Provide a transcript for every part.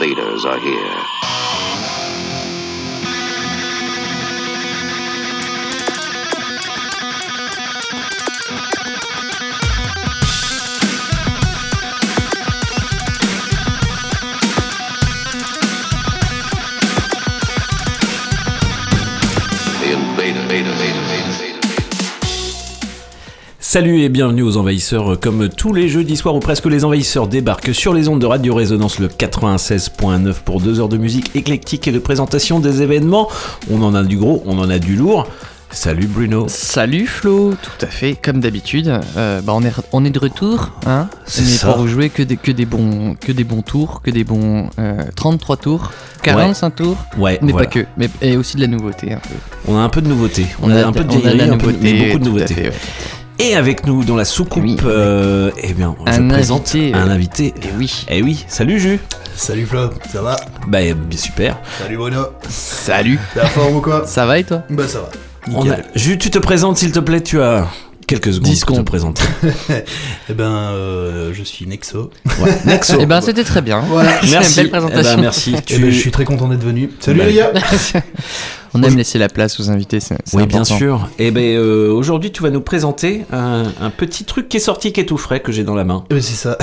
invaders are here. Salut et bienvenue aux Envahisseurs. Comme tous les jeudis soirs ou presque, les Envahisseurs débarquent sur les ondes de Radio Résonance le 96.9 pour deux heures de musique éclectique et de présentation des événements. On en a du gros, on en a du lourd. Salut Bruno. Salut Flo, tout à fait, comme d'habitude. Euh, bah on, est, on est de retour, hein C'est est ça. pour jouer que des, que, des bons, que des bons tours, que des bons euh, 33 tours, 45 tours, Ouais, mais voilà. pas que, mais et aussi de la nouveauté un peu. On a un peu de nouveauté. On, a, un peu de on a vieillerie, la un peu de- nouveauté, mais beaucoup de nouveautés. Et avec nous dans la soucoupe, Oui. euh, eh bien, je Un présente invité, un euh, invité. Et oui. Eh oui, salut Jus. Salut Flo, ça va? Bah eh, super. Salut Bruno, Salut. t'es à forme ou quoi? Ça va et toi? Bah ça va. On Nickel. a- Jus, tu te présentes s'il te plaît. Tu as quelques secondes 10 pour te présenter. Eh ben, euh, je suis Nexo. Ouais. Nexo. Eh ben c'était très bien. Voilà. Merci. une belle présentation. Eh ben, merci. Eh Tu- ben, je suis très content d'être venu. Salut Bah, les gars on aime laisser la place aux invités, c'est c'est Oui, bien sûr. Et ben euh, aujourd'hui, tu vas nous présenter un, un petit truc qui est sorti, qui est tout frais, que j'ai dans la main. Euh, C'est ça.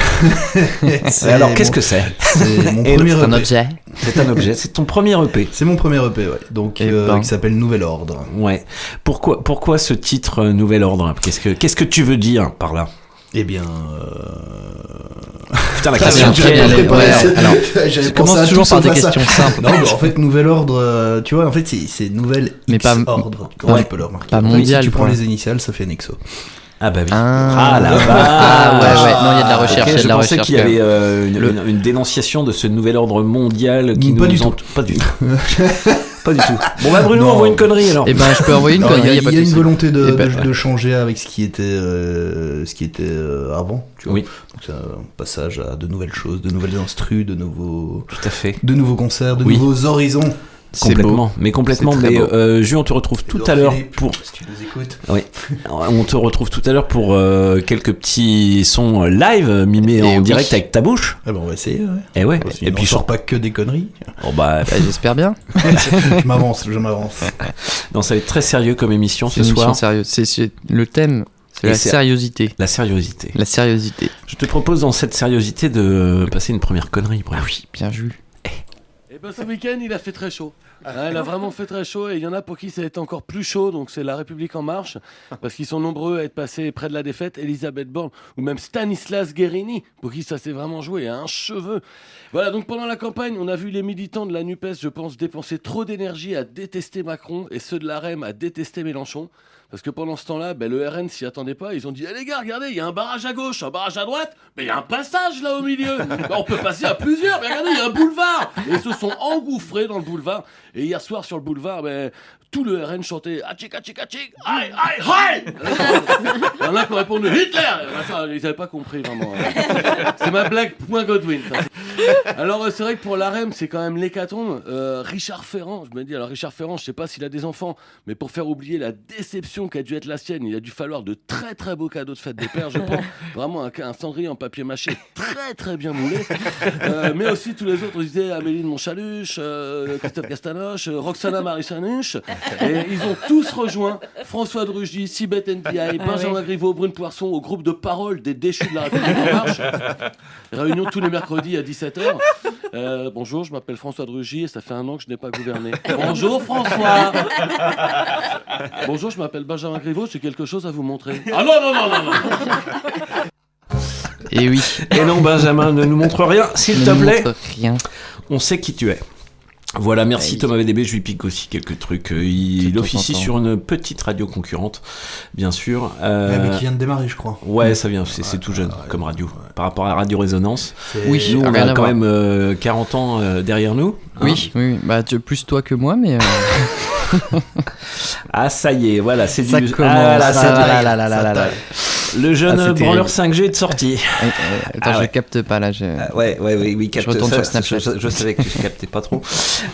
Alors, qu'est-ce que c'est? C'est un EP. objet. C'est un objet. C'est ton premier EP. C'est mon premier EP, ouais. Donc, Eh euh, ben. qui s'appelle Nouvel Ordre. Ouais. Pourquoi, pourquoi ce titre euh, Nouvel Ordre? Qu'est-ce que, qu'est-ce que tu veux dire par là? Eh bien, euh... Putain, la question. bien. J'avais pas à toujours par des questions simples. Non, mais en fait, Nouvel Ordre, euh, tu vois, en fait, c'est- Nouvel Mais X pas- Ordre. Tu peux le remarquer. Pas mondial, Si tu prends les initiales, ça fait Nexo. Ah bah oui. Ah, la vache. Ah, ouais, ouais, non, il y a de la recherche, Ok, il y a de je la pensais qu'il y avait euh, une, Le- une- une dénonciation de ce nouvel ordre mondial qui Pas nous du tout. Pas du tout. Pas du tout. Bon bah Bruno, Non. envoie une connerie alors. Eh ben je peux envoyer une Non, Il y connerie, a, y a pas il y de a une souci. volonté de, Eh ben, de- de changer avec ce qui était, euh, ce qui était euh, avant. Tu vois. Oui. Donc c'est un passage à de nouvelles choses, de nouvelles instrus, de nouveaux, Tout à fait. de nouveaux concerts, de Oui. nouveaux horizons. C'est beau. Complètement, mais complètement. Mais euh, Ju, on te retrouve tout Edouard à l'heure pour. Si tu nous écoutes. Oui, on te retrouve tout à l'heure pour euh, quelques petits sons live mimés Et en oui. direct avec ta bouche. Ah ben on va essayer. Ouais. Et ouais. Et puis sort sort. pas que des conneries. Oh bah, Bah, J'espère bien. je m'avance, je m'avance. non, ça va être très sérieux comme émission C'est ce une émission soir. sérieuse. C'est le thème, c'est la sériosité. La sériosité. La sériosité. Je te propose dans cette sériosité de passer une première connerie. Ah oui, bien vu. Et ben ce week-end, il a fait très chaud. Hein, il a vraiment fait très chaud et il y en a pour qui ça va être encore plus chaud. Donc c'est La République en marche parce qu'ils sont nombreux à être passés près de la défaite. Elisabeth Borne ou même Stanislas Guérini pour qui ça s'est vraiment joué à un cheveu. Voilà. Donc pendant la campagne, on a vu les militants de la Nupes, je pense, dépenser trop d'énergie à détester Macron et ceux de la REM à détester Mélenchon. Parce que pendant ce temps-là, ben, le RN s'y attendait pas. Ils ont dit Eh les gars, regardez, il y a un barrage à gauche, un barrage à droite, mais il y a un passage là au milieu. Ben, on peut passer à plusieurs, mais regardez, il y a un boulevard. Et ils se sont engouffrés dans le boulevard. Et hier soir, sur le boulevard, ben, tout le RN chantait Hachik, hachik, hachik, aïe, aïe, aïe Il y en a qui ont répondu Hitler ça, Ils n'avaient pas compris vraiment. C'est ma blague, point Godwin. Alors euh, c'est vrai que pour l'AREM c'est quand même l'hécatombe. Euh, Richard Ferrand, je me dis alors Richard Ferrand, je sais pas s'il a des enfants, mais pour faire oublier la déception qu'a dû être la sienne, il a dû falloir de très très beaux cadeaux de fête des pères, je pense. Vraiment un, cendrier en papier mâché très très bien moulé. Euh, mais aussi tous les autres, on disait Amélie Montchaluche, euh, Christophe Castanoche, Roxana Marisanuche, et ils ont tous rejoint François de Rugy, Sibeth NPI, Benjamin Griveaux, Brune Poisson au groupe de parole des déchus de la République en marche. Réunion tous les mercredis à 17h. Euh, bonjour, je m'appelle François de Rugy et ça fait un an que je n'ai pas gouverné. Bonjour François Bonjour, je m'appelle Benjamin Griveaux, j'ai quelque chose à vous montrer. Ah non, non, non, non, non Et oui. Et non, Benjamin, ne nous montre rien, s'il ne te nous plaît. montre Rien. On sait qui tu es. Voilà, merci Oui. Thomas VDB, je lui pique aussi quelques trucs. Euh, Il, officie temps. sur une petite radio concurrente, bien sûr. Euh, Ouais, mais qui vient de démarrer, je crois. Ouais, ça vient, c'est tout jeune ouais, comme radio. ouais. Par rapport à Radio Résonance. C'est- Oui. Nous, on a quand même euh, 40 ans euh, derrière nous. hein. Oui, oui, oui. Bah, tu- plus toi que moi, mais. euh, Ah, ça y est, voilà, c'est Ça du. commence. Ah, voilà, c'est là du- là là là là là là. Le jeune Ah, branleur terrible. 5G est de sortie. Euh, euh, Attends, Ah je ouais. capte pas là. j'ai- Ah, ouais, ouais, oui, oui, capte retourne ça, sur Snapchat. Je, je savais que tu captais pas trop.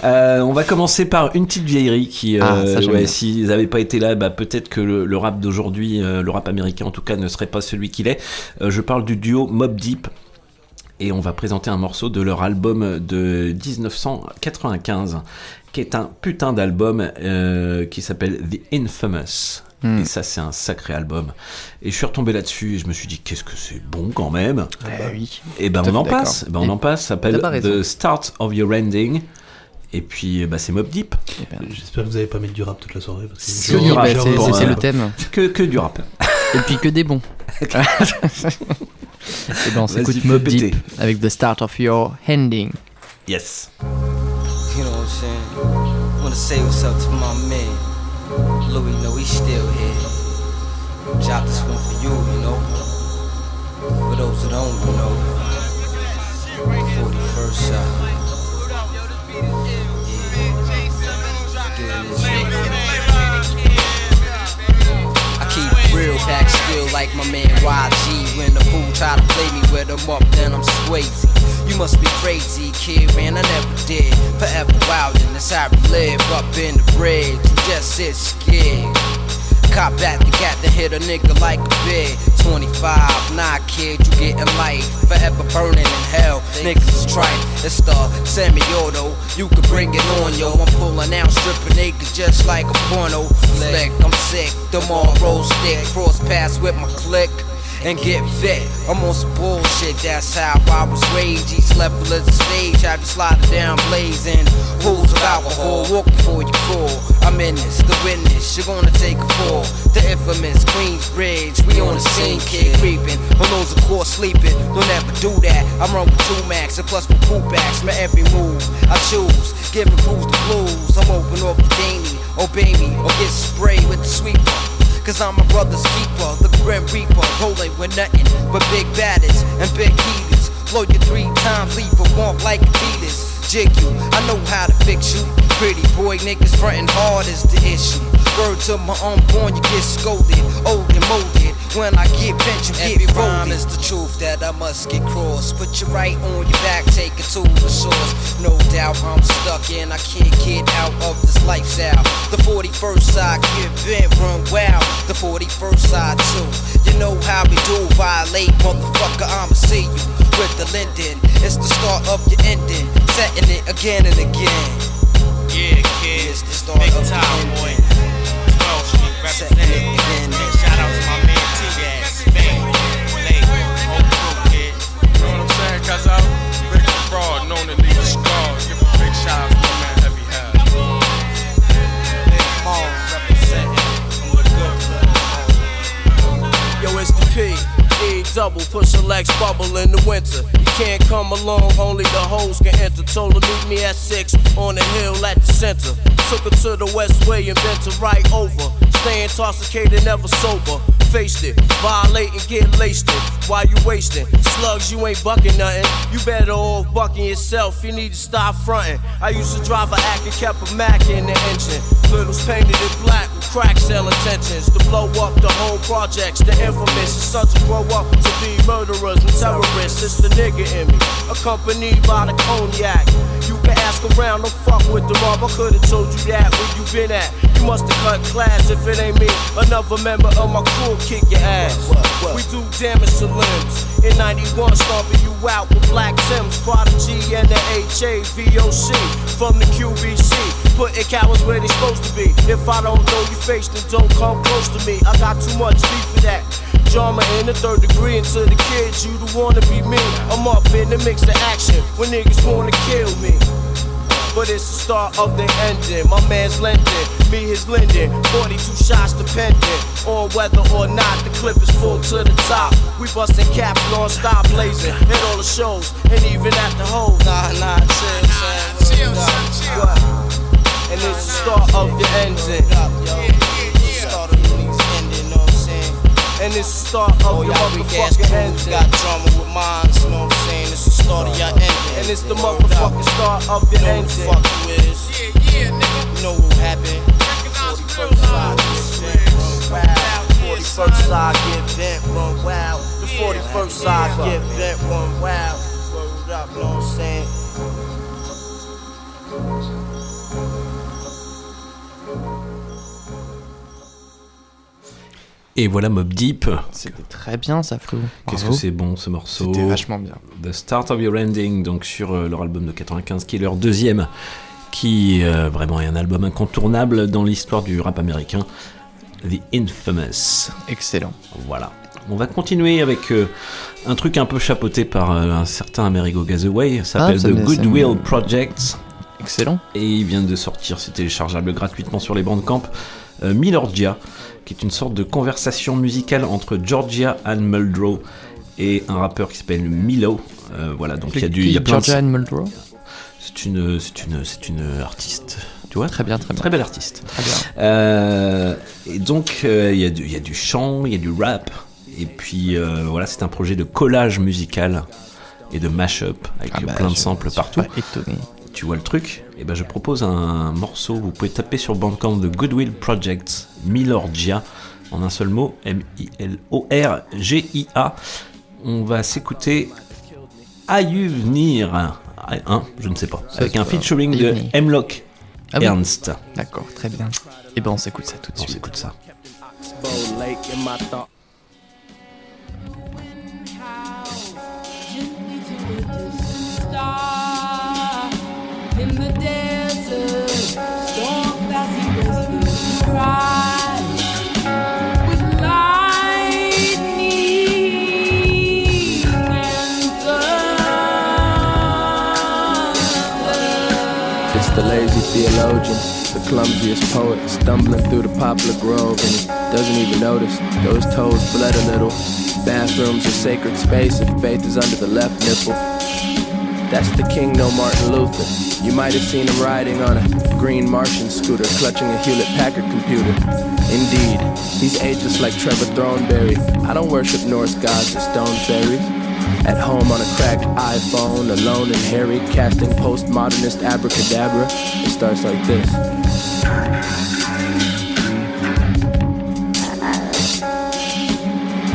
Euh, on va commencer par une petite vieillerie qui, euh, Ah, j'aime ouais, s'ils n'avaient pas été là, bah, peut-être que le, le rap d'aujourd'hui, euh, le rap américain en tout cas, ne serait pas celui qu'il est. Euh, je parle du duo Mob Deep et on va présenter un morceau de leur album de 1995 qui est un putain d'album euh, qui s'appelle The Infamous. Hmm. Et ça, c'est un sacré album. Et je suis retombé là-dessus et je me suis dit, qu'est-ce que c'est bon quand même. Eh oui. Et ben Tout à on en passe. Ben, on en passe. Ça s'appelle T'as pas raison. The Start of Your Ending. Et puis, bah, c'est Mob Deep. Eh ben, J'espère que vous avez pas mis du rap toute la soirée. Que C'est bah, c'est euh, le thème. Que, que du rap. Et puis que des bons. Et ben on s'écoute Mob péter. Deep avec The Start of Your Ending. Yes. You know what I'm saying? Wanna say what's up to my man. Louis, know he's still here. Drop this one for you, you know. For those who don't you know. 41st shot. Uh, real back still like my man YG. When the fool try to play me with them up, then I'm Swayze. You must be crazy, kid, man. I never did. Forever wild, and that's how we live up in the bridge. You just sit scared. Cop back the gat to hit a nigga like a bid. 25, nah, kid, you getting light. Forever burning in hell. Niggas is trite. It's the semi auto. You can bring it on, yo. I'm pulling out stripping niggas just like a porno flick. I'm sick. Them all roll stick. Cross pass with my click. And get fit. I'm on some bullshit, that's how I was raised. Each level of the stage, have you sliding down blazing. Pools of alcohol, walk before you fall. I'm in this, the witness, you're gonna take a fall. The infamous Queensbridge, we on the scene, kid creeping. Balloons, of course, sleeping. Don't ever do that. I'm run with two max and plus my cool backs. My every move I choose, giving crews the blues. I'm open off the dainty, obey me, or get sprayed with the sweeper. Cause I'm my brother's keeper, the Grim Reaper, rolling with nothing but big baddies and big heaters. Blow you three times, leave a womp like Adidas. Jig you, I know how to fix you. Pretty boy niggas frontin' hard is the issue. Word to my unborn, you get scolded, old and molded. When I get bent, you get Every rhyme is the truth that I must get crossed. Put your right on your back, take it to the source. No doubt I'm stuck in, I can't get out of this lifestyle. The 41st side get bent, run wild. The 41st side too. You know how we do, violate, motherfucker. I'ma see you with the Linden. It's the start of your ending, setting it again and again. Yeah, kid. It's the start Big of time, boy. ending. 12 Street representing. Setting it again. Double, push a Lex bubble in the winter. You can't come along, only the hoes can enter. Told her meet me at six on the hill at the center. Took her to the West Way and bent her right over. Staying intoxicated, never sober. Faced it, violate and get laced it. Why you wasting? Slugs, you ain't bucking nothing. You better off bucking yourself. You need to stop fronting. I used to drive a act and kept a Mac in the engine. Littles painted in black with crack sale intentions to blow up the whole projects. The infamous is such to grow up to be murderers and terrorists. It's the nigga in me, accompanied by the cognac. You can ask around, don't fuck with the mob. I could've told you that where you been at. You must have cut class if it ain't me. Another member of my crew kick your ass. We do damage to limbs. In 91, stomping you out with Black Tims, Prodigy, and the HAVOC from the QBC. Putting cowards where they supposed to be. If I don't know your face, then don't come close to me. I got too much beef for that. Drama in the third degree, and to the kids, you the wanna be me. I'm up in the mix of action when niggas wanna kill me. But it's the start of the ending. My man's lending, me his lending. 42 shots dependent on whether or not the clip is full to the top. We busting caps non-stop blazing at all the shows and even at the hole. Nah, nah, chill, son. Chill, son, chill. What? And it's the start of the ending. Word up. The start of the niggas ending, know what I'm saying? And it's the start of Oh, your y'all weak ass motherfucking ending. got drama with mines, you know what I'm saying? It's start of your ending. And it's the motherfucking start of your You know who ending. the fuck you is. Yeah, yeah, nigga. You know what happened. Recognize the 41st side, real get bent, run wild. Yeah, 41st son. side, get bent, run wild. The 41st side, get bent, run wild. Word up, know what I'm saying? Et voilà Mob Deep. C'était très bien ça, Flo. Qu'est-ce que c'est bon ce morceau C'était vachement bien. The Start of Your Ending, donc sur euh, leur album de 95, qui est leur deuxième, qui euh, vraiment est un album incontournable dans l'histoire du rap américain, The Infamous. Excellent. Voilà. On va continuer avec euh, un truc un peu chapeauté par euh, un certain Amerigo Gazaway, ça s'appelle Ah, ça The Goodwill Project, Excellent. et il vient de sortir, c'est téléchargeable gratuitement sur les Bandcamp, Milorgia, qui est une sorte de conversation musicale entre Georgia Ann Muldrow et un rappeur qui s'appelle Milo. Euh, voilà, donc il y a du, y a plein de- Georgia Ann Muldrow. c'est une, une, une artiste, tu vois, Très bien, très bien. très belle artiste. Très bien. Euh, et donc euh, il y, a du- il y a du chant, il y a du rap, et puis euh, voilà, c'est un projet de collage musical et de mash-up avec Ah bah, plein de samples partout. pas étonné. Tu vois le truc Et ben je propose un morceau. Vous pouvez taper sur Bandcamp de Goodwill Project Milorgia en un seul mot M-I-L-O-R-G-I-A. On va s'écouter Ayuvenir. Hein, je ne sais pas. Ça, Avec un featuring de. Hemlock Ah oui. Ernst. D'accord, très bien. Et ben on s'écoute ça tout de On suite. s'écoute ça. Theologian, the clumsiest poet, stumbling through the poplar grove, and he doesn't even notice those toes bled a little. Bathrooms are sacred space if faith is under the left nipple. That's the king, no Martin Luther. You might have seen him riding on a green Martian scooter, clutching a Hewlett Packard computer. Indeed, he's ageless like Trevor Thornberry. I don't worship Norse gods or stone fairies. At home on a cracked iPhone, alone and harried, casting postmodernist abracadabra. It starts like this.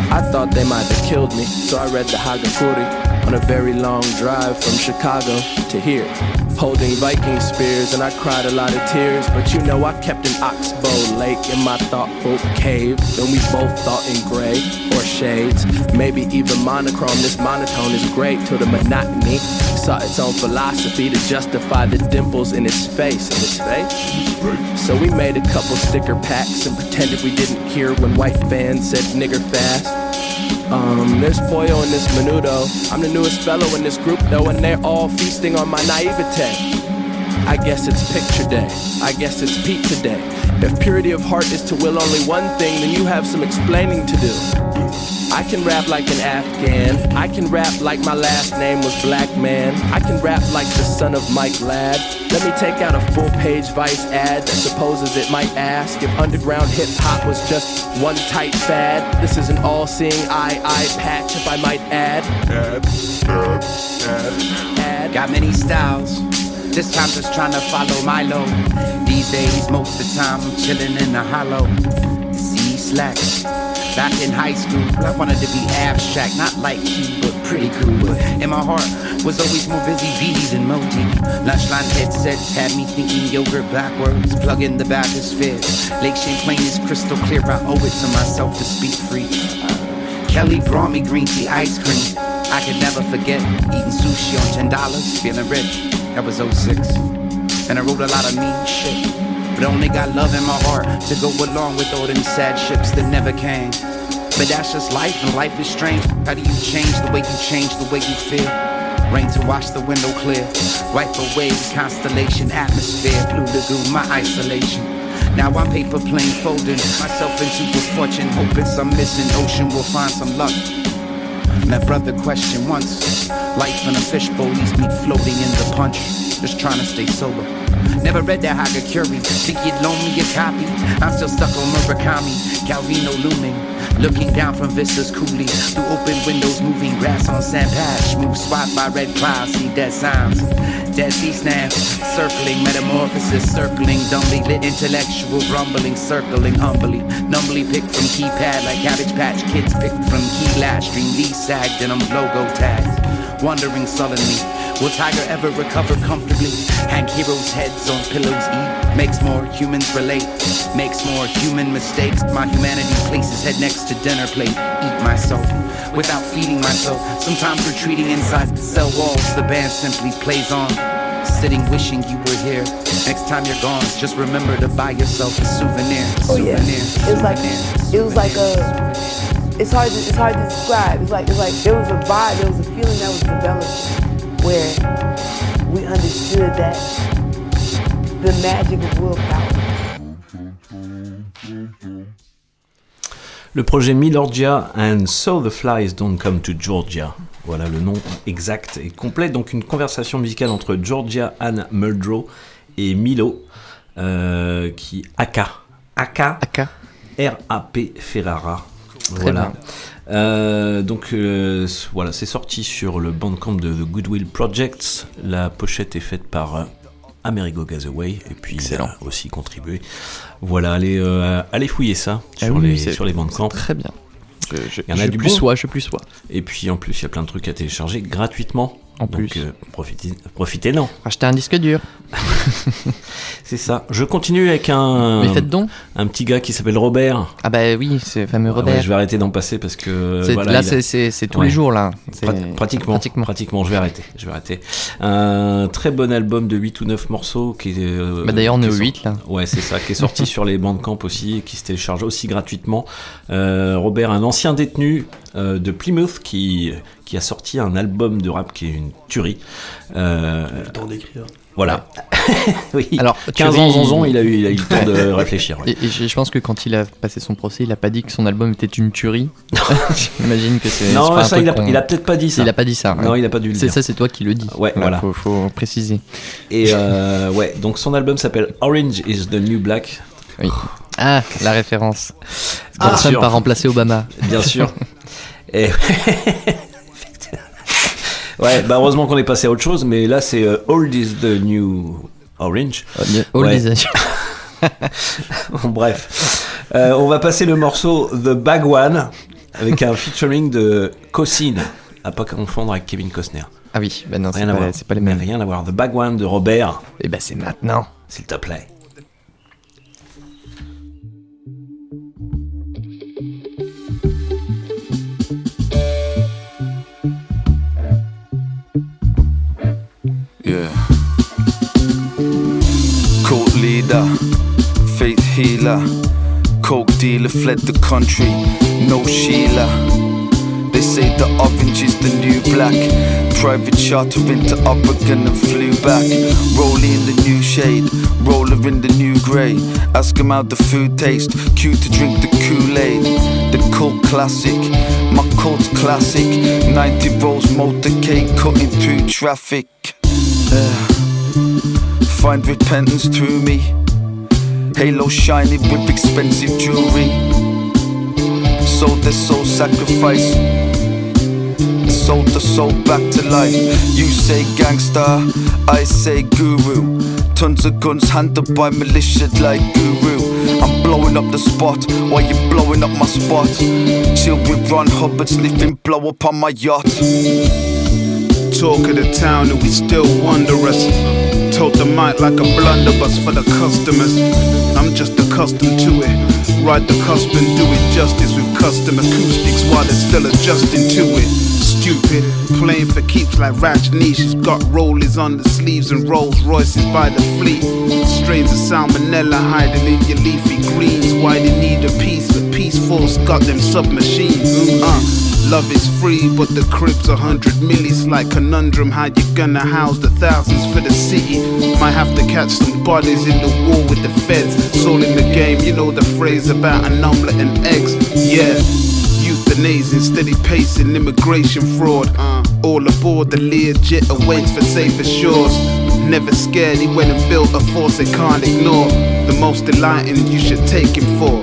I thought they might have killed me, so I read the Hagakure on a very long drive from Chicago to here. Holding Viking spears, and I cried a lot of tears. But you know, I kept an oxbow lake in my thoughtful cave. And we both thought in gray or shades, maybe even monochrome. This monotone is great till the monotony saw its own philosophy to justify the dimples in its face. In its face? So we made a couple sticker packs and pretended we didn't hear when white fans said nigger fast. Um, there's Pollo and this Menudo. I'm the newest fellow in this group though, and they're all feasting on my naivete. I guess it's picture day. I guess it's pizza day. If purity of heart is to will only one thing, then you have some explaining to do. I can rap like an Afghan. I can rap like my last name was Black Man. I can rap like the son of Mike Ladd. Let me take out a full page Vice ad that supposes it might ask if underground hip hop was just one tight fad. This is an all seeing eye eye patch, if I might add. Add. Got many styles. This time just trying to follow Milo. These days, most of the time, I'm chilling in the hollow. The sea slacks. Back in high school, I wanted to be abstract, not like you, but pretty cool. In my heart, was always more busy bees than Modi. Lunchline headsets had me thinking yogurt backwards. Plug in the bathysphere. Lake Champlain is crystal clear. I owe it to myself to speak free. Kelly brought me green tea ice cream. I could never forget eating sushi on ten dollars, feeling rich. That was 06. And I wrote a lot of mean shit. But only got love in my heart to go along with all them sad ships that never came. But that's just life, and life is strange. How do you change the way you change the way you feel? Rain to wash the window clear. Wipe away the constellation atmosphere. Blue lagoon, my isolation. Now I'm paper plane folding myself into a fortune, hoping some missing ocean will find some luck. My brother questioned once. Life in a fishbowl leaves me floating in the punch. Just trying to stay sober. Never read that Hagakure. Think you'd loan me a copy? I'm still stuck on Murakami. Calvino looming. Looking down from vistas coolly. Through open windows, moving grass on sand patch. Move swat by red clouds, see dead signs. Dead sea snaps. Circling, metamorphosis, circling. Dumbly lit intellectual rumbling, circling humbly. Numbly picked from keypad like Cabbage Patch Kids picked from key latch stream. These sagged and I'm logo tagged, Wondering sullenly Will Tiger ever recover comfortably? Hang heroes' heads on pillows. Eat makes more humans relate. Makes more human mistakes. My humanity places head next to dinner plate. Eat my soul without feeding myself. Sometimes retreating inside the cell walls. The band simply plays on. Sitting wishing you were here. Next time you're gone, just remember to buy yourself a souvenir. Oh yeah, souvenir. it was like it was like a. It's hard to it's hard to describe. It's like it's like there was a vibe, there was a feeling that was developing where we understood that the magic of willpower. Le projet Milorgia and So the Flies Don't Come to Georgia. Voilà le nom exact et complet. Donc une conversation musicale entre Georgia Ann Muldrow et Milo, euh, qui Aka. Aka. Aka. R.A.P. Ferrara. Très voilà. bien. Euh, donc euh, voilà, c'est sorti sur le bandcamp de The Goodwill Projects. La pochette est faite par euh, Amerigo Gazaway et puis il a aussi contribué. Voilà, allez, euh, allez fouiller ça Ah sur, oui, les, sur les bandcamps. Très bien. Je, je, Il y en a je du plus bon. sois, je plus sois. Et puis en plus, il y a plein de trucs à télécharger gratuitement. En Donc, plus. euh, profitez, profitez-en. Acheter un disque dur. C'est ça. Je continue avec un, Mais faites donc. un petit gars qui s'appelle Robert. Ah bah oui, c'est le fameux Ah ouais, Robert. je vais arrêter d'en passer parce que C'est- voilà, là, a- c'est- tous Ouais. les jours, là. C'est- Prat- pratiquement, pratiquement, Je vais arrêter. Je vais arrêter. Un très bon album de 8 ou 9 morceaux qui est. euh, Bah, d'ailleurs, on est au sor- 8, là. Ouais, c'est ça, qui est sorti sur les bandcamp aussi et qui se télécharge aussi gratuitement. Euh, Robert, un ancien détenu euh, de Plymouth qui qui a sorti un album de rap qui est une tuerie. Euh, Le temps d'écrire. Voilà. oui. Alors, 15 Thury- ans, 11 ans, il a eu, il a eu le temps de réfléchir. ouais. Et, et je je pense que quand il a passé son procès, il a pas dit que son album était une tuerie. J'imagine que c'est. Non, c'est pas ça, il a, il a peut-être pas dit ça. Il a pas dit ça. Non, ouais. il a pas dû le C'est dire. ça, c'est toi qui le dis. Ouais, voilà. Faut, faut préciser. Et euh, ouais, donc son album s'appelle Orange is the New Black. Oui. Ah, la référence. Bien Johnson sûr. par remplacer Obama. Bien sûr. Et ouais, bah heureusement qu'on est passé à autre chose, mais là c'est euh, Old is the New Orange. Old Ouais. is the- Bon, bref. Euh, on va passer le morceau The Bag One avec un featuring de Cosine, à pas confondre avec Kevin Costner. Ah oui, bah non, c'est pas, voir. c'est pas les mêmes. Rien à voir. The Bag One de Robert. Et bah c'est maintenant. S'il te plaît. Cult faith healer, coke dealer fled the country. No Sheila. They say the orange is the new black. Private charter into Oregon and flew back. Rolling in the new shade, roller in the new grey. Ask him how the food tastes. Cute to drink the Kool-Aid. The cult classic, my cult's classic. 90 rolls motorcade cutting through traffic. Uh, find repentance through me. Halo shining with expensive jewelry. Sold their soul sacrifice. Sold the soul back to life. You say gangster, I say guru. Tons of guns handled by militia like guru. I'm blowing up the spot while you blowing up my spot. Chill with Ron Hubbard sniffing blow up on my yacht. Talk of the town and we still wonder us. Told the mic like a blunderbuss for the customers. I'm just accustomed to it. Ride the cusp and do it justice with custom acoustics while they're still adjusting to it. Stupid, playing for keeps like Rajneesh. She's got rollers on the sleeves and Rolls Royces by the fleet. Strains of salmonella hiding in your leafy greens. Why they need a piece, but Peace Force got them submachines. Uh. Love is free, but the crib's a hundred millis like conundrum. How you gonna house the thousands for the city? Might have to catch some bodies in the war with the feds. All in the game, you know the phrase about an omelette and eggs. Yeah, euthanasia, steady pacing, immigration fraud. Uh, all aboard the Learjet awaits for safer shores. Never scared, he went and built a force they can't ignore. The most enlightened you should take him for.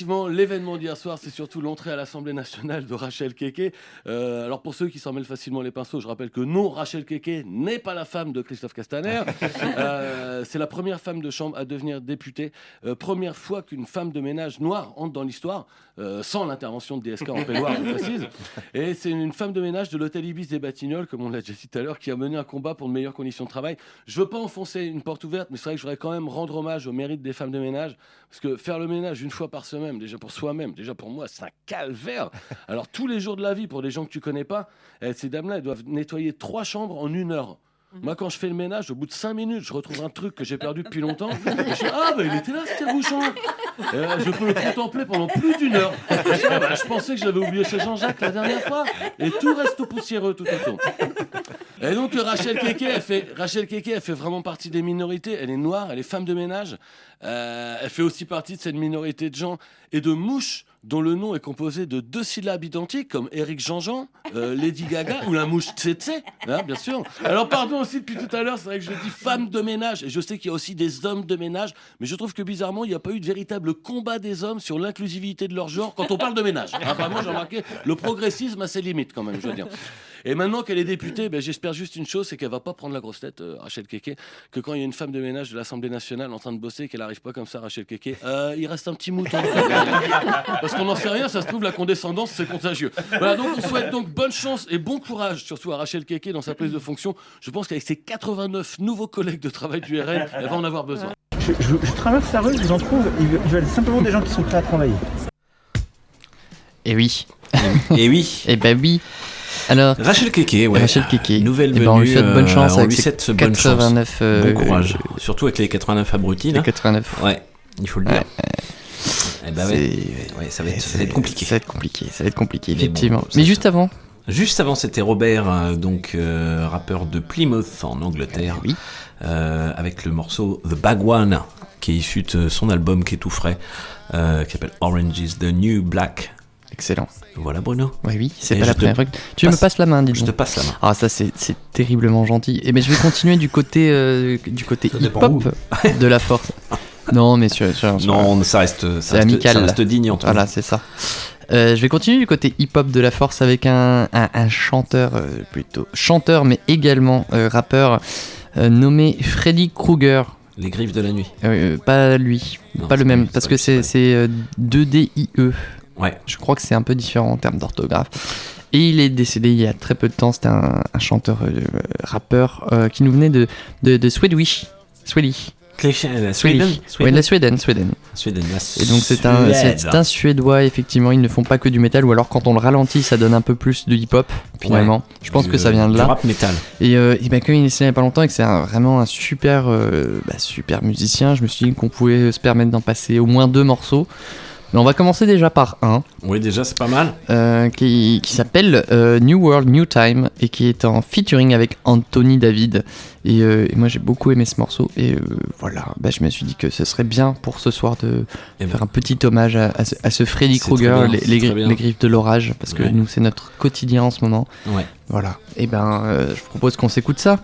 Effectivement, l'événement d'hier soir, c'est surtout l'entrée à l'Assemblée nationale de Rachel Keke. Euh, alors pour ceux qui s'en mêlent facilement les pinceaux, je rappelle que non, Rachel Keke n'est pas la femme de Christophe Castaner. Euh, c'est la première femme de chambre à devenir députée. Euh, première fois qu'une femme de ménage noire entre dans l'histoire, euh, sans l'intervention de DSK en peignoir, je précise. Et c'est une femme de ménage de l'hôtel Ibis des Batignolles, comme on l'a déjà dit tout à l'heure, qui a mené un combat pour de meilleures conditions de travail. Je veux pas enfoncer une porte ouverte, mais c'est vrai que je voudrais quand même rendre hommage au mérite des femmes de ménage, parce que faire le ménage une fois par semaine, déjà pour soi-même, déjà pour moi, c'est un calvaire. Alors tous les jours de la vie, pour des gens que tu connais pas, eh, ces dames-là, elles doivent nettoyer trois chambres en une heure. Moi, quand je fais le ménage, au bout de cinq minutes, je retrouve un truc que j'ai perdu depuis longtemps. Et je dis, ah, bah, il était là, ce tire-bouchon. Et, euh, je peux le contempler pendant plus d'une heure. Ah, bah, je pensais que je l'avais oublié chez Jean-Jacques la dernière fois. Et tout reste poussiéreux tout autour. Et donc, Rachel Keke, elle fait, Rachel Keke, fait vraiment partie des minorités. Elle est noire, elle est femme de ménage. Euh, elle fait aussi partie de cette minorité de gens et de mouches dont le nom est composé de deux syllabes identiques, comme Eric Jean-Jean, euh, Lady Gaga ou la mouche Tsetse, hein, bien sûr. Alors, pardon aussi depuis tout à l'heure, c'est vrai que je dis femme de ménage, et je sais qu'il y a aussi des hommes de ménage, mais je trouve que bizarrement, il n'y a pas eu de véritable combat des hommes sur l'inclusivité de leur genre quand on parle de ménage. Vraiment, j'ai remarqué, le progressisme a ses limites quand même, je veux dire. Et maintenant qu'elle est députée, ben, j'espère juste une chose, c'est qu'elle va pas prendre la grosse tête, euh, Rachel Keke, que quand il y a une femme de ménage de l'Assemblée nationale en train de bosser, qu'elle arrive pas comme ça, Rachel Keke, euh, il reste un petit mouton. Parce qu'on n'en sait rien, ça se trouve, la condescendance, c'est contagieux. Voilà, donc on souhaite donc bonne chance et bon courage, surtout à Rachel Keke dans sa prise de fonction. Je pense qu'avec ses 89 nouveaux collègues de travail du RN, elle va en avoir besoin. Je, je- je traverse la rue, je vous en trouve, ils veulent- simplement des gens qui sont prêts à travailler. Et oui. Et oui. Et ben oui. Alors, Rachel Keke, ouais. Rachel Keke. Nouvelle Eh venue. ben, on lui souhaite bonne euh, chance avec ses souhaite bonne chance. 89, euh, bon courage. euh, Surtout avec les 89 abrutis. Les 89. Ouais, il faut le dire. Eh ben ouais. C'est- Ouais, ça va être, ça va être compliqué. Ça va être compliqué, ça va être compliqué, Mais bon, effectivement. Mais juste avant, Juste avant, c'était Robert, euh, donc euh, rappeur de Plymouth en Angleterre, Oui. euh, avec le morceau The Bag One, qui est issu de son album qui est tout frais, euh, qui s'appelle Orange is the New Black. Excellent. Voilà Bruno. Oui, oui, c'est pas la première fois que... Tu me passe- passes la main, dis Je te passe la main. Ah, ça, c'est terriblement gentil. Et ben, je vais continuer du côté, euh, du côté hip-hop de la force. Non, mais sur, sur- sur- Non, ça reste, ça c'est reste, amical. ça reste digne en tout Voilà, cas. c'est ça. Euh, je vais continuer du côté hip-hop de la force avec un, un- un chanteur, euh, plutôt chanteur, mais également rappeur, nommé Freddy Krueger. Les griffes de la nuit. Pas lui, Non, pas le même, parce que c'est c'est pas c'est, euh, 2DIE. Ouais. Je crois que c'est un peu différent en termes d'orthographe. Et il est décédé il y a très peu de temps. C'était un, un chanteur, euh, rappeur euh, qui nous venait de, de, de Swedish. Swedish. Sweden, de la Sweden, Sweden. Sweden, la Et donc c'est un, un suédois, effectivement, ils ne font pas que du métal, ou alors quand on le ralentit, ça donne un peu plus de hip-hop, finalement. Ouais. Je pense Du- que ça vient de du là. rap métal. Et, euh, et ben, comme il est décédé il n'y a pas longtemps et que c'est vraiment un super, euh, bah, super musicien, je me suis dit qu'on pouvait se permettre d'en passer au moins deux morceaux. Mais on va commencer déjà par un. Oui, déjà, c'est pas mal. euh, qui, qui s'appelle euh, New World, New Time et qui est en featuring avec Anthony David. Et, euh, et moi j'ai beaucoup aimé ce morceau et voilà, bah, je me suis dit que ce serait bien pour ce soir de Eh ben, faire un petit hommage à, à ce, à ce Freddy Krueger, les, gri- griffes de l'orage, parce que Ouais. nous c'est notre quotidien en ce moment. Ouais. Voilà, et ben euh, je propose qu'on s'écoute ça.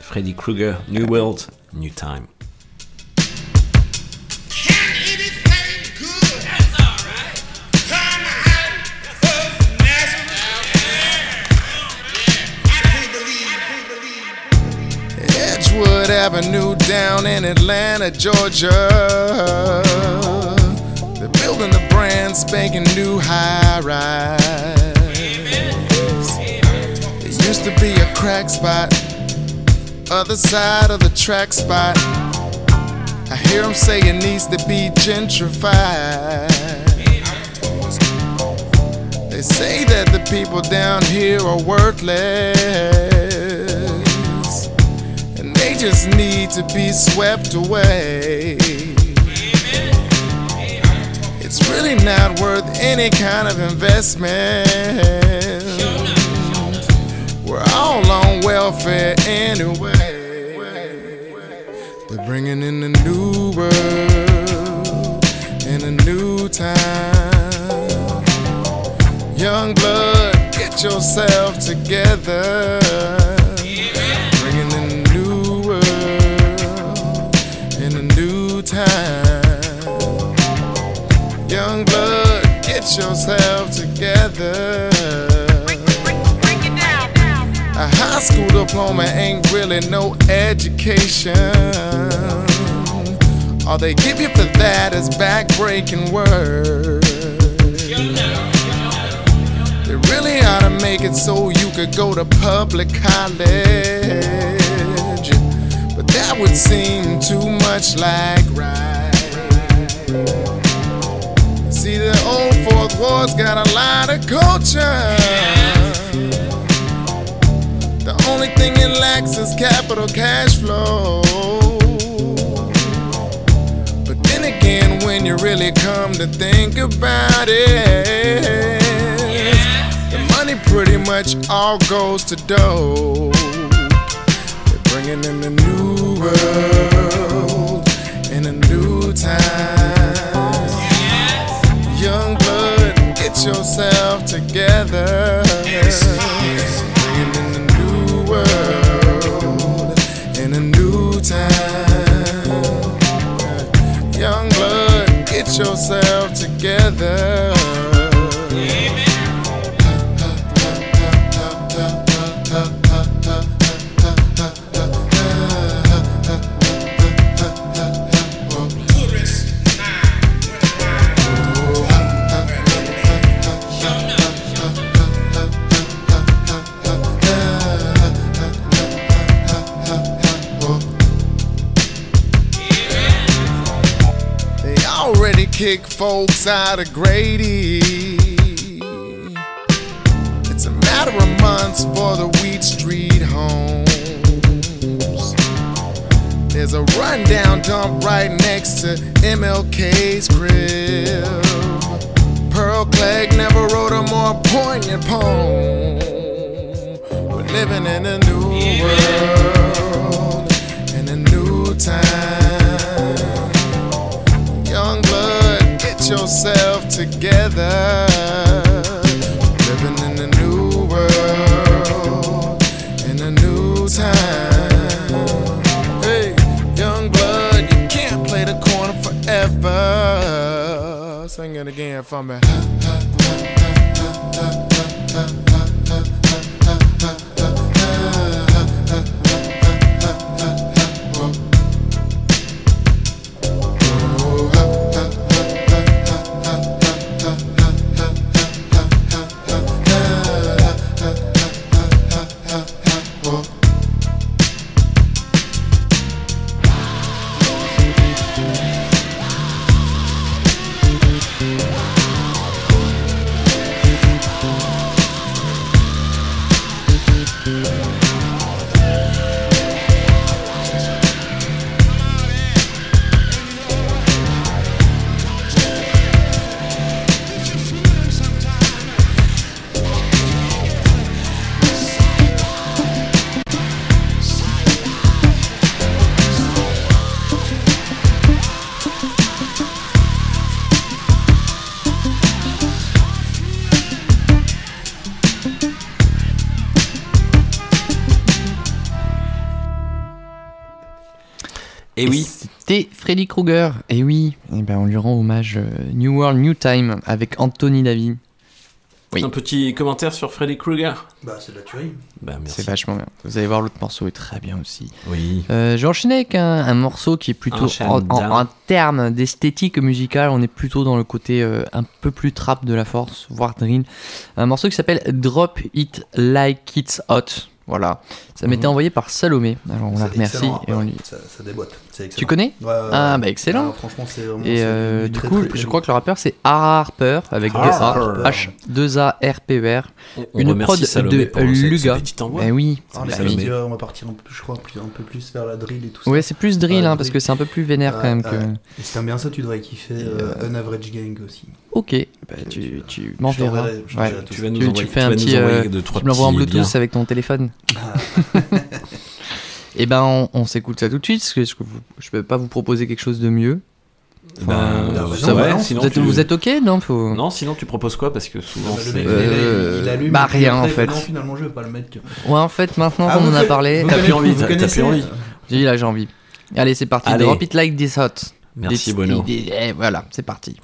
Freddy Krueger, New World, New Time. Avenue down in Atlanta, Georgia. They're building the brand spanking new high rise. It used to be a crack spot, other side of the track spot. I hear them say it needs to be gentrified. They say that the people down here are worthless they just need to be swept away. It's really not worth any kind of investment. We're all on welfare anyway. They're bringing in a new world and a new time. Young blood, get yourself together. Yourself together. A high school diploma ain't really no education. All they give you for that is backbreaking words. They really ought to make it so you could go to public college. But that would seem too much like right. See, the old Fourth Ward's got a lot of culture. The only thing it lacks is capital cash flow. But then again, when you really come to think about it, the money pretty much all goes to dough. They're bringing in a new world in a new time. Yourself together. Bringing in a new world in a new time. Young blood, get yourself together. Kick folks out of Grady. It's a matter of months for the Wheat Street homes. There's a rundown dump right next to MLK's crib. Pearl Clegg never wrote a more poignant poem. We're living in a new world, in a new time. Yourself together. Living in a new world, in a new time. Hey, young blood, you can't play the corner forever. Sing it again for me. Freddy Krueger. Et oui, eh ben, on lui rend hommage euh, New World, New Time avec Anthony David. Oui. Un petit commentaire sur Freddy Krueger Bah, c'est de la tuerie. Bah. C'est vachement bien. Vous allez voir, l'autre morceau est très bien aussi. Oui. Euh, J'ai enchaîné avec un, un morceau qui est plutôt en termes d'esthétique musicale, on est plutôt dans le côté euh, un peu plus trap de la force, voire drill. Un morceau qui s'appelle Drop It Like It's Hot. Voilà, ça m'était Mhm. envoyé par Salomé. Alors on la C'est remercie et on lui. ça, ça déboîte. c'est excellent. Tu connais Ouais, ouais, Ah bah excellent. Ah, franchement, c'est vraiment- Et c'est euh, du très, coup, très, très je crois que le rappeur c'est Ara Harper avec deux Ara A, Harper. H 2 A R P E R. On- Une remercie prod Salomé de Luga. petit envoi. Eh oui. Ah, bah mais on va partir un peu, je crois, plus- un peu plus vers la drill et tout ça. Ouais, c'est plus drill hein, parce que c'est un peu plus vénère quand même que. si t'aimes bien ça, tu devrais kiffer euh, euh, Un Average Gang aussi. Ok, bah, tu, tu m'enverras. t'enverrai, je Ouais. t'enverrai tout Tu ça. vas nous Tu, envoyer- tu fais un petit. euh, tu me l'envoies en Bluetooth liens. avec ton téléphone. Et ben, on, on s'écoute ça tout de suite parce que je, je peux pas vous proposer quelque chose de mieux. Ben, Euh, ouais, va, ouais, sinon vous, êtes, tu- vous êtes ok Non, faut. Non, sinon tu proposes quoi Parce que souvent Ah, bah, le c'est. mec, Euh, il, il allume. bah, rien, après, en fait. Non, finalement, je vais pas le mettre. Ouais, en fait, maintenant Ah, qu'on en a parlé, T'as plus envie, t'as- plus envie. j'ai dit là, j'ai envie. Allez, c'est parti. Allez. Drop it like this hot. Merci, Bono. eh, voilà, c'est parti.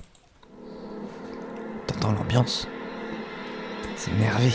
T'entends l'ambiance C'est énervé.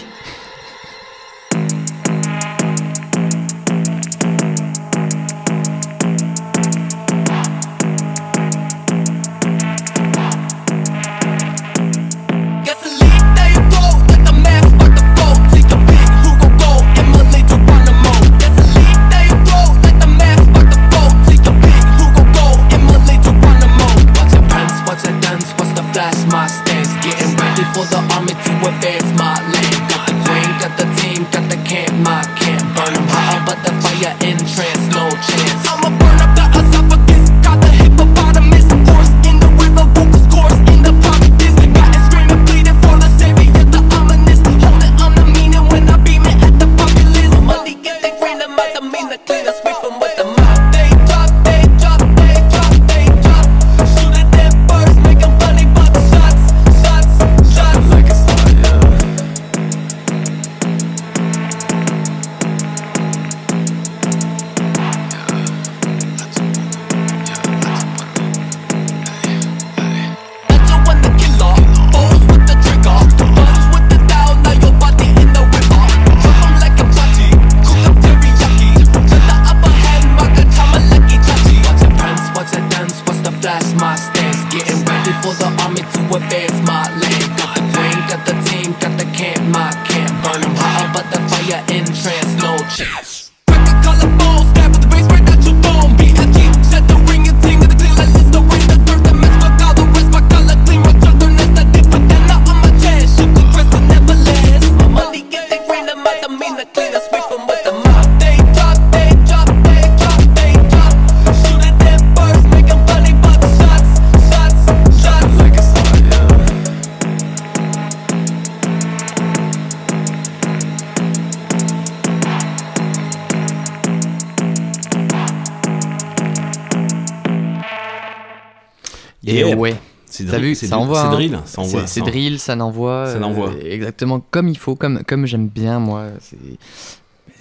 C'est drill, hein. drill, ça envoie, C'est- drill, ça n'envoie. Ça n'envoie. euh, exactement comme il faut, comme, comme j'aime bien, moi.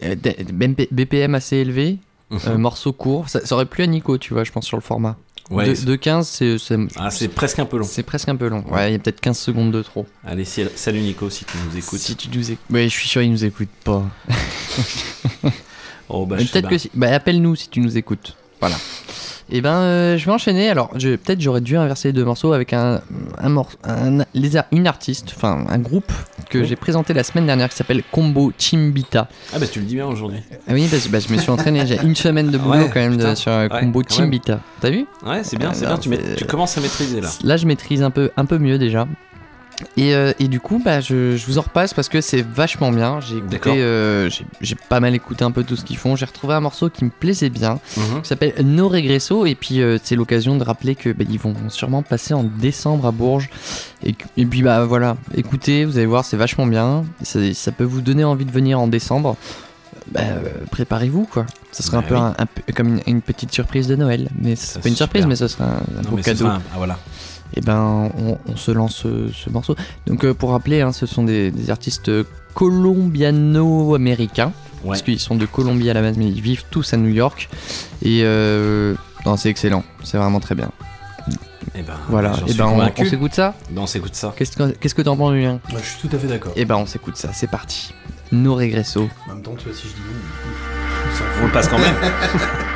Euh, BPM assez élevé, Mhm. euh, morceau court. Ça, ça aurait plu à Nico, tu vois, je pense, sur le format. Ouais, de, de 15, c'est. Ah, c'est presque un peu long. C'est presque un peu long. Ouais, il y a peut-être 15 secondes de trop. Allez, salut Nico, si tu nous écoutes. Si tu nous écoutes. Ouais, je suis sûr, il nous écoute pas. Oh, bah, peut-être que si. Bah, appelle-nous si tu nous écoutes. Voilà. Et ben, euh, je vais enchaîner. Alors, peut-être j'aurais dû inverser les deux morceaux avec un, un, les une artiste, enfin un groupe que j'ai présenté la semaine dernière qui s'appelle Combo Chimbita. Ah, bah tu le dis bien aujourd'hui. Ah oui, parce bah, je me suis entraîné. J'ai une semaine de boulot Ouais, quand même de- sur euh, Ouais, Combo. Chimbita. T'as vu? Ouais, c'est bien, c'est bien. Tu, tu commences à maîtriser là. Là, je maîtrise un peu, un peu mieux déjà. Et, euh, et du coup, bah, je, je vous en repasse parce que c'est vachement bien. J'ai écouté, euh, j'ai- pas mal écouté un peu tout ce qu'ils font. J'ai retrouvé un morceau qui me plaisait bien, Mhm. qui s'appelle No Regresso. Et puis, euh, c'est l'occasion de rappeler que bah, ils vont sûrement passer en décembre à Bourges. Et, puis, bah voilà, écoutez, vous allez voir, c'est vachement bien. Ça, ça peut vous donner envie de venir en décembre. Bah, préparez-vous quoi. Ça serait Bah un peu oui. un- un peu comme une, une petite surprise de Noël. Mais c'est pas une surprise, mais ce serait un, un Non, beau cadeau un- ah, voilà. Et ben on, on se lance ce, ce morceau. Donc euh, pour rappeler, hein, ce sont des, des artistes colombiano-américains. Parce qu'ils sont de Colombie à la base, mais ils vivent tous à New York. Et euh, non, c'est excellent, c'est vraiment très bien. Et ben, voilà, et suis ben on, s'écoute ça? Ben, on s'écoute ça. Qu'est-ce que t'en penses, Julien? Moi, je suis tout à fait d'accord. Et ben on s'écoute ça, c'est parti. No regresso. En même temps, tu vois, si je dis non. On le passe quand même.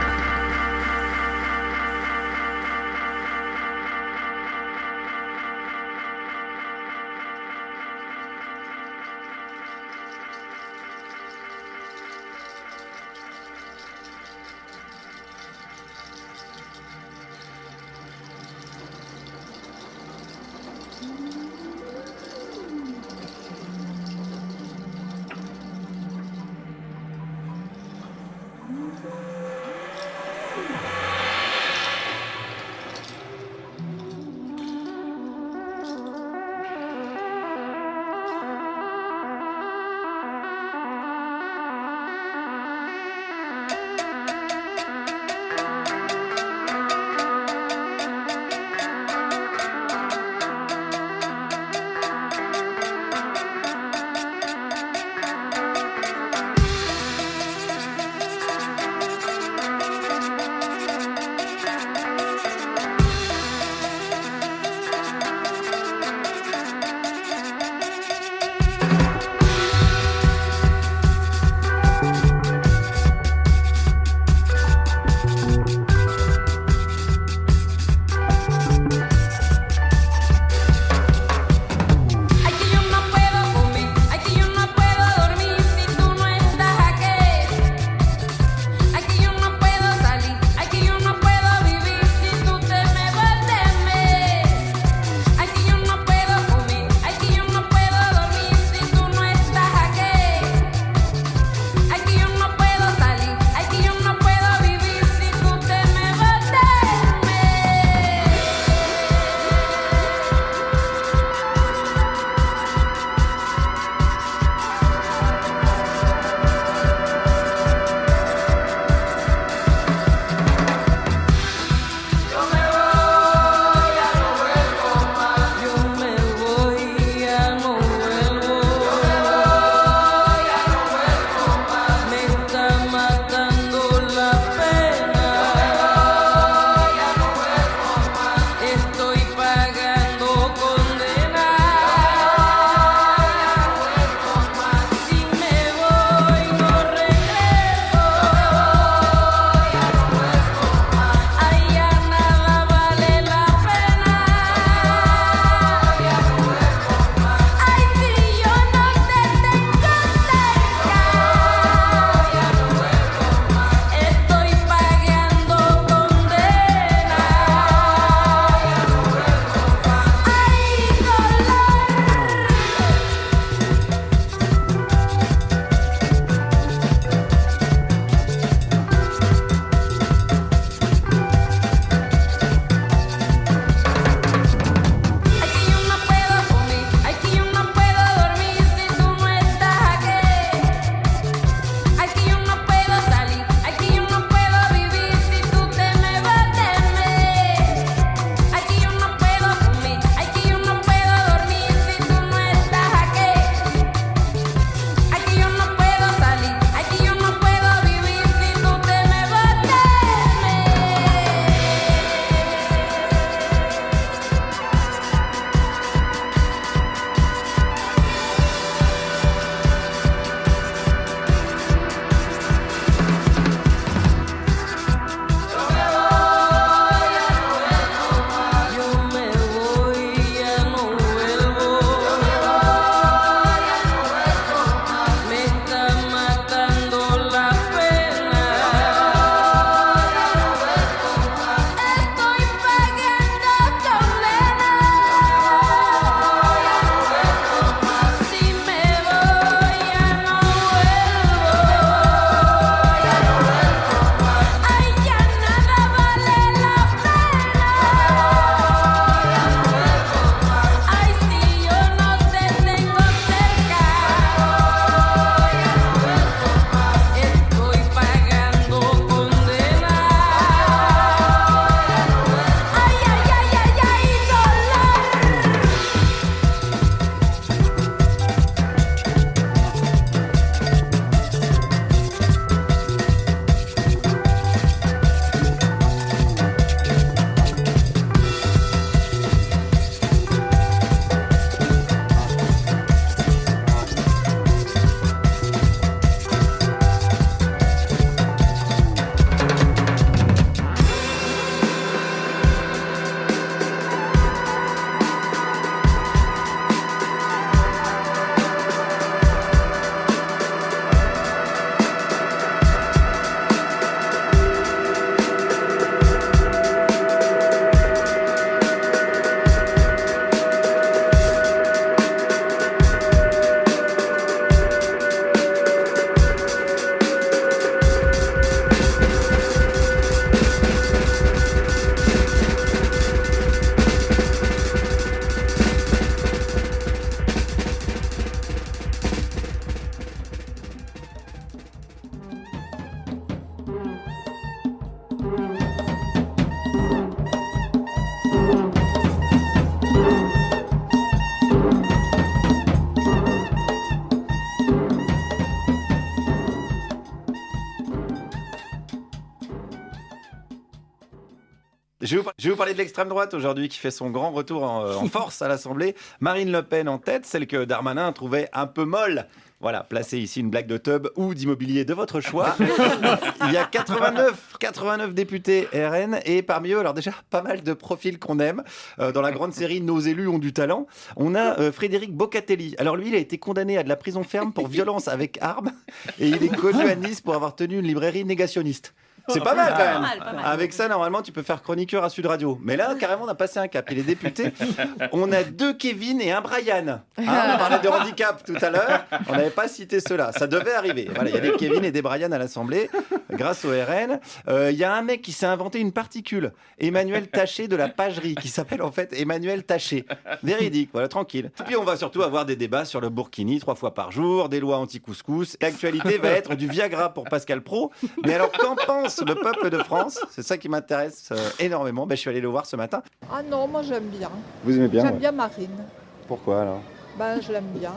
Je vais, vous, par- je vais vous parler de l'extrême droite aujourd'hui qui fait son grand retour en, euh, en force à l'Assemblée. Marine Le Pen en tête, celle que Darmanin trouvait un peu molle. Voilà, placez ici une blague de tub ou d'immobilier de votre choix. Il y a 89, 89 députés RN et parmi eux, alors déjà pas mal de profils qu'on aime. Euh, dans la grande série Nos élus ont du talent, on a euh, Frédéric Bocatelli. Alors lui, il a été condamné à de la prison ferme pour violence avec arme et il est connu à Nice pour avoir tenu une librairie négationniste. C'est pas mal quand Pas même. mal, pas mal. Avec ça, normalement, tu peux faire chroniqueur à Sud Radio. Mais là, carrément, on a passé un cap. Il est député. On a deux Kevin et un Brian. Hein, on parlait de handicap tout à l'heure. On n'avait pas cité cela. Ça devait arriver. Voilà, il y a des Kevin et des Brian à l'Assemblée, grâce au RN. Euh, Il y a un mec qui s'est inventé une particule, Emmanuel Taché de la pagerie, qui s'appelle en fait Emmanuel Taché. Véridique, voilà, tranquille. Et puis, on va surtout avoir des débats sur le Burkini trois fois par jour, des lois anti-couscous. L'actualité va être du Viagra pour Pascal Pro. Mais alors, qu'en pense le peuple de France C'est ça qui m'intéresse euh, énormément. Ben, je suis allé le voir ce matin. Ah non, moi j'aime bien. Vous aimez bien J'aime ouais. bien Marine. Pourquoi alors? Ben, je l'aime bien.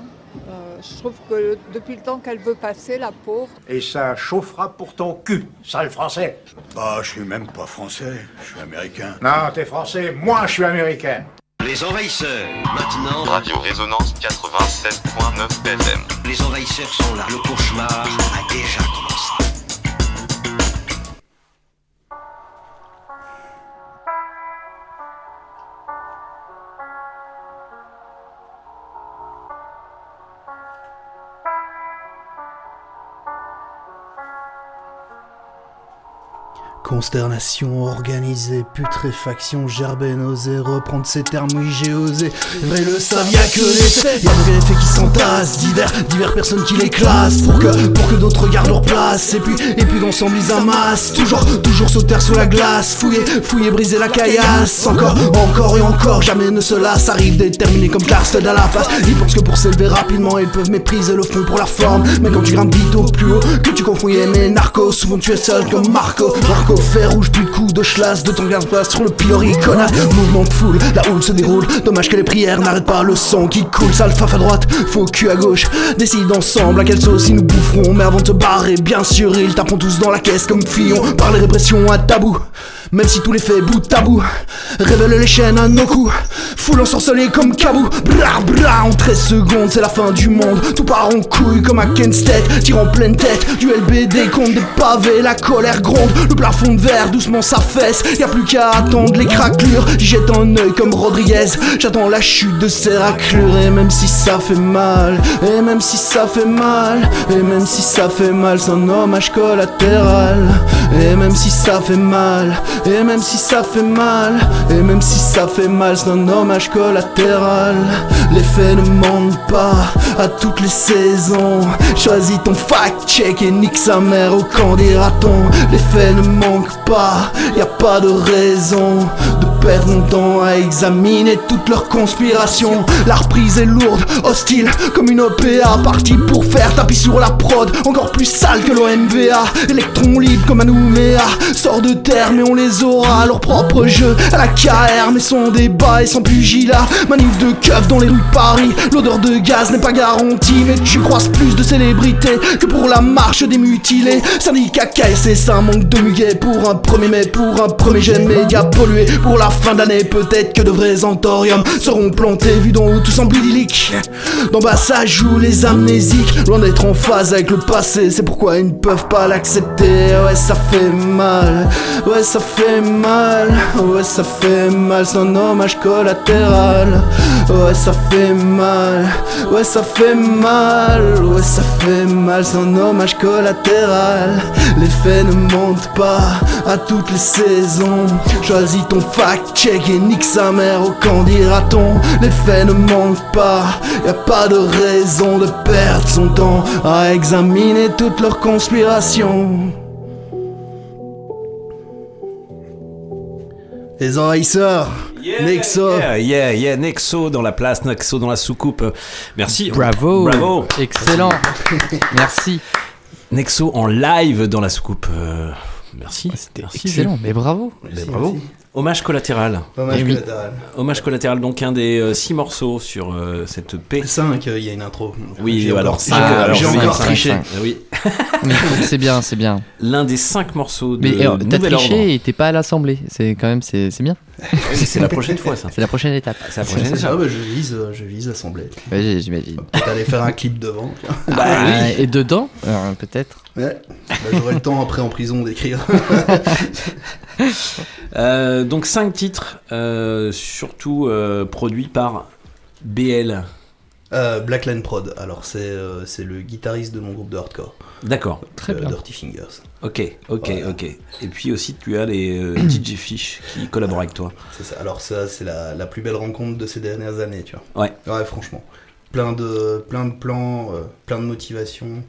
Euh, je trouve que depuis le temps qu'elle veut passer, la pauvre. Et ça chauffera pour ton cul, sale français. Bah, je suis même pas français, je suis américain. Non, t'es français, moi je suis américain. Les envahisseurs, maintenant. Radio Résonance 87.9 FM. Les envahisseurs sont là. Le cauchemar a déjà commencé. Consternation organisée, putréfaction, gerber, nausée, reprendre ces termes, oui j'ai osé. Vrai le savent, y'a que les faits, y'a de faits qui s'entassent, divers, divers personnes qui les classent, pour que, pour que d'autres gardent leur place, et puis, et puis d'ensemble ils amassent, toujours, toujours sauter sous la glace, fouiller, fouiller, briser la caillasse, encore, encore et encore, jamais ne se lasse, arrive déterminé comme Karsten à la face, ils pensent que pour s'élever rapidement, ils peuvent mépriser le fond pour la forme, mais quand tu grimpes vite au plus haut, que tu confonds aimer narcos, souvent tu es seul comme Marco, Marco fer rouge, plus de de chlasse, de ton garde place sur le pilori, connasse, mouvement de foule, la houle se déroule, dommage que les prières n'arrêtent pas le sang qui coule, sale faf à droite, faux cul à gauche, décide ensemble à quelle sauce ils nous boufferont, mais avant de te barrer, bien sûr, ils taperont tous dans la caisse comme Fillon, par les répressions à tabou. Même si tous les faits bout à bout révèlent les chaînes à nos coups, foule ensorcelée comme Kabou. Bra bra, en 13 secondes, c'est la fin du monde. Tout part en couille comme à Kenstead, tire en pleine tête. Du LBD contre des pavés, la colère gronde. Le plafond de verre doucement s'affaisse. Y a plus qu'à attendre les craquelures. J'y jette un œil comme Rodriguez. J'attends la chute de ces raclures. Et même si ça fait mal, et même si ça fait mal, et même si ça fait mal, c'est un hommage collatéral. Et même si ça fait mal, et même si ça fait mal, et même si ça fait mal, c'est un hommage collatéral. Les faits ne mentent pas à toutes les saisons. Choisis ton fact-check et nique sa mère au camp. Les faits ne manquent pas, y a pas de raison perdre mon temps à examiner toutes leurs conspirations. La reprise est lourde, hostile, comme une OPA, partie pour faire tapis sur la prod, encore plus sale que l'OMVA. Électron libre comme un Nouméa, sort de terre, mais on les aura. Leur propre jeu à la KR, mais sans débat et sans pugilat. Manif de keuf dans les rues de Paris, l'odeur de gaz n'est pas garantie, mais tu croises plus de célébrités que pour la marche des mutilés. Syndicat KSC, ça manque de muguet pour un premier mai, pour un premier jet méga pollué. Pour la fin d'année, peut-être que de vrais anthoriums seront plantés, vus d'en haut, tout semble idyllique. D'en bas, ça joue les amnésiques, loin d'être en phase avec le passé, c'est pourquoi ils ne peuvent pas l'accepter. Ouais, ça fait mal, ouais, ça fait mal, ouais, ça fait mal, c'est un hommage collatéral. Ouais, ça fait mal, ouais, ça fait mal, ouais, ça fait mal, c'est un hommage collatéral. Les faits ne mentent pas à toutes les saisons. Choisis ton fact-check et nique sa mère au camp dira-t-on. Les faits ne mentent pas, y a pas de raison de perdre son temps à examiner toutes leurs conspirations. Les envahisseurs, Nexo. Yeah, yeah, yeah, Nexo dans la place, Nexo dans la soucoupe. Merci. Bravo. Bravo. Excellent. Merci. Nexo en live dans la soucoupe. euh, Merci. C'était Merci, excellent, Jules. mais bravo. Mais bravo. Hommage collatéral. Hommage oui. collatéral. Hommage collatéral, donc un des euh, six morceaux sur euh, cette P. 5, il y a une intro. Oui, J'ai alors encore- 5. j'ai- alors j'ai oui, encore triché. Oui. C'est bien, c'est bien. L'un des cinq morceaux de, Mais euh, t'as triché et t'es pas à l'assemblée. C'est quand même, c'est c'est bien. C'est la prochaine fois, ça. C'est la prochaine étape. C'est la prochaine étape. bah, je vise, euh, je vise l'assemblée. Ouais, j'imagine. Peut-être aller faire un clip devant. Ah, Et dedans, euh, peut-être. Ouais. Bah, J'aurai le temps après en prison d'écrire. Euh, donc 5 titres, euh, surtout euh, produits par BL. Euh, Blackline Prod, alors c'est euh, c'est le guitariste de mon groupe de hardcore. D'accord. Très bien. Dirty Fingers. Ok, ok, Voilà. ok. Et puis aussi, tu as les euh, DJ Fish qui collaborent avec toi. C'est ça. Alors ça, c'est la, la plus belle rencontre de ces dernières années, tu vois. Ouais. Ouais, franchement. Plein de, plein de plans, euh, plein de motivation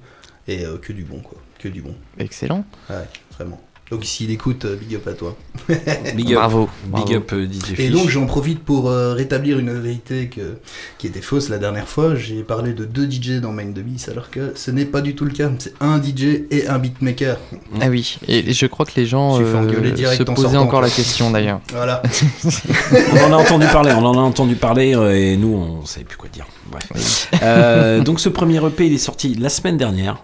et euh, que du bon, quoi. Que du bon. Excellent. Ouais, vraiment. Donc s'il écoute, euh, big up à toi. Big up. Bravo, Big up euh, DJ Fish. Et donc j'en profite pour euh, rétablir une vérité que, qui était fausse la dernière fois. J'ai parlé de deux DJ dans Mind the Beast alors que ce n'est pas du tout le cas. C'est un DJ et un beatmaker. Ah oui, et je crois que les gens euh, se en posaient sortant, encore quoi. la question d'ailleurs. Voilà. on en a entendu parler, on en a entendu parler euh, et nous on savait plus quoi dire. Bref. Euh, donc ce premier EP il est sorti la semaine dernière.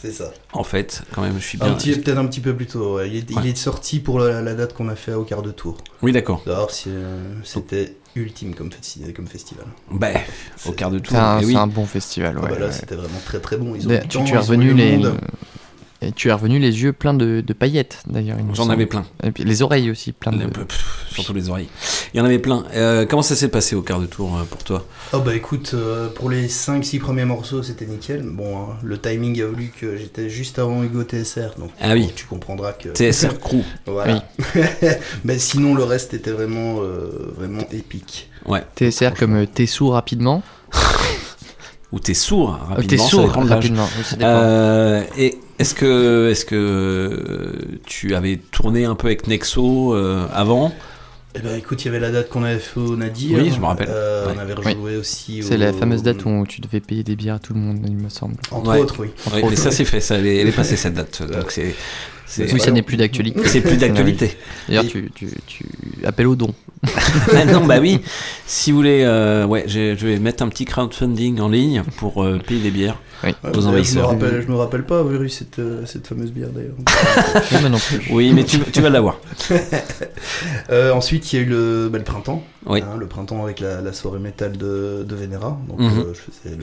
C'est ça. En fait, quand même, je suis bien. petit- Peut-être un petit peu plus tôt. ouais. Il, est, il Ouais. est sorti pour la, la date qu'on a fait au quart de tour. Oui, d'accord. D'ailleurs, euh, c'était ultime comme, festi- comme festival. Bah, au quart de tour. C'est un, et oui. c'est un bon festival, Ah bah là, ouais. c'était vraiment très très bon. Ils ont tu, temps, tu ont revenu le les monde. Et tu es revenu les yeux pleins de, de paillettes d'ailleurs. J'en avais plein. Et puis les oreilles aussi plein de. Pff, surtout les oreilles. Il y en avait plein. Euh, comment ça s'est passé au quart de tour euh, pour toi? Oh bah écoute, euh, pour les 5-6 premiers morceaux, c'était nickel. Bon, hein, le timing a voulu que j'étais juste avant Hugo TSR, donc Ah oui. bon, tu comprendras que... TSR Crew. voilà. Mais sinon, le reste était vraiment, euh, vraiment épique. Ouais. TSR comme euh, t'es sourd rapidement. Ou t'es sourd hein, rapidement t'es sourd rapidement, oui, ça dépend. Euh, et est-ce que, est-ce que euh, tu avais tourné un peu avec Nexo euh, avant? Eh ben écoute, il y avait la date qu'on avait fait au Nadir. Oui, je me rappelle. Euh, Ouais. On avait Oui. rejoué aussi C'est au- la fameuse date où tu devais payer des bières à tout le monde, il me semble. Entre Ouais. autres, oui. Entre mais ça c'est fait, ça, elle, est, elle est passée cette date. Donc c'est, c'est- Oui, ça n'est plus d'actualité. C'est plus d'actualité. D'ailleurs, Et- tu, tu, tu appelles au don. Ah non, bah oui. Si vous voulez, euh, ouais, je vais mettre un petit crowdfunding en ligne pour euh, payer des bières Oui. Ouais, aux je, me rappelle, je me rappelle pas avoir eu cette, euh, cette fameuse bière d'ailleurs. Oui, moi non plus. Oui, mais tu, tu vas l'avoir. Euh, ensuite, il y a eu le, bah, le printemps. Oui. Hein, le printemps avec la, la soirée métal de, de Venera. Donc, euh, je faisais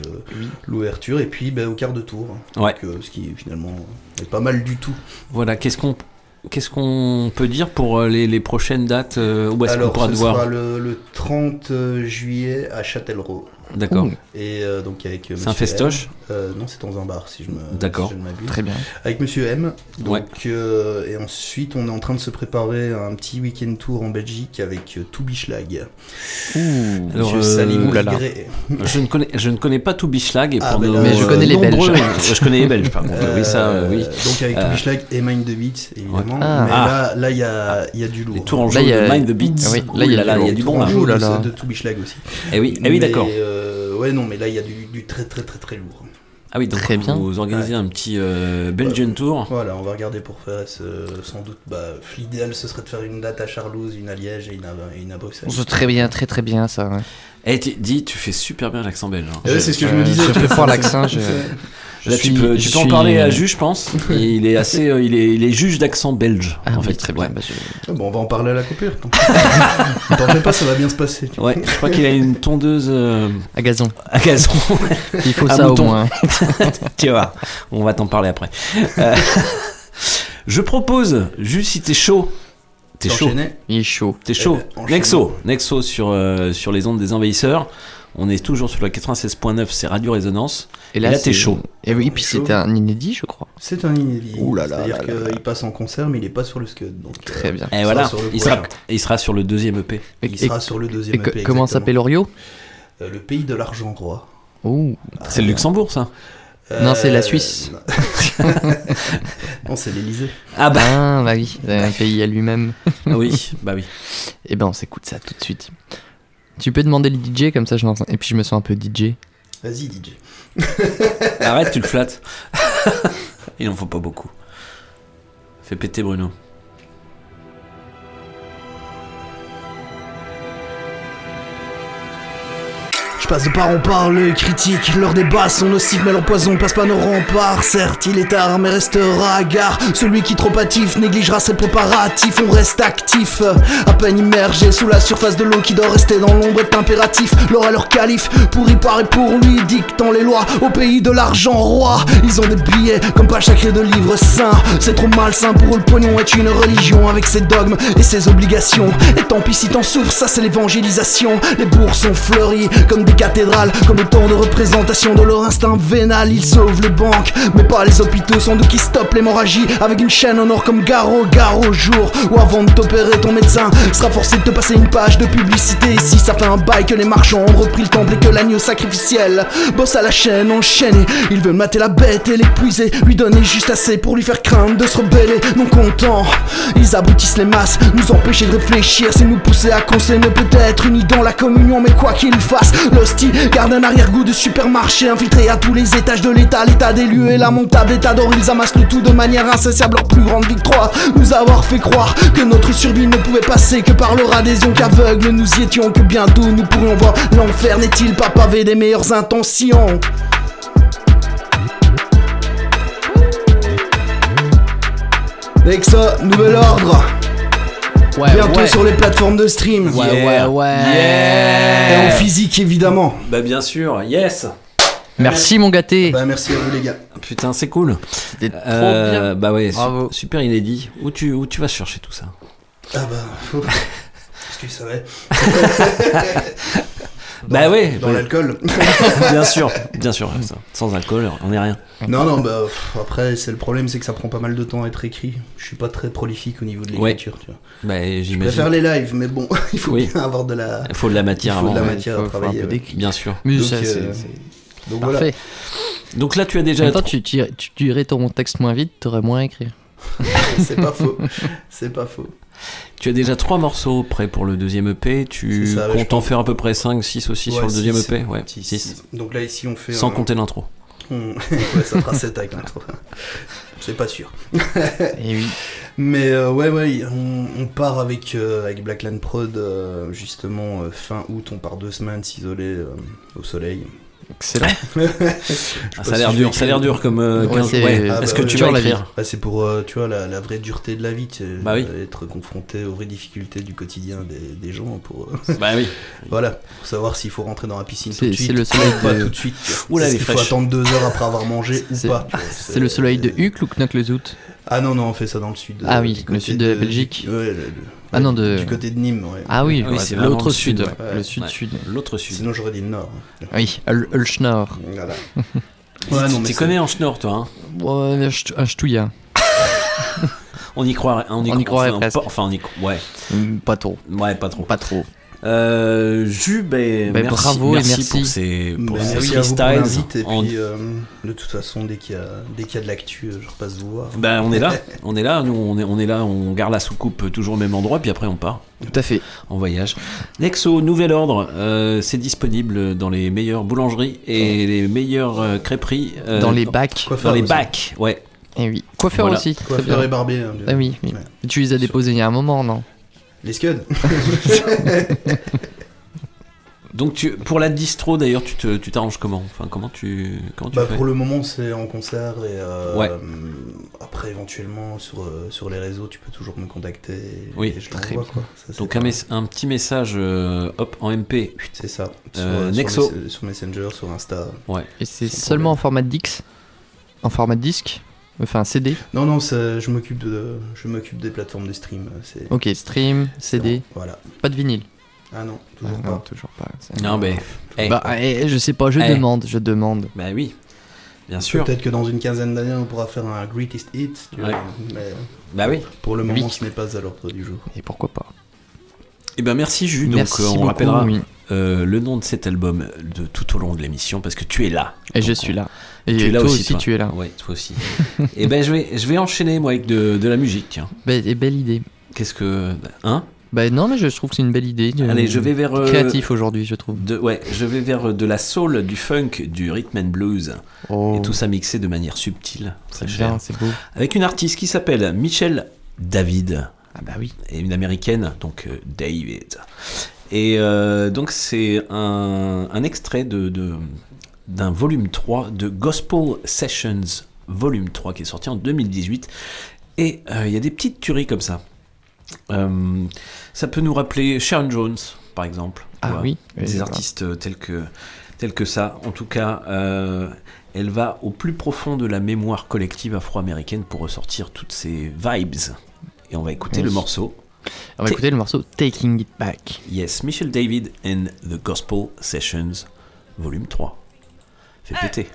l'ouverture. Et puis, bah, au quart de tour. Ouais. Donc, euh, ce qui finalement est pas mal du tout. Voilà, qu'est-ce qu'on qu'est-ce qu'on peut dire pour les, les prochaines dates euh, Où est-ce qu'on Alors, pourra ce te voir? sera le, le 30 juillet à Châtellerault. D'accord. Et euh, donc avec. euh, C'est un Monsieur festoche M. Euh, Non, c'est dans un bar, si je me. D'accord. si. Très bien. Avec Monsieur M. Donc, Ouais. euh, et ensuite, on est en train de se préparer un petit week-end tour en Belgique avec euh, Toubischlag. Ouh. Alors, Monsieur euh, Salim je ne connais je ne connais pas tout Bischlag et Ah, pour ben nos Mais je connais les Belges. je connais les Belges par contre. oui, ça, euh, oui. Donc avec Euh, Toubischlag et Mind the Beat, évidemment. Ah. Mais Ah. là, là, il y a, il y a du lourd. Les tours en jeu il y a- de Mind the Beats. Ah oui, là, il y a du il y a lourd. du Tour bon en là. de- Toubischlag aussi. Eh oui, eh oui d'accord. Euh, ouais, non, mais là, il y a du, du très très très très lourd. Ah oui, donc Très bien. vous organisez un petit euh, Belgian Tour. Voilà, on va regarder pour faire ce- sans doute. Bah, L'idéal, ce serait de faire une date à Charlouse, une à Liège et une à, et une à Bruxelles. C'est très bien, très très bien ça. ouais. Eh, tu- dis, tu fais super bien l'accent belge. hein. Ouais, c'est ce que je me Euh, disais. Je fais fort l'accent. Je, je Là, suis- tu peux, tu peux en suis- parler à Juge, je pense. Et il est assez, euh, il est, il est juge d'accent belge. Ah en oui, fait, très Ouais. bien. bah, je- Ah bon, on va en parler à la coupure. T'en T'en fais pas, ça va bien se passer. Ouais, je crois qu'il a une tondeuse euh, À gazon. à gazon. Il faut À ça mouton. au moins. tu vois, on va t'en parler après. Euh, je propose, juste si t'es chaud, t'es chaud, Il est chaud. t'es chaud. Eh ben. Nexo, Nexo sur, euh, sur les ondes des envahisseurs. On est toujours sur la 96.9, c'est Radio Résonance. Et là, t'es c'est- chaud. Et oui, puis c'était un inédit, je crois. C'est un inédit. Ouh là là C'est-à-dire là là qu'il passe en concert, mais il est pas sur le Scud. Donc, euh, Très bien. Et il voilà, sera sur le il sera, il sera sur le deuxième E EP. Et, Il sera sur le deuxième et EP, comment exactement. s'appelle Orio? Euh, Le pays de l'argent roi. Oh. C'est le Luxembourg, ça Non, c'est la Euh, Suisse. non, c'est l'Elysée. Ah bah Ah, bah oui, c'est un pays à lui-même. oui, bah oui. Eh ben, on s'écoute ça tout de suite. Tu peux demander le DJ comme ça, je lance. Et puis je me sens un peu DJ. Vas-y, DJ. Arrête, tu le flattes. Il en faut pas beaucoup. Fais péter Bruno. Passe de part en part, les critiques, leurs débats sont nocifs, mais leur poison passe pas nos remparts. Certes, il est tard, mais restera gare. Celui qui trop hâtif négligera ses préparatifs. On reste actif, à peine immergé sous la surface de l'eau qui doit rester dans l'ombre est impératif. L'or est leur calife, pour y parer pour lui, dictant les lois. Au pays de l'argent roi, ils ont des billets comme pas sacré de livres saints. C'est trop malsain pour eux, le pognon est une religion avec ses dogmes et ses obligations. Et tant pis si t'en souffres, ça c'est l'évangélisation. Les bourgs sont fleuris comme des cathédrales, comme autant de représentations de leur instinct vénal. Ils sauvent les banques, mais pas les hôpitaux, sans doute qui stoppent l'hémorragie avec une chaîne en or comme Garo, Garo jour. Ou avant de t'opérer, ton médecin sera forcé de te passer une page de publicité. Ici, ça fait un bail que les marchands ont repris le temple et que l'agneau sacrificiel bosse à la chaîne enchaîné. Ils veulent mater la bête et l'épuiser, lui donner juste assez pour lui faire craindre de se rebeller. Non content, ils aboutissent les masses, nous empêcher de réfléchir, c'est nous pousser à consommer peut-être unis dans la communion, mais quoi qu'il fasse, garde un arrière-goût de supermarché infiltré à tous les étages de l'état, l'état des lieux et lamentable état d'or. Ils amassent tout de manière insatiable, leur plus grande victoire, nous avoir fait croire que notre survie ne pouvait passer que par leur adhésion qu'aveugle nous y étions, que bientôt nous pourrions voir l'enfer n'est-il pas pavé des meilleures intentions? Nexa, nouvel ordre. Ouais, Bientôt ouais. sur les plateformes de stream. Ouais, Yeah. ouais, ouais. Et en physique évidemment. Bah bien sûr, yes Merci mon gâté. Bah merci à vous les gars. Putain, c'est cool. C'était trop Euh, bien. Bah ouais, Bravo. super inédit. Où tu, où tu vas chercher tout ça? Ah bah. faut- Parce que tu savais. Bah ouais. Dans ouais. l'alcool. bien sûr, bien sûr. ça. Sans alcool, on est rien. Non, non, bah pff, après, c'est le problème, c'est que ça prend pas mal de temps à être écrit. Je suis pas très prolifique au niveau de Ouais. l'écriture, tu vois. Bah Je préfère les lives, mais bon, il faut Oui. bien avoir de la. Il faut de la matière Il faut de la matière à travailler. peu ouais. Bien sûr. Mais Donc, ça, euh, c'est- Donc Parfait. voilà. Donc là, tu as déjà. même temps, tu, tu, tu dirais ton texte moins vite, t'aurais moins à écrire. c'est pas faux. C'est pas faux. Tu as déjà trois morceaux prêts pour le deuxième EP. Tu ça, comptes en faire à peu près 5, 6 aussi sur le deuxième six. EP Ouais, Six, 6. six. Donc là, ici, on fait. Sans un- compter l'intro. on- ouais, ça fera 7 avec l'intro. C'est pas sûr. Et oui. Mais euh, ouais, ouais, on, on part avec, euh, avec Blackland Prod, euh, justement, euh, fin août, on part deux semaines s'isoler euh, au soleil. Excellent. Ah, ça a l'air dur, ça a l'air dur comme. euh, Ouais, 15 c'est- ouais. Ah, Est-ce bah que ouais, tu vas la écrire Bah, c'est pour, euh, tu vois, la, la vraie dureté de la vie, tu sais, Bah oui. euh, être confronté aux vraies difficultés du quotidien des, des gens pour, euh, Bah oui. voilà, pour savoir s'il faut rentrer dans la piscine tout C'est- de suite. c'est le soleil ou pas de- tout de suite. Oula, Est-ce qu'il faut attendre deux heures après avoir mangé ou C'est- pas C'est le soleil de Hucle ou Knock-le-Zout Ah non, non, on fait ça dans le sud. Ah euh, oui, le sud de Belgique. ouais, le- le- Ah non, de- Du côté de Nîmes, ouais. Ah oui, Oui, c'est l'autre le sud, sud, ouais. ouais. le sud-sud. L'autre sud. Sinon, j'aurais dit le nord. Oui, Ul- Ulschnor. Voilà. Tu Ouais, non, mais tu connais en schnorr, toi hein Ouais, un ch'tou- un ch'touilla. On y croirait. On y, On y croirait enfin, presque. pas- Enfin, on y Ouais. Mm, Pas trop. Ouais, pas trop. Pas trop. Euh, Jus, ben, Ben, merci, bravo et merci, merci. pour ces, pour ces merci à vous pour freestyles. l'invite et En- puis euh, de toute façon dès qu'il y a dès qu'il y a de l'actu euh, je repasse vous voir. Ben, on est là, on est là, nous on est, on est là, on garde la soucoupe toujours au même endroit, puis après on part Tout à fait. en voyage. Nexo, nouvel ordre, euh, c'est disponible dans les meilleures boulangeries et les meilleures euh, crêperies. euh, Dans les bacs. Dans Coiffeur les aussi. bacs, ouais. Eh oui. Coiffeur Voilà. aussi. Coiffeur et barbier. hein, Ah oui, oui. Ouais. Tu les as déposés il y a un moment, non? Les scuds. Donc tu, pour la distro d'ailleurs, tu te- tu t'arranges comment? Enfin, comment tu, comment tu Bah, fais? pour le moment c'est en concert et euh, Ouais. après éventuellement sur, euh, sur les réseaux tu peux toujours me contacter et, Oui, et je très quoi. Ça, c'est Donc un, pas- mes- un petit message, euh, hop, en MP. c'est ça. Sur, Euh, sur Nexo. Mes- sur Messenger, sur Insta. Ouais. Et c'est seulement en format Dix? En format disque? Enfin, CD Non non, je m'occupe de je m'occupe des plateformes de stream. C'est Ok, stream, CD. voilà. Pas de vinyle Ah non, toujours Ah non, pas. toujours pas. c'est- Non, mais. eh, Bah, eh, je sais pas, je Eh. demande, je demande. bah oui, bien sûr. Peut-être que dans une quinzaine d'années on pourra faire un greatest hit. tu Ouais. vois, mais Bah oui. pour le moment Oui. ce n'est pas à l'ordre du jour. Et pourquoi pas Et ben merci Jus. Donc Merci euh, on beaucoup, rappellera oui. euh, le nom de cet album de tout au long de l'émission parce que tu es là. Et je suis on- là. Et tu es là toi aussi, aussi, toi. tu es là. Ouais, toi aussi. et ben je vais, je vais enchaîner moi avec de, de la musique. Tiens. Et belle idée. Qu'est-ce que, hein? Bah non, mais je trouve que c'est une belle idée. Allez, je vais vers. euh, Créatif aujourd'hui, je trouve. De, ouais, je vais vers euh, de la soul, du funk, du rhythm and blues. Et tout ça mixé de manière subtile. Très Oh. C'est cher. bien, c'est beau. Avec une artiste qui s'appelle Michelle David. Ah bah oui. Et une américaine, donc euh, David. Et euh, donc c'est un, un extrait de, de- d'un volume 3 de Gospel Sessions, volume 3, qui est sorti en 2018. Et euh, il y a des petites tueries comme ça. Euh, ça peut nous rappeler Sharon Jones, par exemple. Ah oui, Des artistes euh, tels que, tels que ça. En tout cas, euh, elle va au plus profond de la mémoire collective afro-américaine pour ressortir toutes ces vibes. Et on va écouter Oui. le morceau. On va écouter le morceau Taking It Back. Yes, Michel David and the Gospel Sessions, volume 3. Fais péter.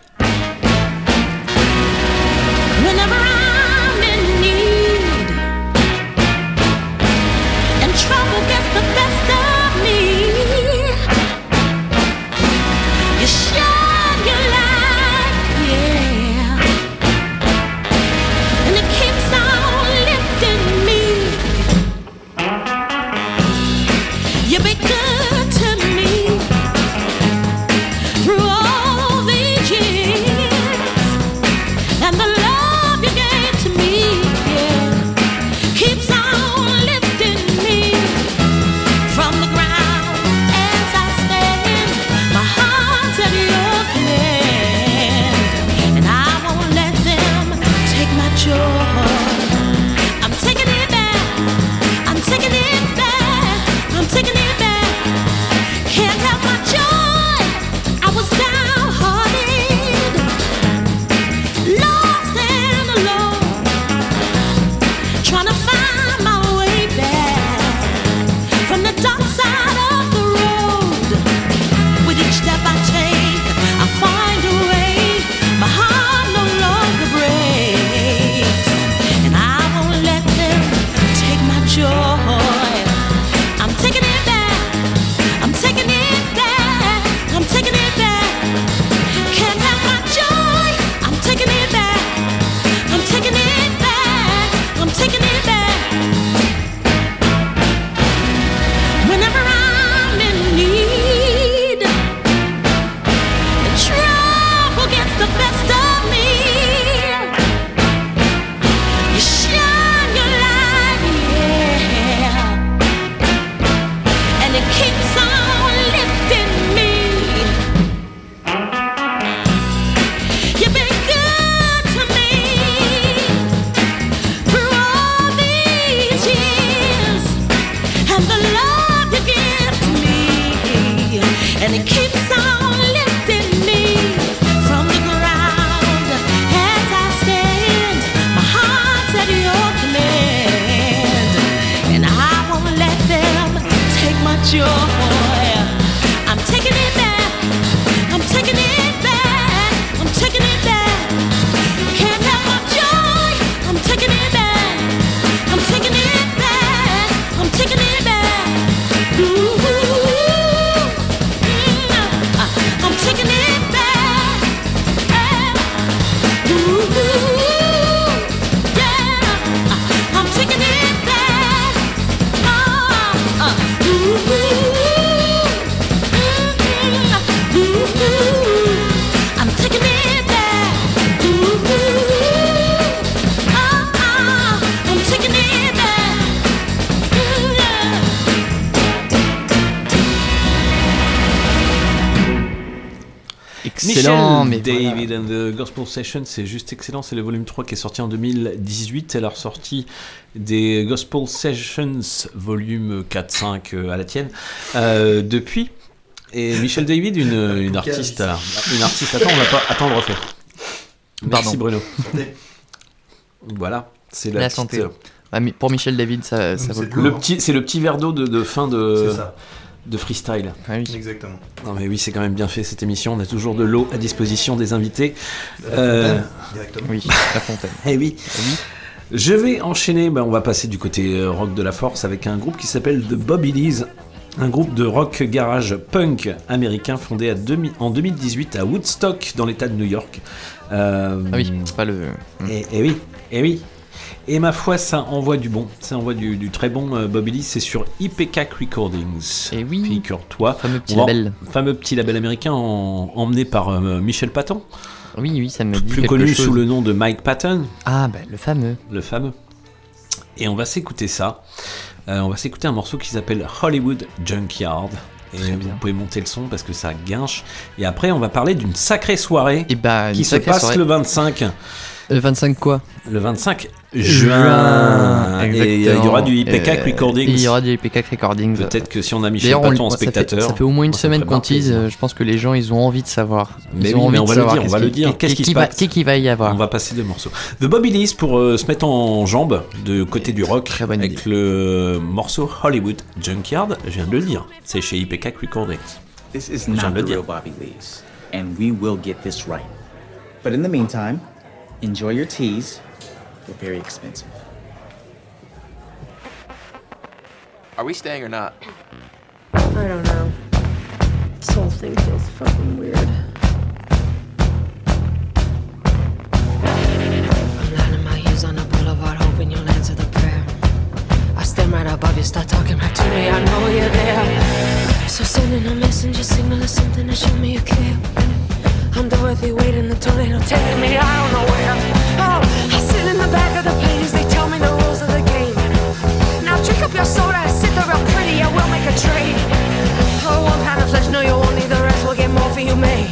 Gospel Session, c'est juste excellent. C'est le volume 3 qui est sorti en 2018. C'est la ressortie des Gospel Sessions, volume 4-5 euh, à la tienne, euh, depuis. Et Michel David, une, une artiste. euh, Une artiste. Attends, on va pas. Attends, on le refait. Merci Pardon. Bruno. Voilà, c'est la, La petite, santé. euh, Ah, pour Michel David, ça, ça vaut le coup. le petit, c'est le petit verre d'eau de, de fin de, de freestyle. Ah oui. Exactement. Non mais oui, c'est quand même bien fait cette émission. On a toujours de l'eau à disposition des invités. La Euh, fontaine, directement. Oui, la fontaine. eh oui. Je vais enchaîner. ben, on va passer du côté euh, rock de la force avec un groupe qui s'appelle The Bobby Lees. Un groupe de rock garage punk américain fondé à 2000 en 2018 à Woodstock dans l'état de New York. Euh, Ah oui, pas le. Et, et oui, et oui. Et ma foi, ça envoie du bon. Ça envoie du, du très bon euh, Bobby. C'est sur IPK Recordings. Et oui. Figure-toi. Fameux petit label. Fameux petit label américain en- emmené par euh, Michel Patton. Oui, oui, ça me dit Plus connu chose. sous le nom de Mike Patton. Ah, bah, le fameux. Le fameux. Et on va s'écouter ça. Euh, on va s'écouter un morceau qui s'appelle Hollywood Junkyard. Et vous pouvez monter le son parce que ça guinche. Et après, on va parler d'une sacrée soirée Et bah, qui se passe soirée. le 25. Le 25 quoi? Le 25 Juin, juin. Et il y aura du IPK Euh, Recordings. Il y aura du IPK Recordings. Peut-être que si on a Michel D'ailleurs, on- Patton en ça fait- spectateur. Ça fait, au moins une semaine qu'on tease. euh, Je pense que les gens, ils ont envie de savoir. Mais Ils oui, ont envie mais on de va le savoir dire, on qu'est-ce va le qui- dire. Qu'est-ce qui se va- passe Qu'est-ce qu'il va y avoir On va passer deux morceaux. The Bobby Lees pour euh, se mettre en jambe de côté du rock avec le morceau Hollywood Junkyard. Je viens de le dire. C'est chez IPK Recordings. This is Je viens not de le the dire. real Bobby Lee's, and we will get this right. But in the meantime, enjoy your teas. They're very expensive. Are we staying or not? I don't know. This whole thing feels fucking weird. I'm lining my heels on the boulevard, hoping you'll answer the prayer. I stand right above you, start talking right to me. I know you're there. So sending a messenger signal or something to show me you care. I'm Dorothy waiting the tornado taking me I don't know where. Oh, I sit in the back of the plane as they tell me the rules of the game. Now drink up your soda and sit there real pretty. Yeah, we'll make a trade. Oh, one pound of flesh, no, you won't need the rest. We'll get more for you, May.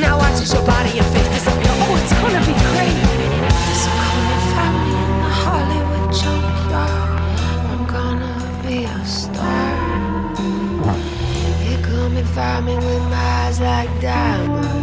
Now watch as your body and face disappear. Oh, it's gonna be great. So and find me in the Hollywood junkyard. I'm gonna be a star. You come and find me with my eyes like diamonds.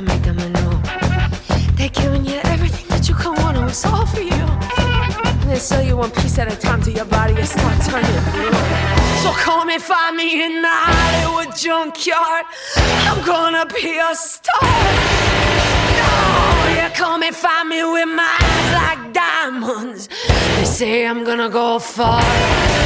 Make them. They're giving you everything that you could want, and it's all for you. And They sell you one piece at a time to your body and start turning blue. So come and find me in the Hollywood junkyard. I'm gonna be a star. No, you come and find me with my eyes like diamonds. They say I'm gonna go far.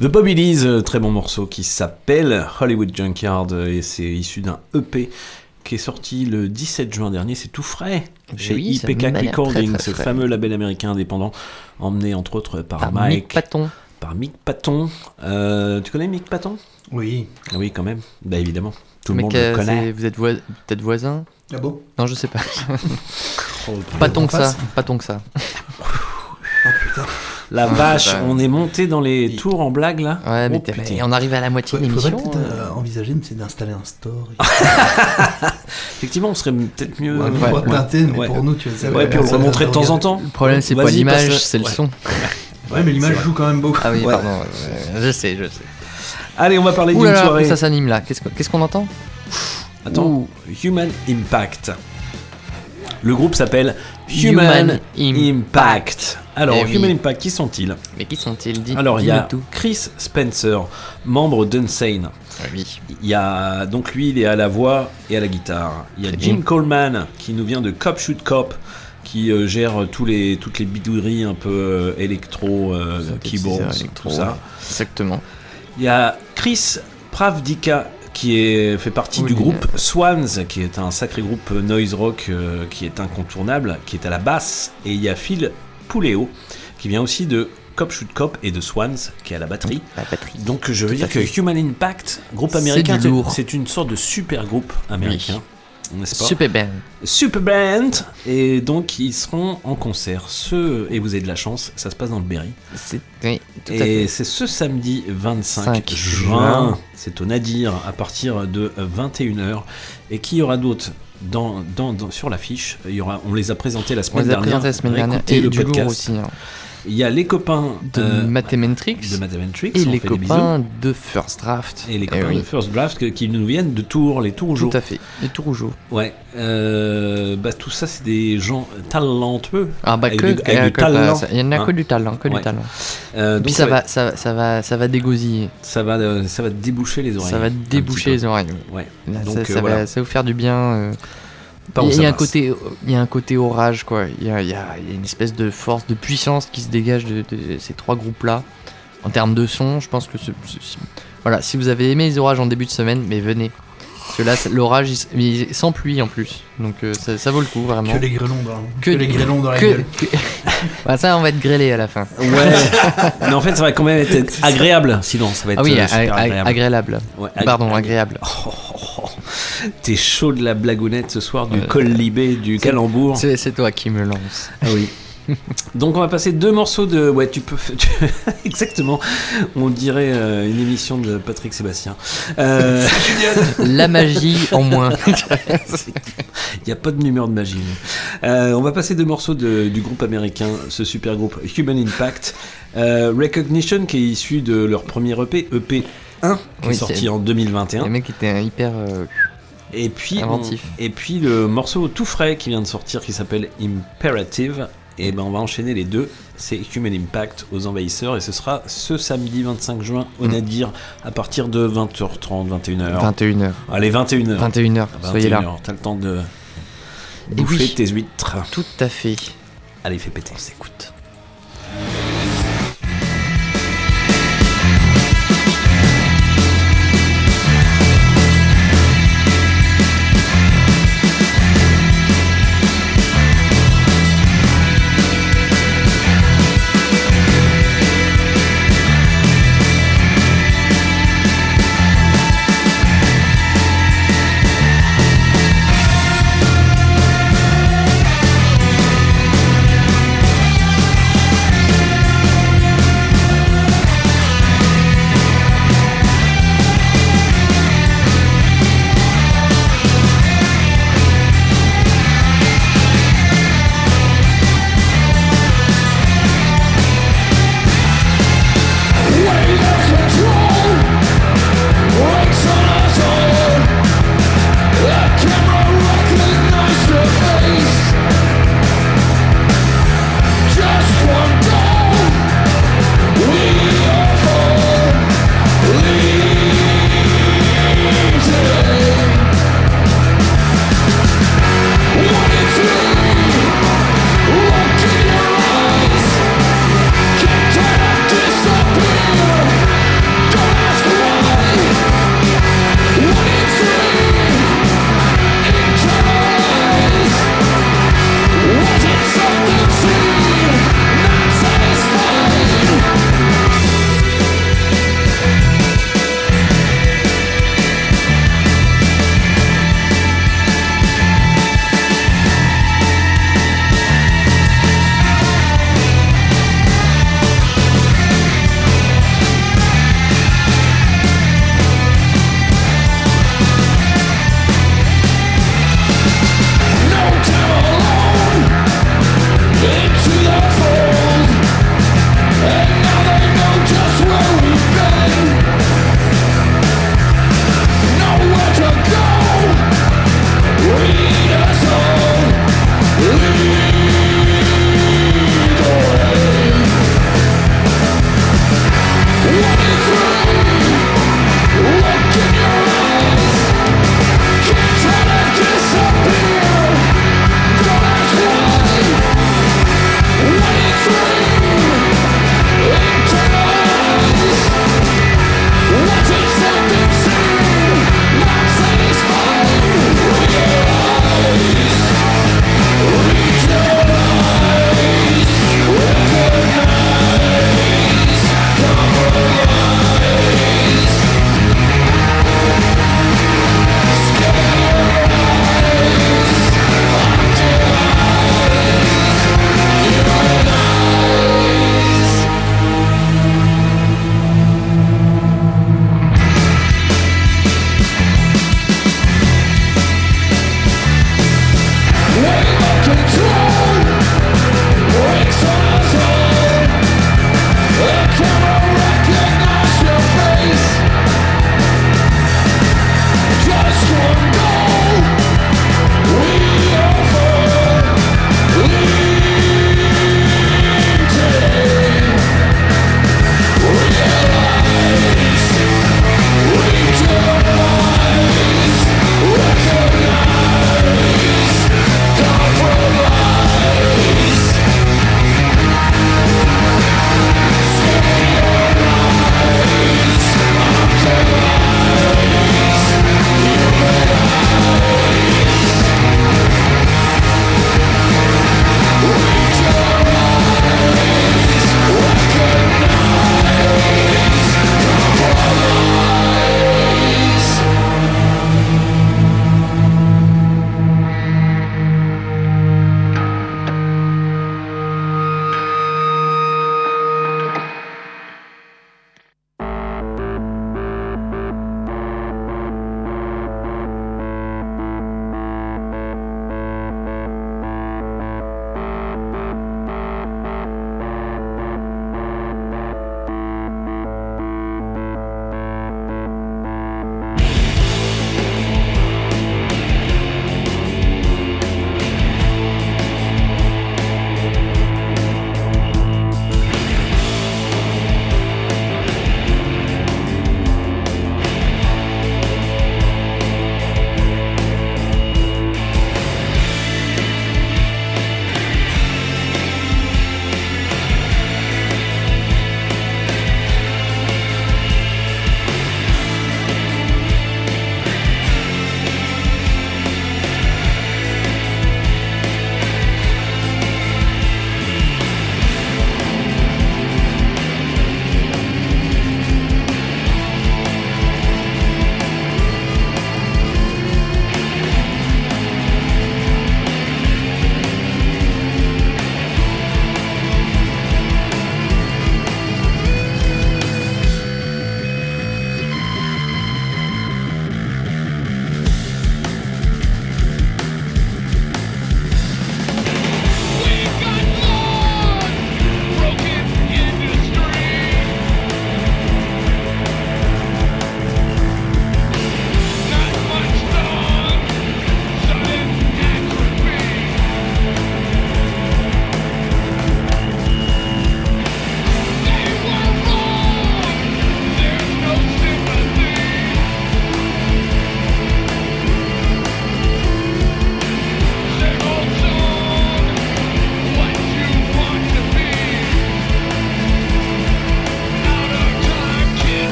The Bobby Lees, euh, très bon morceau qui s'appelle Hollywood Junkyard euh, et c'est issu d'un EP qui est sorti le 17 juin dernier, c'est tout frais chez Oui, IPK Recording, ce frais. fameux label américain indépendant emmené entre autres par, Par Mike Mick Patton. Par Mick Patton. Euh, tu connais Mick Patton? Oui. Oui, quand même. Bah évidemment, tout le Mais monde le connaît. Vous êtes voi- peut-être voisins Ah bon? Non, je sais pas. Oh, pas tant que ça. Pas tant que ça. Oh putain. La Ouais, vache, bah, on est monté dans les tours en blague là. Ouais, mais Oh, mais on arrive à la moitié de Il faudrait l'émission. peut-être euh. euh, envisager d'installer un store. Effectivement, on serait peut-être mieux. Ouais, on va teinter, mais pour nous, tu vois, Ouais, puis on le remontrait de temps en temps. Le problème, c'est pas l'image, c'est le ouais. son. Ouais, mais l'image joue quand même beaucoup. Ah oui, Ouais. pardon. je sais, je sais. Allez, on va parler d'une soirée. Ça s'anime là. Qu'est-ce qu'on qu'est-ce qu'on entend? Attends, Human Impact. Le groupe s'appelle Human, Human Impact. Alors, Eh oui. Human Impact, qui sont-ils Mais qui sont-ils Alors, il y a tout. Chris Spencer, membre d'Unsane. Oui. Il y a donc lui, il est à la voix et à la guitare. Il y a Jim. Coleman qui nous vient de Cop Shoot Cop, qui euh, gère tous les toutes les bidouilleries un peu euh, électro, euh, keyboards, synthétiseurs électro, tout ça. Exactement. Il y a Chris Pravdika qui est, fait partie Oui, du groupe Swans, qui est un sacré groupe noise rock euh, qui est incontournable, qui est à la basse. Et il y a Phil Pouléo qui vient aussi de Cop Shoot Cop et de Swans, qui est à la batterie. La batterie. Donc je veux dire que. Human Impact, groupe C'est américain, du c'est- lourd. c'est une sorte de super groupe américain. N'est-ce pas Super band. Super band Et donc ils seront en concert. Ce, et vous avez de la chance, ça se passe dans le Berry. C'est oui, tout à Et c'est ce samedi 25 5 juin, c'est au Nadir à partir de 21h. Et qui y aura d'autres dans, dans, dans- sur l'affiche? Il y aura, On les a présentés la On semaine les a dernière. présentés la semaine dernière. Et le du lourd podcast. aussi. hein. Il y a les copains De euh, Mathematrix. de Mathematrix, Et les copains de First Draft. Et les Eh copains oui. de First Draft que- qui nous viennent de Tours, les Tourougeaux. Tout à fait. Les Tourougeaux. Ouais, euh, bah tout ça c'est des gens talentueux. Ah bah avec que, du, que- avec du que- talent. ça- il y en a hein. que du talent, que Ouais. du talent. Euh, donc Puis ça va va, ça, ça va, ça va dégosiller. Ça va, euh, ça va déboucher les oreilles. Ça va déboucher les oreilles. Ouais. Là, Donc, ça, ça voilà. va, ça va vous faire du bien. Il y, a un côté, il y a un côté orage quoi. Il y a, il y a- il y a une espèce de force, de puissance qui se dégage de, de ces trois groupes là. En termes de son, je pense que ce- ce- ce- voilà, si vous avez aimé les orages en début de semaine, mais venez. Parce que là, l'orage, il sans pluie en plus, donc euh, ça, ça vaut le coup vraiment. Que les grêlons dans, que les grêlons dans la que- gueule. que- Voilà, ça, on va être grêlé à la fin. Ouais. Mais en fait, ça va quand même être agréable. Sinon, ça va être Ah oui, euh, super ag- agréable. agréable. Ouais, ag- Pardon, ag- agréable. Oh, oh, oh. T'es chaud de la blagounette ce soir du col libé, du calembour. C'est toi qui me lance. Ah oui. Donc on va passer deux morceaux de... Ouais, tu peux... tu- Exactement. On dirait euh, une émission de Patrick Sébastien. Euh, La magie en moins. Il n'y a pas de numéro de magie. Euh, on va passer deux morceaux de- du groupe américain, ce super groupe Human Impact. Euh, Recognition, qui est issu de leur premier EP, EP 1, qui Oui, est sorti en 2021. Le mec était hyper. Et puis, Inventif. on- et puis le morceau tout frais qui vient de sortir qui s'appelle Imperative. Et ben on va enchaîner les deux. C'est Human Impact aux envahisseurs et ce sera ce samedi 25 juin au Mm. Nadir à partir de 20h30, 21h. 21h. Allez, 21h. 21h, soyez là. T'as le temps de bouffer oui. tes huîtres. Tout à fait. Allez, fais péter. On s'écoute.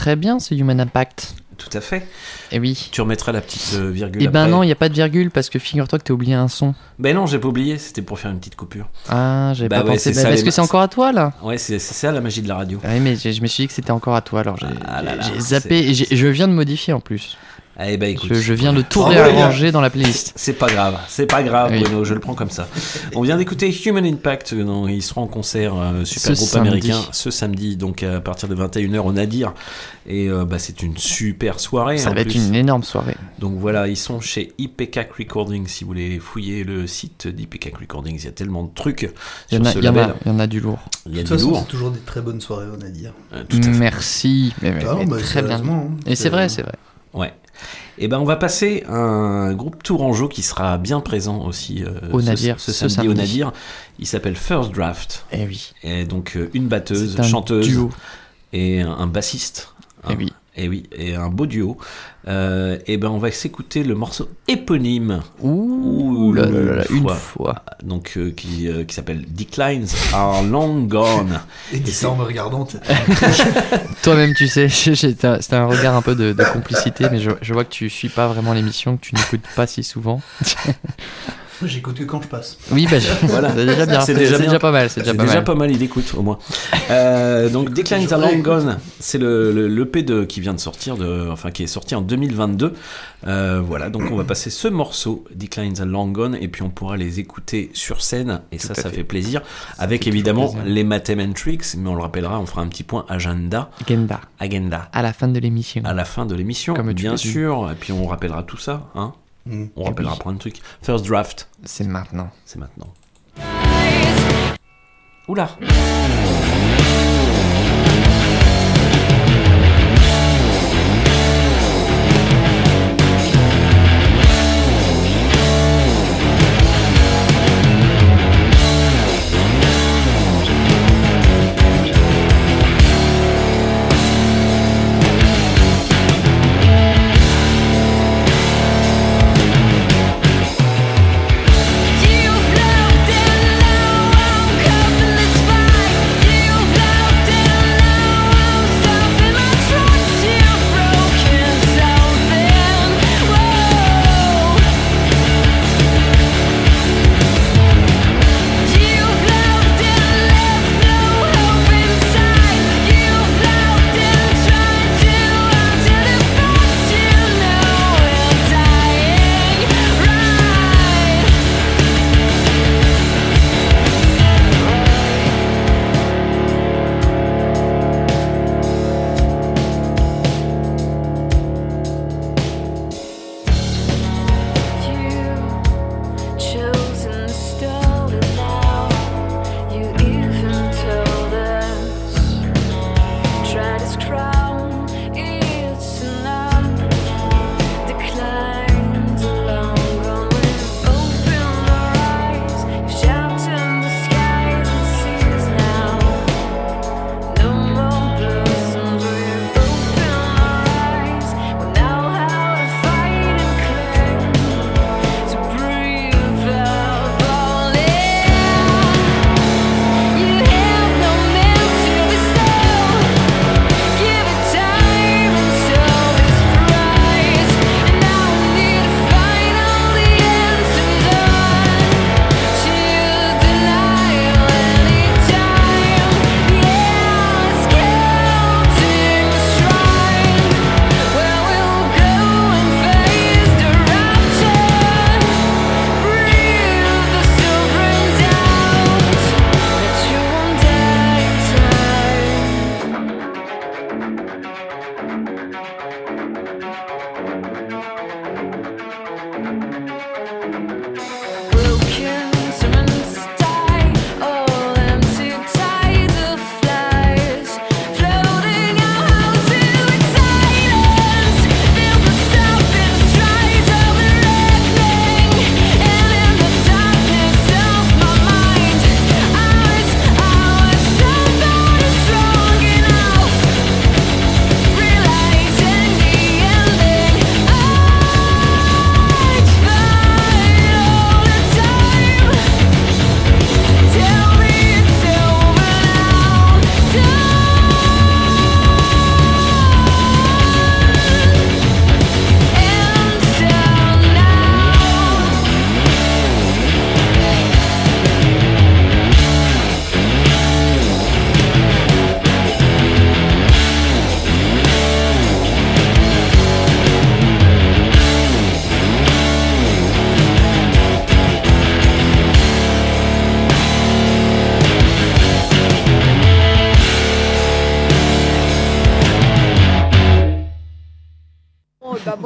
Très bien ce Human Impact. Tout à fait. Et oui. Tu remettras la petite euh, virgule. Et ben après. non, il n'y a pas de virgule parce que figure-toi que t'as oublié un son. Ben non, j'ai pas oublié, c'était pour faire une petite coupure. Ah, j'avais Bah pas ouais, pensé. Bah, les que c'est encore à toi là Ouais, c'est ça la magie de la radio. Oui, mais je me suis dit que c'était encore à toi, alors j'ai Ah zappé et je viens de modifier en plus. Eh ben écoute. Je, je viens de tout réarranger dans la playlist. C'est pas grave, c'est pas grave, Oui. Bruno, je le prends comme ça. On vient d'écouter Human Impact, euh, non, ils seront en concert, euh, super Ce groupe samedi. américain, ce samedi, donc à partir de 21h au Nadir. Et euh, bah, c'est une super soirée. Ça en va être une énorme soirée. Donc voilà, ils sont chez IPCAC Recordings. Si vous voulez fouiller le site d'IPCAC Recordings, il y a tellement de trucs Il y en sur a- ce il y en a- label. il y en a du lourd. Il y a De du façon, lourd. c'est toujours des très bonnes soirées, on a dire. Euh, tout à fait. Merci. Mais, mais- Ah mais bah, très bien. hein. Et c'est C'est- vrai, c'est vrai. Ouais. Et ben on va passer à un groupe tourangeau qui sera bien présent aussi euh, Au ce- Nadir, ce, ce samedi, au. Nadir. Il s'appelle First Draft. Eh oui. Et donc euh, une batteuse, un chanteuse duo. et un, un bassiste. Eh hein. oui. Et oui, et un beau duo. Euh, et ben on va s'écouter le morceau éponyme. Ouh là là là là, une fois. Donc euh, qui, euh, qui s'appelle Declines Are Long Gone. Et dit ça en me regardant. Toi-même, tu sais, c'était un- c'était un regard un peu de, de complicité, mais je, je vois que tu suis pas vraiment l'émission, que tu n'écoutes pas si souvent. J'écoute que quand je passe. Oui, bah, Voilà. c'est déjà bien. C'est déjà, pas mal. C'est déjà, pas, mal. il écoute au moins. Euh, donc Declines Are Long Gone, c'est le, le, l'EP de, qui vient de sortir, de, enfin qui est sorti en 2022. Euh, voilà, donc on va passer ce morceau, Declines Are Long Gone, et puis on pourra les écouter sur scène, et ça, ça fait. fait plaisir. Avec fait évidemment toujours plaisir. les Mathematrix, mais on le rappellera, on fera un petit point agenda. Agenda. Agenda. À la fin de l'émission. À la fin de l'émission, bien sûr, et puis on rappellera tout ça, hein. Mm. On rappellera plein de trucs. First draft, C'est maintenant. c'est maintenant. Oula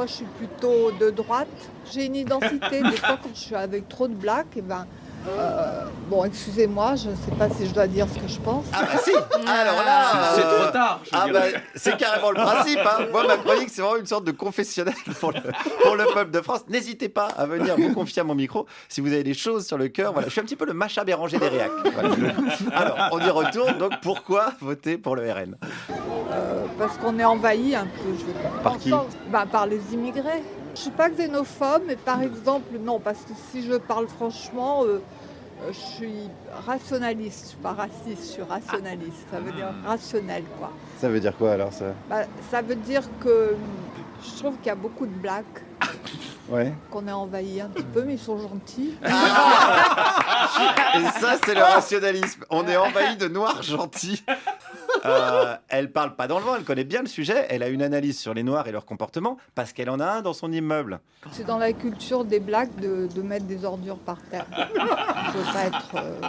moi, je suis plutôt de droite. J'ai une identité. Des fois, quand je suis avec trop de black, et ben, euh, bon, excusez-moi, je ne sais pas si je dois dire ce que je pense. Ah bah si Alors là, C'est- euh, trop tard, Ah bah, c'est carrément le principe. hein. Moi, ma chronique, c'est vraiment une sorte de confessionnal pour le, pour le peuple de France. N'hésitez pas à venir vous confier à mon micro si vous avez des choses sur le cœur. Voilà, je suis un petit peu le Macha Béranger des réacs. Voilà. Alors, on y retourne. Donc, pourquoi voter pour le RN Euh, parce qu'on est envahi un peu. Je vais Par qui? Bah, Par les immigrés. Je suis pas xénophobe, mais par exemple, non, parce que si je parle franchement, euh, je suis rationaliste. Je suis pas raciste, je suis rationaliste. Ça veut dire rationnel, quoi. Ça veut dire quoi alors ça? Bah, ça veut dire que je trouve qu'il y a beaucoup de blacks, Ouais. qu'on est envahi un petit peu, mais ils sont gentils. Et ça, c'est le rationalisme. On est envahi de noirs gentils. Euh, elle parle pas dans le vent, elle connaît bien le sujet. Elle a une analyse sur les noirs et leur comportement parce qu'elle en a un dans son immeuble. C'est dans la culture des blacks de, de mettre des ordures par terre. Je veux pas être euh,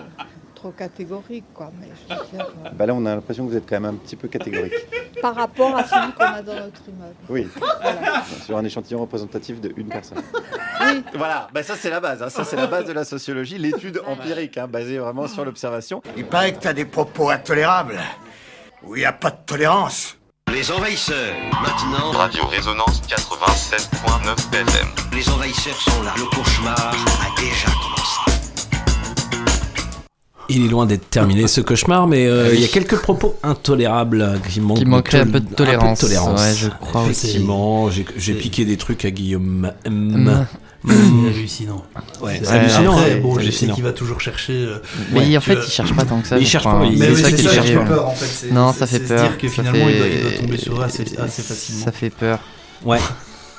trop catégorique, quoi, mais je veux dire, euh, Bah là, on a l'impression que vous êtes quand même un petit peu catégorique. par rapport à celui qu'on a dans notre immeuble. Oui. Sur un échantillon représentatif de une personne. Oui. Voilà, bah ça c'est la base. hein. Ça c'est la base de la sociologie, l'étude empirique, hein, basée vraiment sur l'observation. Il paraît que t'as des propos intolérables. Où il n'y a pas de tolérance. Les envahisseurs, maintenant. Radio Résonance 87.9 FM. Les envahisseurs sont là. Le cauchemar a déjà commencé. Il est loin d'être terminé ce cauchemar, mais euh, il y a quelques propos intolérables qui manquent. Qui manqueraient un peu de tolérance. tolérance. Ouais, je crois aussi. Effectivement, j'ai piqué des trucs à Guillaume. M. Mm. Mm. hallucinant. Ouais, C'est hallucinant. Après, bon, je sais qu'il va toujours chercher. euh, Mais en fait, il cherche pas tant que ça. Il cherche pas, hein. il- Mais c'est ça qui ça fait peur en fait. Non, ça fait peur. se dire que Ça finalement il, doit, fait- il doit tomber sur eux assez, assez facilement. Ça fait peur. Ouais.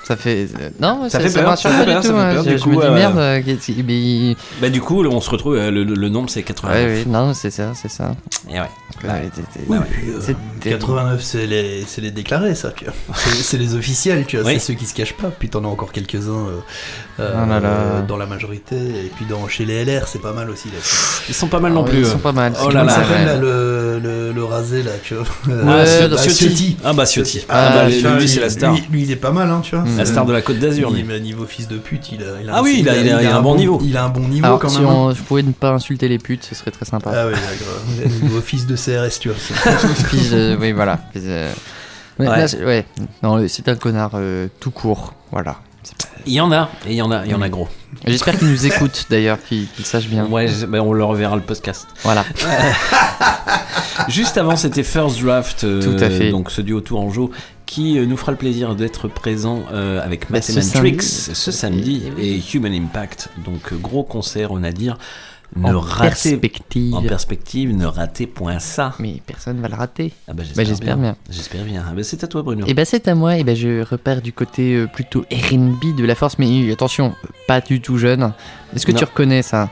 Ça fait. Non, Ça ça, fait ça peur, ça pas fait peur, tout. ça fait hein. peur. Du je coup, me dis euh, merde. euh, mais- Bah du coup, on se retrouve. euh, Le, le nombre c'est 89. Ouais, ouais, non, c'est ça, c'est ça. Et ouais. Ouais, Oui, ouais. puis, euh, C'est terrible. 89, c'est les, c'est les déclarés, ça. tu vois. C'est les officiels, tu vois. Oui. C'est ceux qui se cachent pas. Puis t'en as encore quelques-uns euh, euh, Oh là là. euh, dans la majorité. Et puis dans, chez les LR, c'est pas mal aussi. Là. Ils sont pas mal non Ah oui, plus. ils euh. sont pas mal. Oh là là. ouais. le, le, le rasé là, tu vois Ah, Euh, bah, Ciotti. Ah bah Ciotti. Ah, Ah, bah, lui, c'est la star. Lui, lui, il est pas mal, hein, tu vois. La star de la Côte d'Azur, Il- lui. Mais niveau fils de pute, il a, il a Ah oui, il a- il a- il a un bon niveau. Il a un bon niveau Alors, quand si même. hein. on, je pouvais ne pas insulter les putes, ce serait très sympa. Ah oui. Niveau fils de CRS, tu vois. Fils oui, voilà. Fils de- Mais Ouais. là, c'est- ouais. Non, c'est un connard euh, tout court. Voilà. Il y en a, et il y en a, il y en a gros. J'espère qu'il nous écoute d'ailleurs, qu'il qu'il sache bien. Ouais, je- bah, on le reverra le podcast. Voilà. Juste avant, c'était First Draft, euh, Tout à fait. donc ce duo Tourangeau, qui euh, nous fera le plaisir d'être présent euh, avec Bah, ce samedi. ce samedi et Human Impact. Donc euh, gros concert, on a dire. Ne En ratez perspective. En perspective, ne ratez point ça. Mais personne va le rater. Ah bah, Bah, j'espère bien. J'espère bien. Ah bah, c'est à toi, Bruno. Et bah c'est à moi, et bah je repère du côté plutôt RB de la force, mais attention, pas du tout jeune. Est-ce que Non. tu reconnais ça?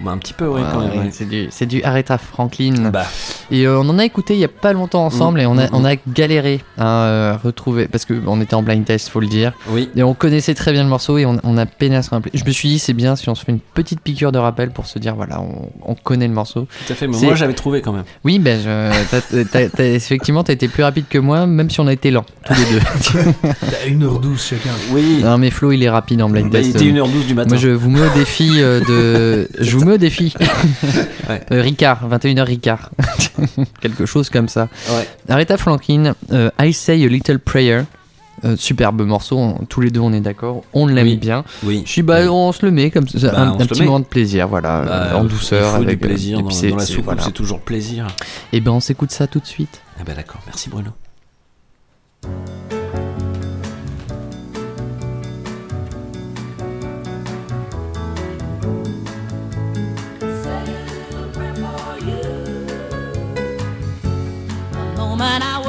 Bah, un petit peu, Ouais, quand même. ouais. C'est du, c'est du Aretha Franklin. Bah. Et euh, on en a écouté il y a pas longtemps ensemble Mm, et on a, mm, on a galéré à euh, retrouver parce que on était en blind test, faut le dire. Oui. Et on connaissait très bien le morceau et on, on a peiné à se rappeler. Je me suis dit c'est bien si on se fait une petite piqûre de rappel pour se dire voilà on, on connaît le morceau. Tout à fait, mais C'est- moi j'avais trouvé quand même. Oui, ben je, t'as- t'as- t'as- effectivement t'as été plus rapide que moi, même si on a été lents tous les deux. T'as 1h12 chacun. Oui. Non mais Flo il est rapide en blind test. il était 1h12 du matin. Moi je vous mets au défi euh, de. je vous Ouais. Euh, Ricard, 21h Ricard. Quelque chose comme ça. Ouais. Aretha Franklin, euh, I Say a Little Prayer. Euh, superbe morceau, on- tous les deux on est d'accord, on l'aime Oui. bien. Oui. Je suis bah, on se le met comme ça, Bah, un, petit met. moment de plaisir, voilà, Bah, en douceur avec du plaisir euh, et dans, la voilà. c'est toujours plaisir. Et ben on s'écoute ça tout de suite. Ah bah d'accord, merci Bruno. The moment I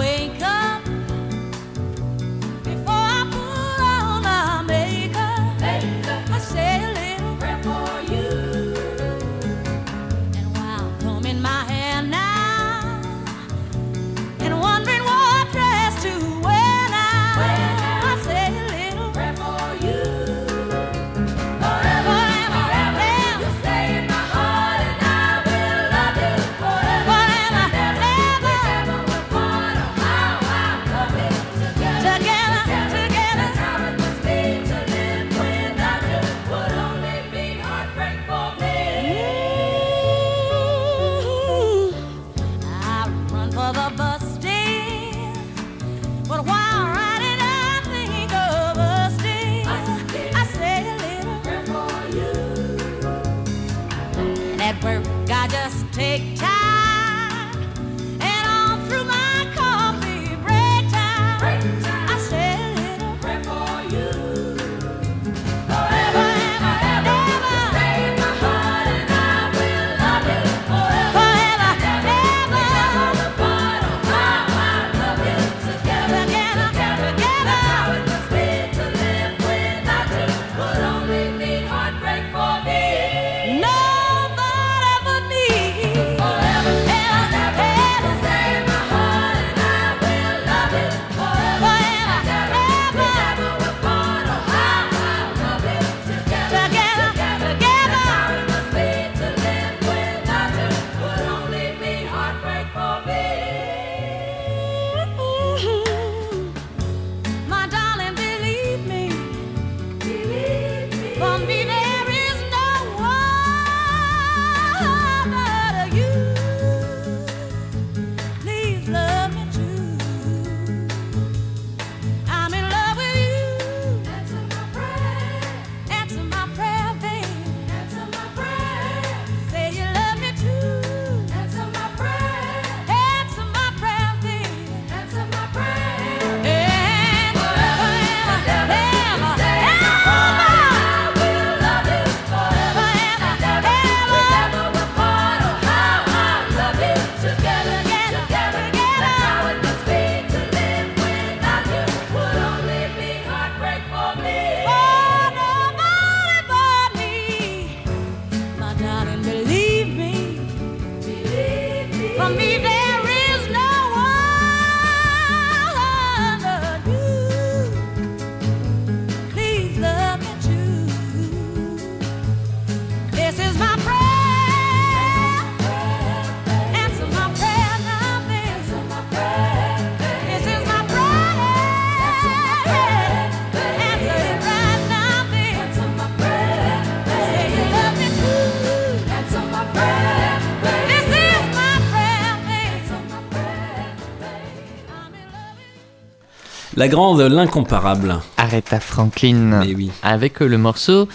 La grande, l'incomparable. Aretha Franklin. Oui. Avec euh, le morceau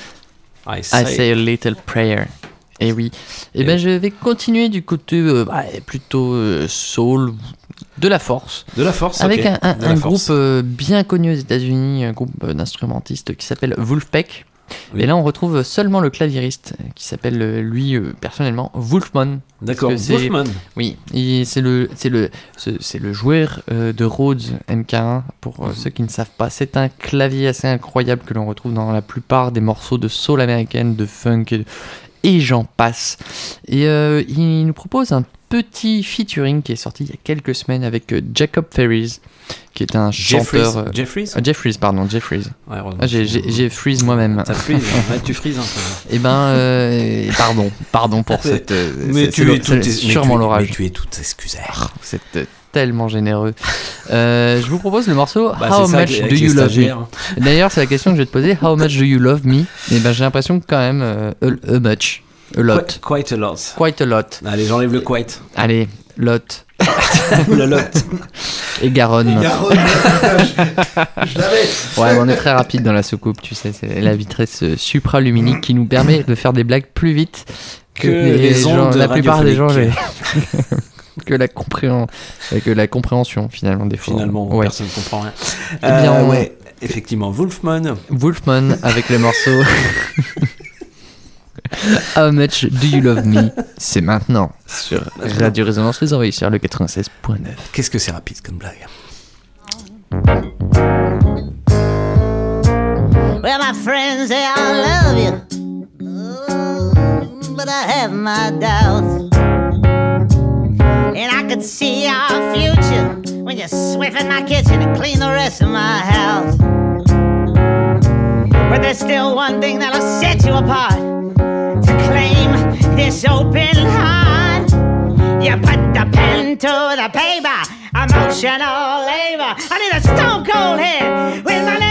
I I say- a Little Prayer. Et oui. Et ben je vais continuer du côté euh, bah, plutôt euh, soul, de la force. De la force, Avec un, groupe bien connu aux États-Unis, un groupe d'instrumentistes qui s'appelle Wolfpack. Oui. Et là, on retrouve seulement le claviériste euh, qui s'appelle euh, lui euh, personnellement Wolfman. D'accord, Wolfman. Oui, c'est le c'est le c'est le joueur euh, de Rhodes MK1 pour Mhm. ceux qui ne savent pas. C'est un clavier assez incroyable que l'on retrouve dans la plupart des morceaux de soul américaine, de funk et, et j'en passe. Et euh, il nous propose un petit featuring qui est sorti il y a quelques semaines avec euh, Jacob Ferries, qui est un Jeffries. chanteur. euh, Jeffries euh, Jeffries, pardon, Jeffries. Ouais. Ah, j'ai- freeze moi-même. T'as freeze, ouais, tu un peu. Et ben, euh, pardon, pardon pour Mais- cette. mais tu es tout- sûrement tu es- l'orage. mais tu es tout excusé. Vous êtes euh, tellement généreux. Euh, je vous propose le morceau Bah, How ça, much do you love me D'ailleurs, c'est la question que je vais te poser. How much do you love me? Et ben, j'ai l'impression que quand même euh, a, a much, a lot, Quite, quite a lot. quite a lot. Allez, j'enlève le quite. Allez, lot. le lot. Et Garonne. Et Garonne, je l'avais. Ouais, mais on est très rapide dans la soucoupe, tu sais. C'est la vitesse euh, supraluminique qui nous permet de faire des blagues plus vite que, Que les ondes la plupart des gens. que la compréhension, que la compréhension finalement des fois. Finalement, Ouais. personne ne comprend rien. Eh bien, Euh, on- ouais, effectivement, Wolfman. Wolfman avec le morceau How much do you love me? C'est maintenant sur Radio Résonance Les Envahisseurs le 96.9. Qu'est-ce que c'est rapide comme blague Well, my friends say I love you, Ooh, but I have my doubts. And I could see our future when you sweep in my kitchen and clean the rest of my house. But there's still one thing that'll set you apart claim this open heart. You put the pen to the paper, emotional labor. I need a stone cold head with my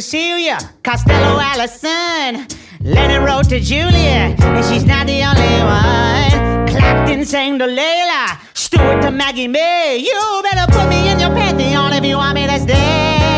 Maria Costello Allison. Lennon wrote to Julia, and she's not the only one. Clapton sang to Layla, Stewart to Maggie May. You better put me in your pantheon if you want me to stay.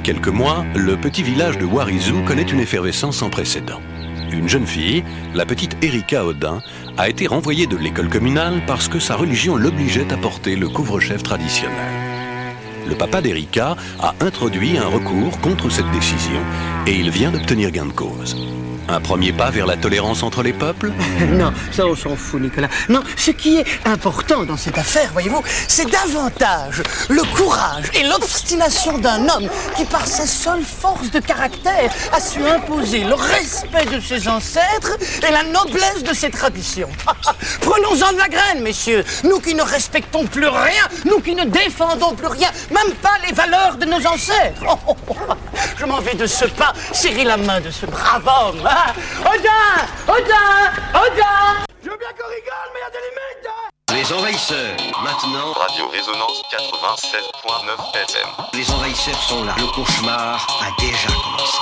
Depuis quelques mois, le petit village de Warizou connaît une effervescence sans précédent. Une jeune fille, la petite Erika Odin, a été renvoyée de l'école communale parce que sa religion l'obligeait à porter le couvre-chef traditionnel. Le papa d'Erika a introduit un recours contre cette décision et il vient d'obtenir gain de cause. Un premier pas vers la tolérance entre les peuples Non, ça on s'en fout, Nicolas. Non, ce qui est important dans cette affaire, voyez-vous, c'est davantage le courage et l'obstination d'un homme qui, par sa seule force de caractère, a su imposer le respect de ses ancêtres et la noblesse de ses traditions. Prenons-en de la graine, messieurs. Nous qui ne respectons plus rien, nous qui ne défendons plus rien, même pas les valeurs de nos ancêtres. Je m'en vais de ce pas serrer la main de ce brave homme. hein. Odin Odin Odin Je veux bien qu'on rigole, mais il y a des limites Les envahisseurs, maintenant. Radio Résonance 96.9 FM. Les envahisseurs sont là. Le cauchemar a déjà commencé.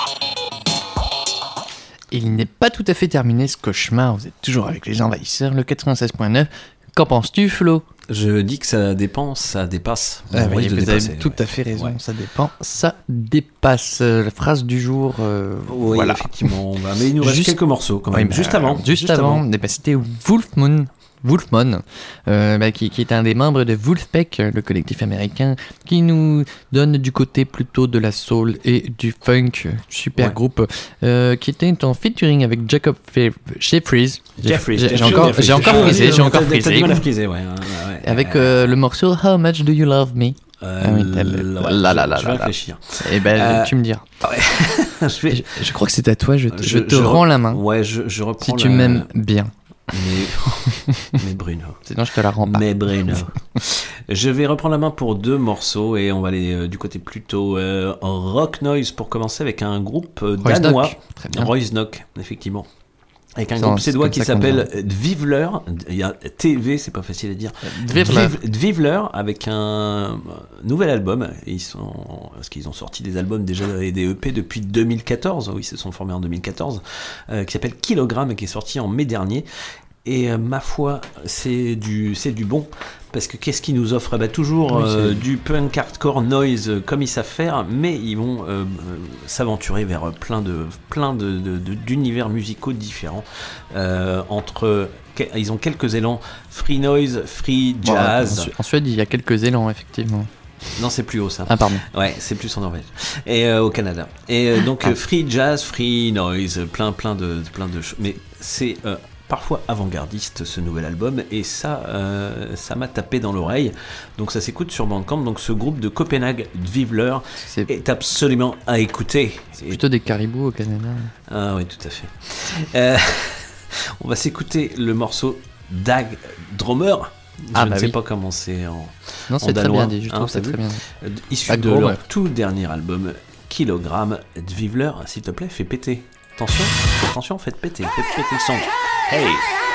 Et il n'est pas tout à fait terminé ce cauchemar, vous êtes toujours avec les envahisseurs, le 96.9. Qu'en penses-tu, Flo? Je dis que ça dépend, ça dépasse. Ah oui, vous avez dépasser, tout ouais. à fait raison, Ouais. ça dépend, ça dépasse. Euh, La phrase du jour, euh, Oui, voilà. effectivement, mais il nous reste Juste- quelques morceaux quand même. Oui, bah, juste avant. Juste, avant, eh ben, c'était Wolfmoon. Wolfmon, euh, bah, qui, qui est un des membres de Wolfpack, euh, le collectif américain, qui nous donne du côté plutôt de la soul et du funk, euh, super Ouais. groupe, euh, qui était en featuring avec Jacob Fe- Jeffries. Jeffries, J'ai encore, j'ai encore Ah, frisé, j'ai encore frisé. ouais, Avec euh, le morceau How Much Do You Love Me? Euh, Ah oui, t'as- ouais, là, là, je- là, je vais réfléchir. Eh ben, Euh, tu me diras. je, vais- je, je crois que c'est à toi, je, te- je te je rends re- la main. Ouais, je, reprends. Si tu m'aimes bien. Mais, mais Bruno. Sinon, je te la rends pas. Mais Bruno. je vais reprendre la main pour deux morceaux et on va aller euh, du côté plutôt euh, rock noise pour commencer avec un groupe euh, danois. Royce Nock, effectivement. Avec un groupe suédois qui s'appelle Dvivler. Il y a TV, c'est pas facile à dire. Dvivler. Dviv- Dvivler avec un nouvel album. Ils sont, parce qu'ils ont sorti des albums déjà et des EP depuis 2014. Oui, ils se sont formés en 2014. euh, qui s'appelle Kilogramme et qui est sorti en mai dernier. Et euh, ma foi, c'est du, c'est du bon. Parce que qu'est-ce qu'ils nous offrent? Bah, Toujours euh, du punk hardcore noise euh, comme ils savent faire, mais ils vont euh, s'aventurer vers plein de plein de, de- de- d'univers musicaux différents. Entre ils ont quelques élans free noise, free Bon, jazz. en Su- en Suède, il y a quelques élans, effectivement. Non, c'est plus haut ça. Ah, pardon. Ouais, c'est plus en Norvège et euh, au Canada. Et euh, donc Ah. free jazz, free noise, plein plein de plein de choses. Mais c'est euh, parfois avant-gardiste ce nouvel album et ça euh, ça m'a tapé dans l'oreille. Donc ça s'écoute sur Bandcamp. Donc ce groupe de Copenhague, Dvivler, est absolument à écouter. C'est plutôt des caribous au Canada. Ah oui, tout à fait. Euh, on va s'écouter le morceau Dag Drummer. Je Ah, ne bah sais oui. pas comment c'est en. Non, c'est très danois, bien dit, je hein, trouve t'as très bien. Issu Dag de Drummer. leur tout dernier album, Kilogramme, Dvivler, s'il te plaît, fais péter. Attention, attention, faites péter, faites péter le son. Hey!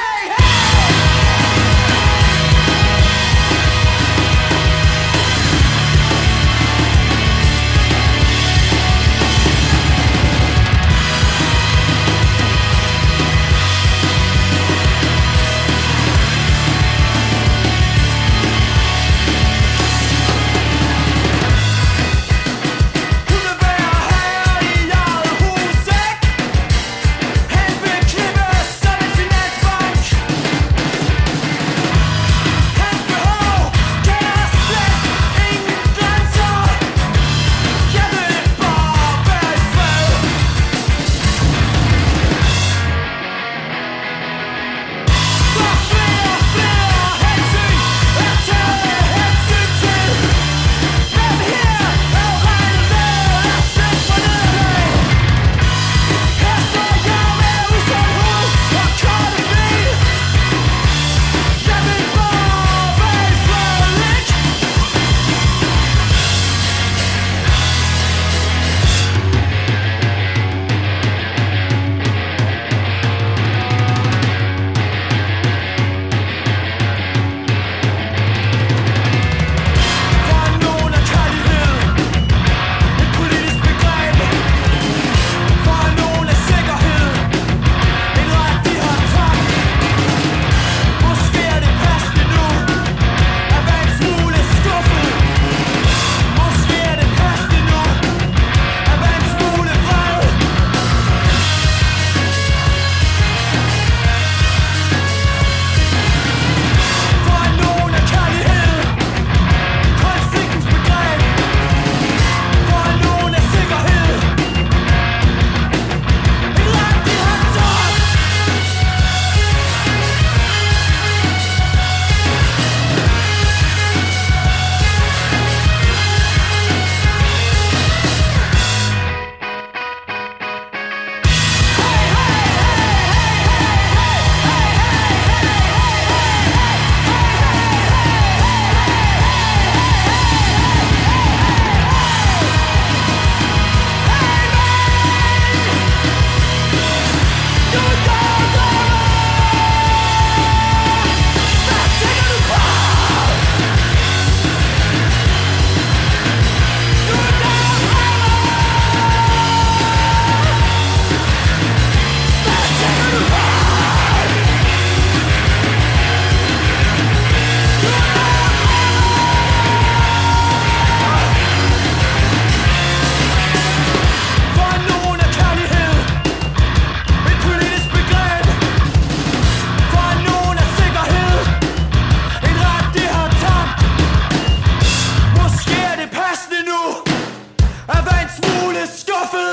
Gaffel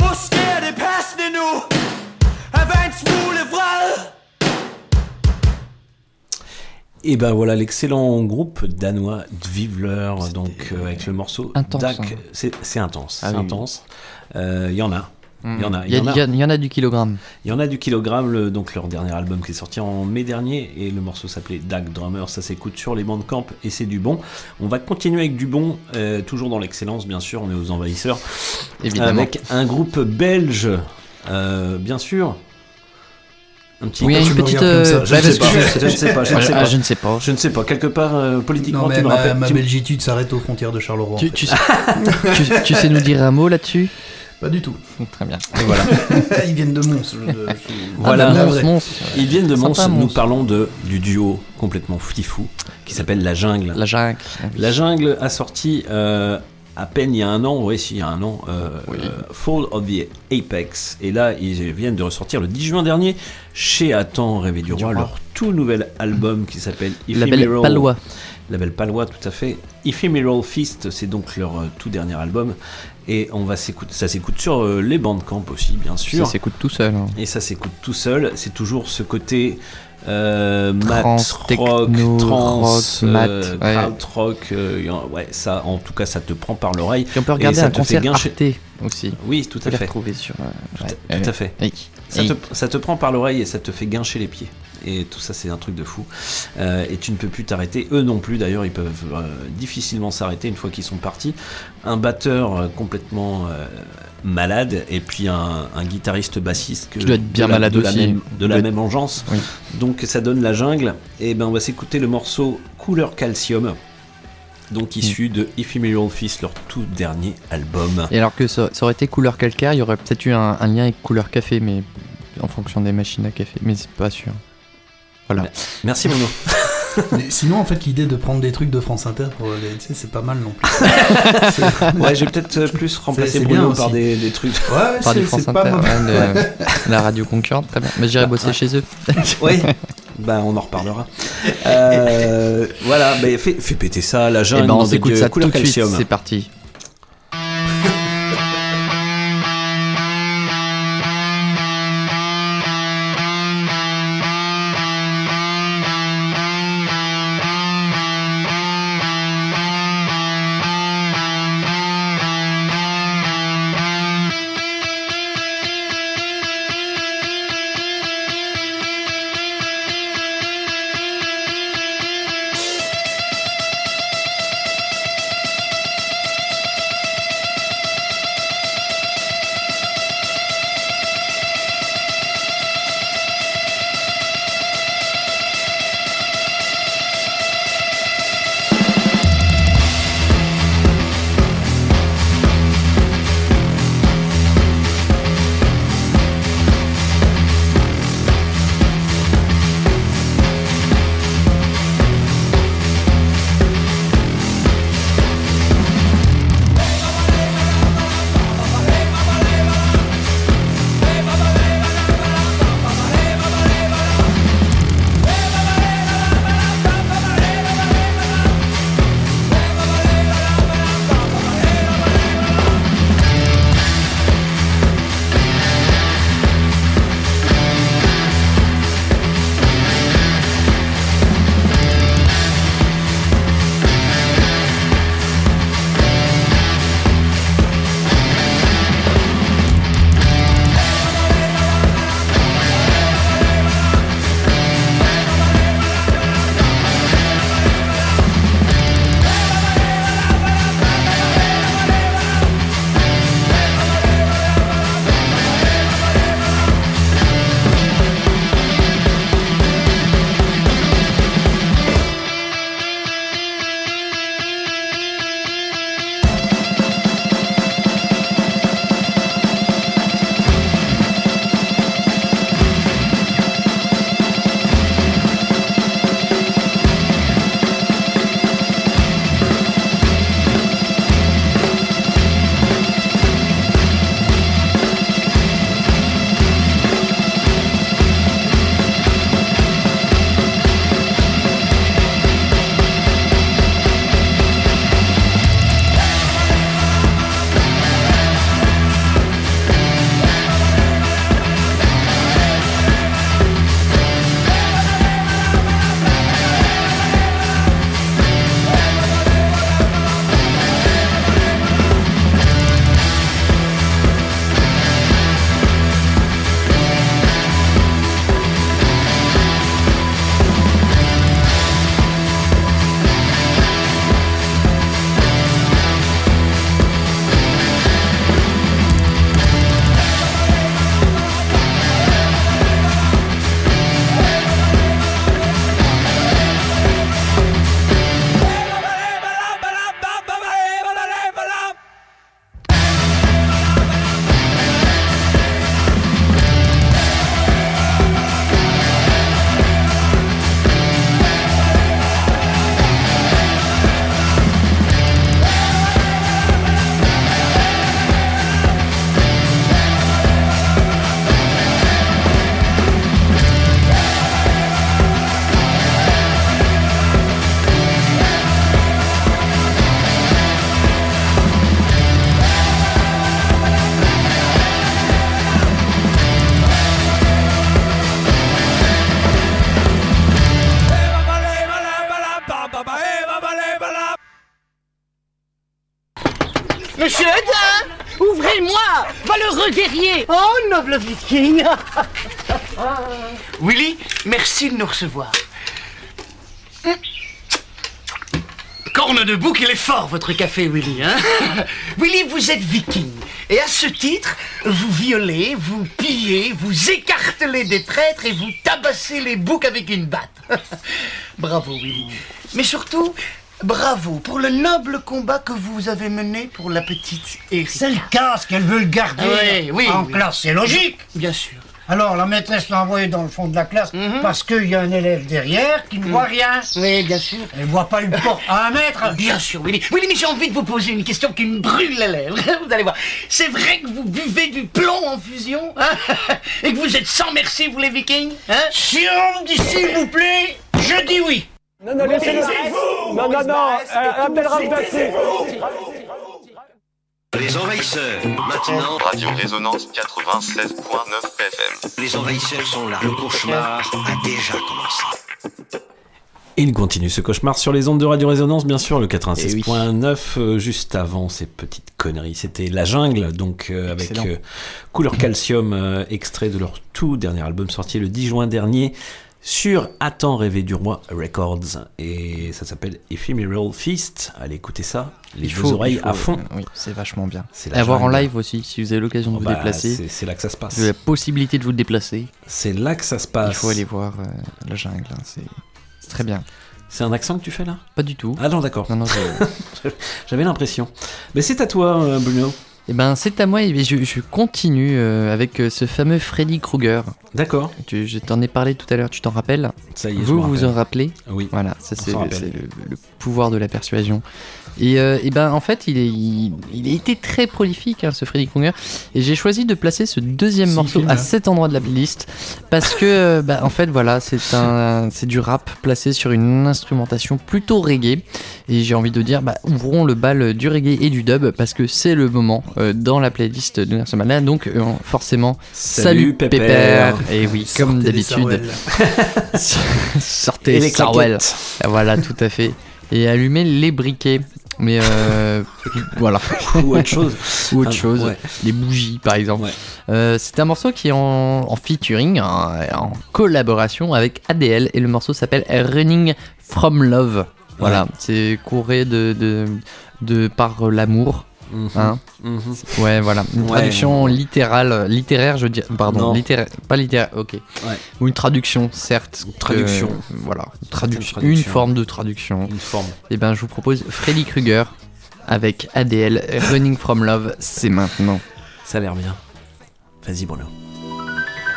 Måske er det passende nu At være en smule vred Et ben voilà l'excellent groupe danois Dvivler, donc euh, avec le morceau Intense, Dak. hein. C'est intense, Ah c'est oui, intense. Euh, Il y en a. Il y en a. Il y, y a- il y en a du kilogramme. Il y en a du kilogramme, le- donc leur dernier album qui est sorti en mai dernier, et le morceau s'appelait Dag Drummer, ça s'écoute sur les Bandcamp et c'est du bon. On va continuer avec du bon, euh, toujours dans l'excellence bien sûr, on est aux envahisseurs, Évidemment. avec un groupe belge, euh, bien sûr. Un petit Oui, une petite, euh, je ne sais pas, je- je ne sais pas, je ne sais Ah, pas. je ne sais pas. Je ne sais pas, quelque part euh, politiquement Non, mais tu me ma, rappelles. ma tu belgitude s'arrête aux frontières de Charleroi. Tu, en fait. tu sais, tu- tu sais nous dire un mot là-dessus? Pas du tout. Très bien. Et voilà. Ils viennent de Mons. je- je- Voilà, Ah, Mons, ils viennent de Mons. Nous parlons de, du duo complètement fifou qui s'appelle La Jungle. La Jungle. La Jungle a sorti euh, à peine il y a un an, oui, si, il y a un an, euh, euh, Fall of the Apex. Et là, ils viennent de ressortir le 10 juin dernier chez Attends Rêver du Roi, leur tout nouvel album qui s'appelle Label Ephemeral- palois. Label Palois, tout à fait. Ephemeral Feast, c'est donc leur euh, tout dernier album. Et on va s'écouter, ça s'écoute sur euh, les Bandcamp aussi, bien sûr. Ça s'écoute tout seul. hein. Et ça s'écoute tout seul. C'est toujours ce côté euh, mat, Trans, rock, techno, trans, rock, euh, mat, ouais. rock. euh, ouais, ça, en tout cas, ça te prend par l'oreille. Puis on peut regarder Et ça un te fait concert guincher- Arte aussi. Oui, tout à fait. retrouver sur, euh, tout, ouais, à- tout à fait. Ça, te, ça te prend par l'oreille et ça te fait guincher les pieds. Et tout ça, c'est un truc de fou. Euh, et tu ne peux plus t'arrêter. Eux non plus, d'ailleurs, ils peuvent euh, difficilement s'arrêter une fois qu'ils sont partis. Un batteur euh, complètement malade et puis un, un guitariste bassiste que Qui doit être bien de la- malade de la aussi. même- Il de la même engeance. Oui. Donc ça donne la jungle. Et ben on va s'écouter le morceau Couleur Calcium. Donc issu de Ephemeral Fist, leur tout dernier album. Et alors que ça, ça aurait été couleur calcaire, il y aurait peut-être eu un, un lien avec couleur café, mais en fonction des machines à café. Mais c'est pas sûr. Voilà. Merci Mono. Mais sinon, en fait, l'idée de prendre des trucs de France Inter pour les c'est pas mal non plus. Ouais, je vais peut-être euh, plus remplacer c'est Bruno bien par des, des trucs. Ouais, Par c'est du France pas Inter, mauvais. ouais, de- la radio concurrente, très bien. Mais j'irai bosser Ouais. chez eux. Oui, bah on en reparlera. Euh, voilà, bah, fais, fais péter ça, la Et jungle, ben on s'écoute ça couleur tout de suite, calcium. c'est parti. Viking Willy, merci de nous recevoir. Corne de bouc, il est fort, votre café, Willy. Hein? Willy, vous êtes viking. Et à ce titre, vous violez, vous pillez, vous écartelez des traîtres et vous tabassez les boucs avec une batte. bravo, Willy. Mais surtout, bravo pour le noble combat que vous avez mené pour la petite Erika. C'est le casque, elle veut le garder Oui, oui, en oui. classe, c'est logique. Bien sûr. Alors la maîtresse l'a envoyé dans le fond de la classe parce qu'il y a un élève derrière qui ne voit rien. Oui, bien sûr. Elle voit pas une porte à un mètre. Bien sûr, Willy. Willy, mais j'ai envie de vous poser une question qui me brûle les lèvres. Vous allez voir. C'est vrai que vous buvez du plomb en fusion hein? Et que vous êtes sans merci, vous les vikings hein? Si on me dit s'il vous plaît, je dis oui. Non, non, laissez-le. Non, non, non, euh. Les envahisseurs, maintenant. Radio Résonance 96.9 FM. Les envahisseurs sont là. Le cauchemar a déjà commencé. Et il continue ce cauchemar sur les ondes de Radio Résonance, bien sûr, le Eh 96.9, euh, juste avant ces petites conneries. C'était La Jungle, donc euh, avec euh, Couleur Calcium, euh, extrait de leur tout dernier album sorti le 10 juin dernier sur Attends rêver du roi Records. Et ça s'appelle Ephemeral Feast. Allez écouter ça, les faut- oreilles faut- à fond. Oui, c'est vachement bien. C'est à voir en live aussi, si vous avez l'occasion de Oh vous bah, déplacer. c'est- là que ça se passe. La possibilité de vous déplacer. C'est là que ça se passe. Il faut aller voir euh, la jungle, hein, c'est très bien. C'est un accent que tu fais là? Pas du tout. Ah non, d'accord. Non, non, J'avais l'impression. Mais c'est à toi, euh, Bruno. Eh ben, c'est à moi et je, je continue euh, avec euh, ce fameux Freddy Krueger. D'accord. Tu- Je t'en ai parlé tout à l'heure, tu t'en rappelles Ça y est, je Vous me vous rappelle. en rappelez Oui. Voilà, ça On c'est s'en le, rappelle. c'est le- le pouvoir de la persuasion. Et, euh, et ben en fait, il, est, il, il a été très prolifique, hein, ce Freddy Krueger. Et j'ai choisi de placer ce deuxième morceau film, à hein. cet endroit de la playlist parce que, euh, bah, en fait, voilà, c'est un, c'est du rap placé sur une instrumentation plutôt reggae. Et j'ai envie de dire, bah, ouvrons le bal du reggae et du dub parce que c'est le moment euh, dans la playlist de Mandela. Donc, euh, forcément, Salut, Pépère. Et oui, comme d'habitude, sortez les Sarwell. Voilà, tout à fait. Et allumez les briquets. Mais euh, voilà. Ou autre chose. Ou autre Ah, chose. ouais. Les bougies, par exemple. Euh, c'est un morceau qui est en, en featuring, en, en collaboration avec ADL. Et le morceau s'appelle Running from Love. Voilà, Ouais. c'est courir de, de, de par l'amour. Mhm. Hein Mhm. Ouais, voilà. Une Ouais. traduction littérale, littéraire, je veux dire. Pardon, littéraire, pas littéraire, ok. Ouais. Ou une traduction, certes. que- traduction. voilà, traduction, une forme de traduction. Une forme. Et ben, je vous propose Freddy Krueger avec ADL, Running from Love, c'est maintenant. Ça a l'air bien. Vas-y, Bruno.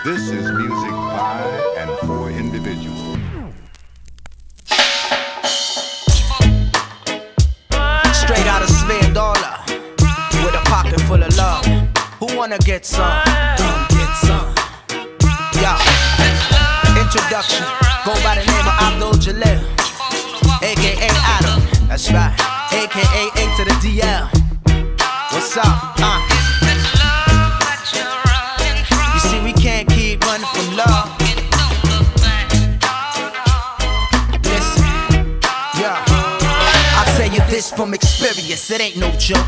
This is music by and for full of love. Who wanna get some? Come get some. Yo, introduction. Go by the name of Abdul Jalil, aka Adam. That's right, aka A to the DL. What's up? Uh. This from experience, it ain't no joke.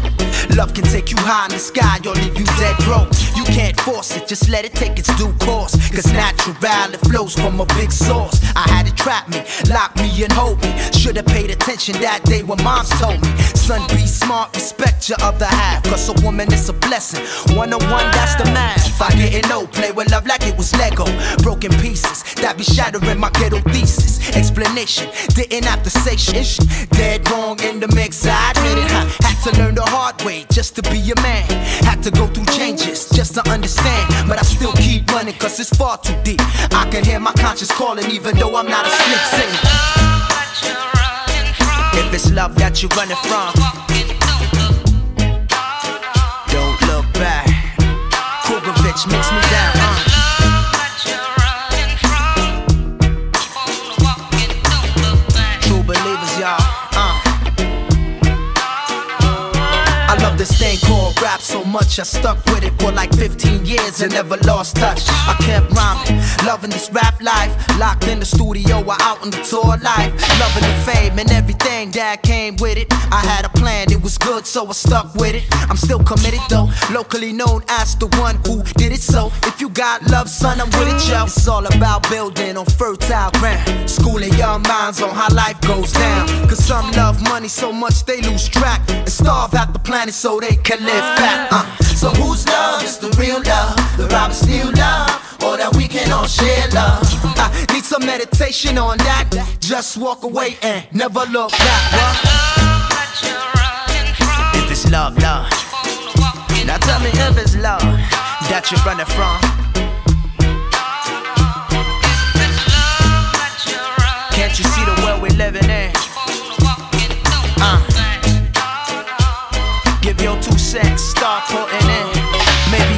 Love can take you high in the sky or leave you dead broke. You can't force it, just let it take its due course. Cause natural, it flows from a big source. I had it trap me, lock me and hold me. Should've paid attention that day when moms told me. Son, be smart, respect your other half. Cause a woman is a blessing. One on one, that's the math. If I get no play with love like it was Lego. Broken pieces that be shattering my ghetto thesis. Explanation, didn't have to say shit. Dead wrong in the mix, I admit it. Huh? Had to learn the hard way just to be a man. Had to go through changes just to understand. But I still keep running cause it's far too deep. I can hear my conscience calling even though I'm not asleep singing. If it's love that you're running from, don't look back. Krugovich makes me down. This thing called rap so much I stuck with it for like 15 years and never lost touch. I kept rhyming, loving this rap life. Locked in the studio or out on the tour life. Loving the fame and everything that came with it. I had a plan, it was good, so I stuck with it. I'm still committed though, locally known as the one who did it. So if you got love, son, I'm with it, yo. It's all about building on fertile ground. Schooling young minds on how life goes down. Cause some love money so much they lose track and starve out the planet so they can live fat. Uh. So whose love is the real love? The Robert Steele love? Or that we can all share love? I need some meditation on that. Just walk away and never look back. What? If it's love, love. Now tell me if it's love that you're running from. Can't you see the world we're living in? Start putting in.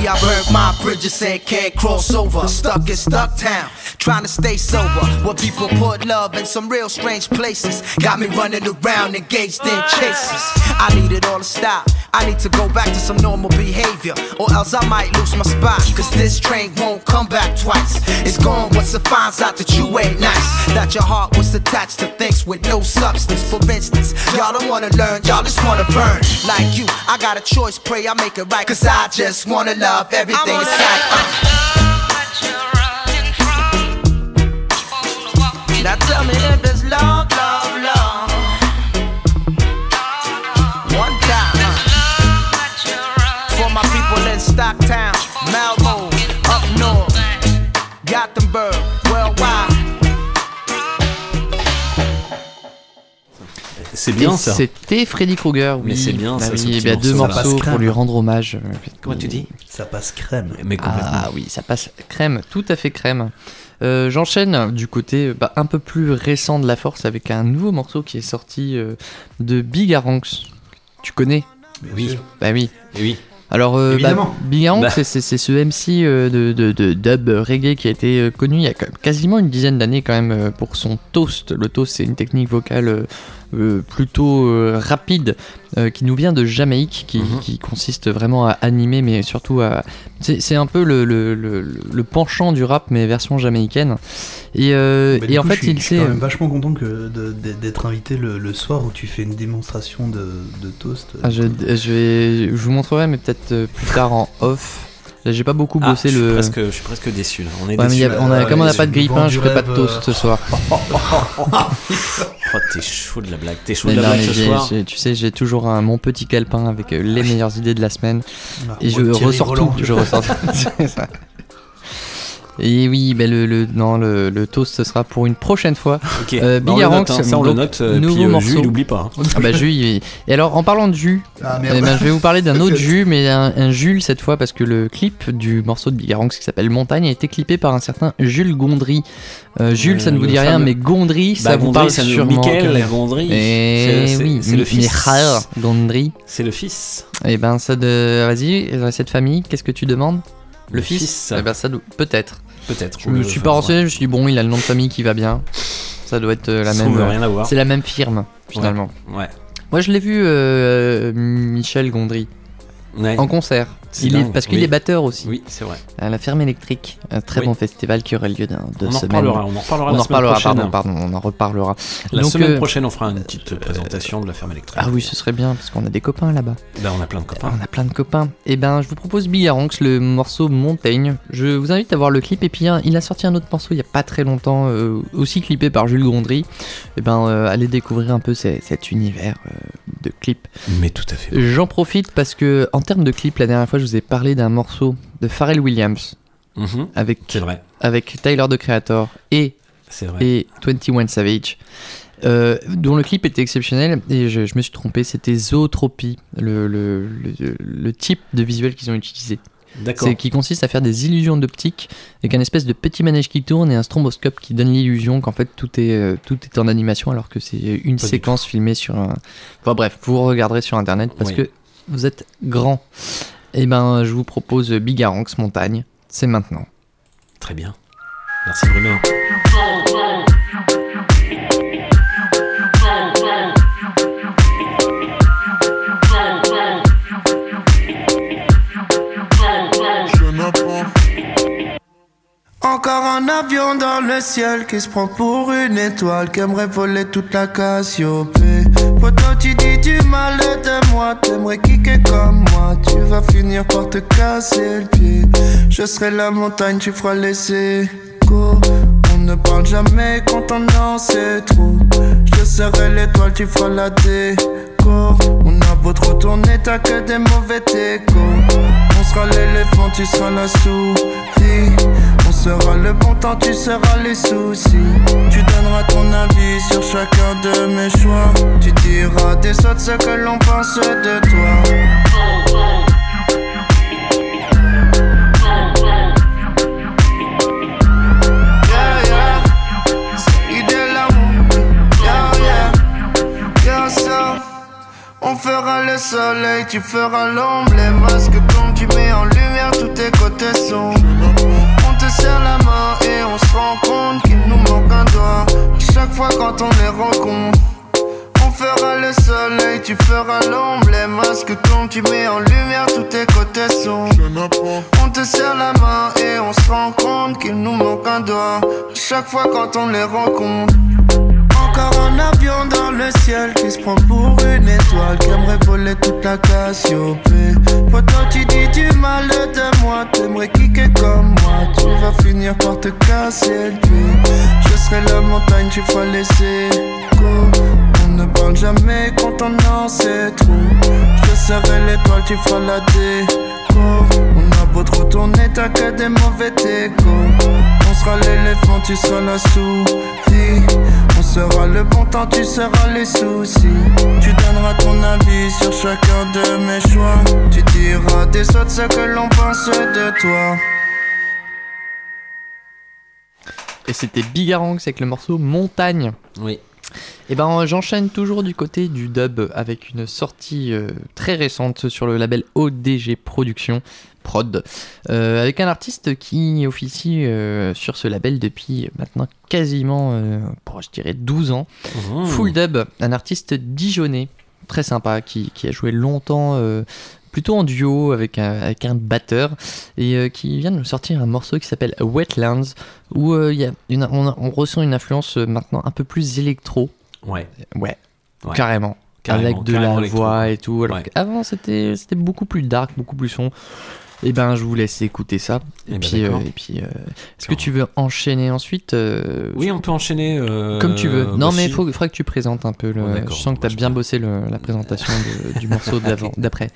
I burned my bridges and can't cross over. Stuck in stuck town, trying to stay sober. Where people put love in some real strange places. Got me running around engaged in chases. I need it all to stop. I need to go back to some normal behavior, or else I might lose my spot. Cause this train won't come back twice. It's gone once it finds out that you ain't nice. That your heart was attached to things with no substance. For instance, y'all don't wanna learn, y'all just wanna burn. Like you, I got a choice, pray I make it right. Cause I just wanna love everything inside. Uh. Now tell me if it's love, C'est bien ça. C'était Freddy Krueger. Mais oui. c'est bien, Bah ça, oui, il y a deux morceaux pour lui rendre hommage. Comment tu dis? Ça passe crème. Mais complètement. Ah oui, ça passe crème, tout à fait crème. Euh, J'enchaîne du côté bah, un peu plus récent de la force avec un nouveau morceau qui est sorti euh, de Big Aranx. Tu connais? Oui. Bah oui. Oui. Alors, euh, bah, Évidemment. Big Aranx, Bah. c'est- ce MC euh, de, de- de dub reggae qui a été euh, connu il y a quasiment une dizaine d'années quand même euh, pour son toast. Le toast, c'est une technique vocale euh, plutôt euh, rapide euh, qui nous vient de Jamaïque, qui, Mhm. qui consiste vraiment à animer, mais surtout à. C'est c'est un peu le, le- le- le penchant du rap, mais version jamaïcaine. Et, euh, Bah, et en fait, je suis, il je suis sait. quand même vachement content d'être invité le, le soir où tu fais une démonstration de, de toast. Ah, je, je vais, je vous montrerai, mais peut-être plus tard en off. J'ai pas beaucoup Ah, bossé je, suis le. presque, je suis presque déçu là. On est Ouais, déçu. a- on a, comme on n'a pas de grille-pain, je ferai pas de toast ce soir. Oh, t'es chaud de la blague. T'es chaud Mais de la non, blague ce soir. tu sais, j'ai toujours un, mon petit calepin avec euh, les meilleures idées de la semaine. Ah, et je ressors tout. Je ressors ça. Et oui, ben le, le, non, le, le toast, ce sera pour une prochaine fois. Ok, Euh, bah, hein, ça, on le note, euh, nouveau puis, euh, morceau. Jus, il oublie pas, hein. Ah bah Jus, il- Et alors, en parlant de jus, Ah, eh ben, je vais vous parler d'un autre jus, mais un, un Jules cette fois, parce que le clip du morceau de Big Aranx qui s'appelle Montagne a été clippé par un certain Jules Gondry. Euh, Jules, Euh, ça ne vous dit rien, mais Gondry, ça Bah, vous Gondry, parle ça sûrement. Mickaël Gondry. Et C'est- c'est- oui, c'est le fils. Michael Gondry. C'est le fils. Et ben ça de, vas-y, cette famille, qu'est-ce que tu demandes? Le, Le fils, fils. Eh ben ça doit, peut-être. Peut-être. Je me suis pas renseigné, je me suis dit bon, il a le nom de famille qui va bien. Ça doit être euh, la Ça même. veut rien à voir. C'est la même firme finalement. Ouais. Moi je l'ai vu euh, Michel Gondry Ouais. en concert. Il est, parce qu'il oui. est batteur aussi. Oui, c'est vrai. À la ferme électrique, un très Oui. bon festival qui aura lieu dans deux On en semaines. reparlera, on en reparlera On la en semaine reparlera, prochaine. pardon, pardon, on en reparlera. La Donc, semaine euh, prochaine, on fera une petite présentation de la ferme électrique. Ah oui, ce serait bien parce qu'on a des copains là-bas. Là, on a plein de copains. On a plein de copains. Et ben, je vous propose Big Aranx, le morceau Montaigne. Je vous invite à voir le clip. Et puis, hein, il a sorti un autre morceau il y a pas très longtemps, euh, aussi clippé par Jules Gondry. Et ben, euh, allez découvrir un peu ces- cet univers euh, de clip. Mais tout à fait. J'en profite parce que, en termes de clip, la dernière fois, je vous ai parlé d'un morceau de Pharrell Williams Mhm. avec, vrai. avec Tyler the Creator et, vrai. et 21 Savage. euh, dont le clip était exceptionnel et je, je me suis trompé, c'était Zootropie, le, le, le- le type de visuel qu'ils ont utilisé. C'est qui consiste à faire des illusions d'optique avec un espèce de petit manège qui tourne et un stromboscope qui donne l'illusion qu'en fait tout est, euh, tout est en animation alors que c'est une Pas séquence filmée sur un. Enfin bref, vous regarderez sur internet parce Oui. que vous êtes grand eh ben, je vous propose Bigaranx Montagne. C'est maintenant. Très bien. Merci Bruno. Encore un avion dans le ciel qui se prend pour une étoile, qui aimerait voler toute la Cassiopée. Du mal de moi, t'aimerais kicker comme moi, tu vas finir par te casser le pied. Je serai la montagne, tu feras laisser go. On ne parle jamais quand on en sait trop. Je serai l'étoile, tu feras la déco. On a beau trop tourner, t'as que des mauvais techos. On sera l'éléphant, tu seras la souris. Sera le bon temps, tu seras les soucis. Tu donneras ton avis sur chacun de mes choix. Tu diras des autres ce que l'on pense de toi. On fera le soleil, tu feras l'ombre. Les masques tombent, tu mets en lumière tous tes côtés sombres. On te serre la main et on se rend compte qu'il nous manque un doigt. Chaque fois quand on les rencontre. On fera le soleil, tu feras l'ombre. Les masques tombent, tu mets en lumière tous tes côtés sombres. On te serre la main et on se rend compte qu'il nous manque un doigt. Chaque fois quand on les rencontre. Encore un avion dans le ciel qui se prend pour une étoile qui aimerait voler toute la Cassiopée. Pourtant tu dis du mal de moi, t'aimerais kicker comme moi, tu vas finir par te casser le. Je serai la montagne, tu feras laisser go. On ne parle jamais quand on en sait trop. Je serai l'étoile, tu feras la déco. On a beau trop tourner, t'as que des mauvais techos. On sera l'éléphant, tu seras la souris. Sera le bon temps, tu seras les soucis. Tu donneras ton avis sur chacun de mes choix. Tu diras des autres ce que l'on pense de toi. Et c'était Bigaranx avec le morceau Montagne. Oui. Et ben j'enchaîne toujours du côté du dub avec une sortie euh, très récente sur le label ODG Productions Prod, euh, avec un artiste qui officie euh, sur ce label depuis maintenant quasiment, euh, bon, je dirais 12 ans. Mmh. Full Dub, un artiste dijonnais, très sympa, qui, qui a joué longtemps plutôt en duo avec un, avec un batteur et euh, qui vient de nous sortir un morceau qui s'appelle Wetlands où euh, y a une, on, a- on ressent une influence euh, maintenant un peu plus électro. Ouais. Ouais, Ouais. carrément. Carrément, avec de la voix et tout. Alors Ouais. qu'avant c'était c'était beaucoup plus dark, beaucoup plus son. Et ben je vous laisse écouter ça. Et, Eh ben, puis, euh, et puis euh, est-ce que tu veux enchaîner ensuite euh, Oui, on peut enchaîner. comme tu veux. Non, mais il faudrait que tu présentes un peu. Le, Oh, je sens que tu as bien bossé le- la présentation de- du morceau d'avant, d'après.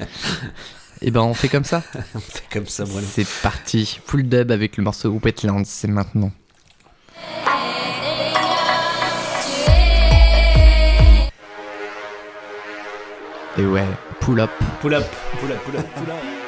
Et ben, on fait comme ça. on fait comme ça, voilà. C'est parti. Full dub avec le morceau Wetlands, c'est maintenant. Et ouais, pull up. Pull up, pull up, pull up, pull up.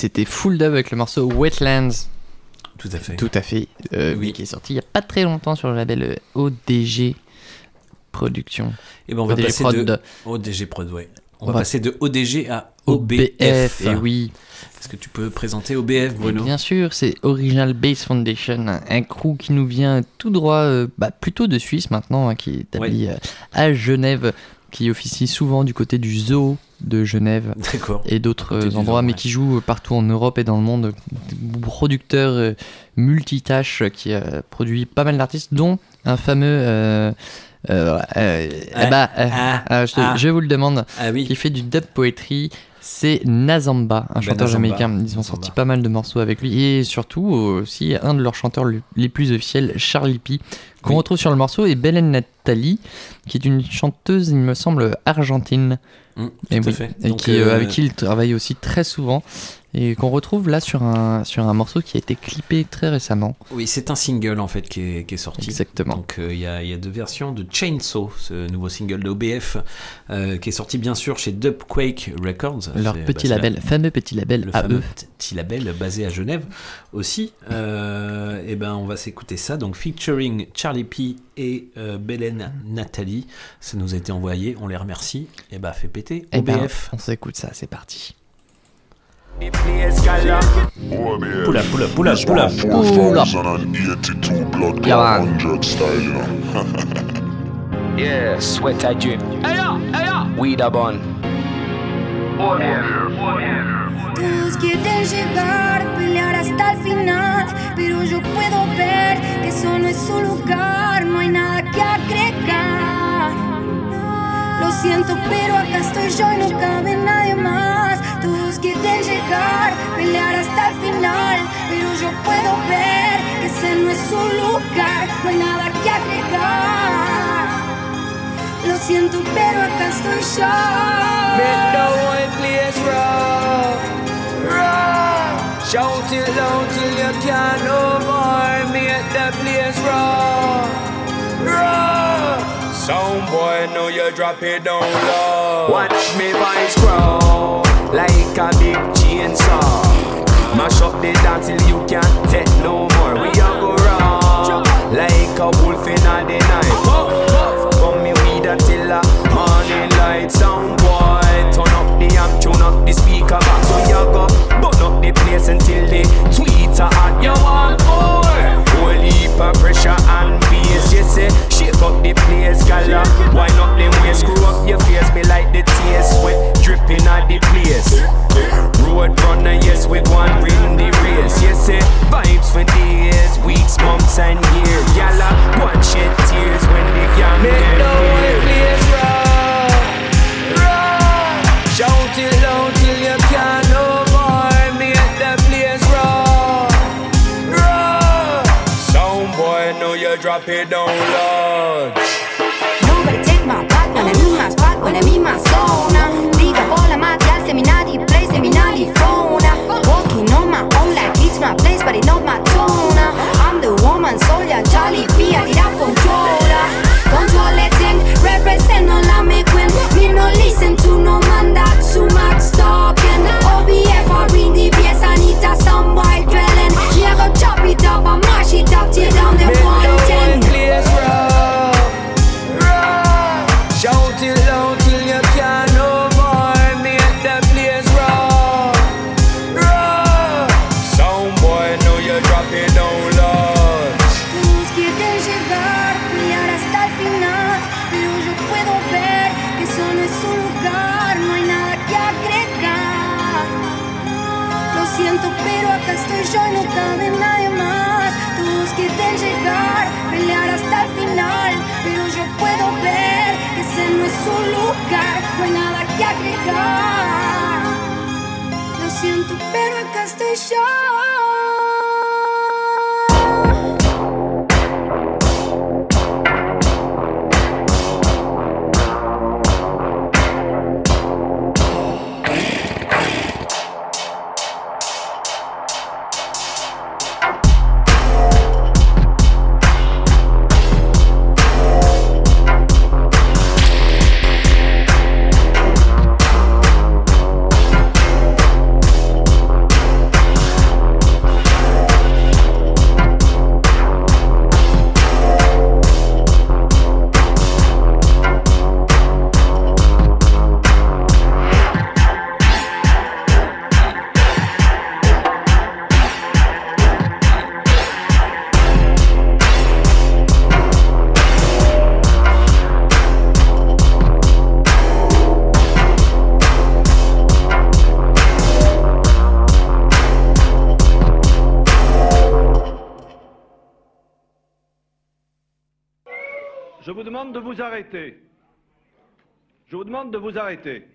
C'était full dub avec le morceau Wetlands. Tout à fait. Tout à fait. euh, Oui. Qui est sorti il n'y a pas très longtemps sur le label euh, ODG Production. Et ben on va ODG passer Prod. de ODG Prod, ouais. On, On va, va- passer de ODG à OBF. OBF, et oui. Est-ce que tu peux présenter OBF, Bruno? Bien sûr, c'est Original Base Foundation, un crew qui nous vient tout droit, euh, bah, plutôt de Suisse maintenant, hein, qui est établi euh, à Genève, qui officie souvent du côté du zoo de Genève et d'autres euh, endroits, mais ouais. qui joue euh, partout en Europe et dans le monde. Producteur euh, multitâche qui a produit pas mal d'artistes, dont un fameux. euh, euh, euh, Ah, eh bah, ah, je, ah. vous le demande, Ah oui. qui fait du dub poetry, c'est Nazamba, un Bah, chanteur Nazamba. jamaïcain. Ils ont sorti pas mal de morceaux avec lui et surtout aussi un de leurs chanteurs le- les plus officiels, Charlie P, qu'on Oui. retrouve sur le morceau, et Belen Nathalie, qui est une chanteuse, il me semble, argentine. Et tout à oui, fait. et Donc, qui, euh, avec qui il travaille aussi très souvent et qu'on retrouve là sur un, sur un morceau qui a été clippé très récemment. Oui, c'est un single en fait qui est, qui est sorti. Exactement. Donc euh, il y, a, y a deux versions de Chainsaw, ce nouveau single d'OBF, euh, qui est sorti bien sûr chez Dubquake Records. Leur petit label, la- fameux petit label le à fameux eux. petit label basé à Genève aussi. Euh, et ben on va s'écouter ça. Donc featuring Charlie P et Belen Nathalie. Ça nous a été envoyé, on les remercie. Et bah fait péter. Eh ben, OBF. on s'écoute ça, c'est parti. Poula, poula, poula. Poula. Yeah, man. Yeah, sweat I drip. Weed a bun. Todos quieren llegar, pelear hasta el final, pero yo puedo ver que eso no es su lugar, no hay nada que agregar. Lo siento, pero acá estoy yo y no cabe nadie más. Llegar, pelear hasta el final, pero yo puedo ver que ese no es su lugar, no hay nada que agregar. Lo siento, pero acá estoy yo. The whole place rock, rock. Shout it loud till you can't no more. Make the place rock, rock. Sound boy, know you drop it down low. Watch me voice grow like a big chainsaw. Mash up the dance till you can't take no more. We a go round like a wolf in a the night. Come me weed until the morning light. Sound the amp, tune up the speaker box. So you go burn up the place until the tweeter hot. You want more? Whole heap of pressure and bass. You say shake up the place, gala. Wind up them waist, screw up your face, me like the taste sweat dripping at the place. Road runner, yes, we one win the race. Yes, say vibes for days, weeks, months, and years. Gala, one shed tears when the young Make the whole place rock, down loud. Vous demande de vous arrêter. Je vous demande de vous arrêter.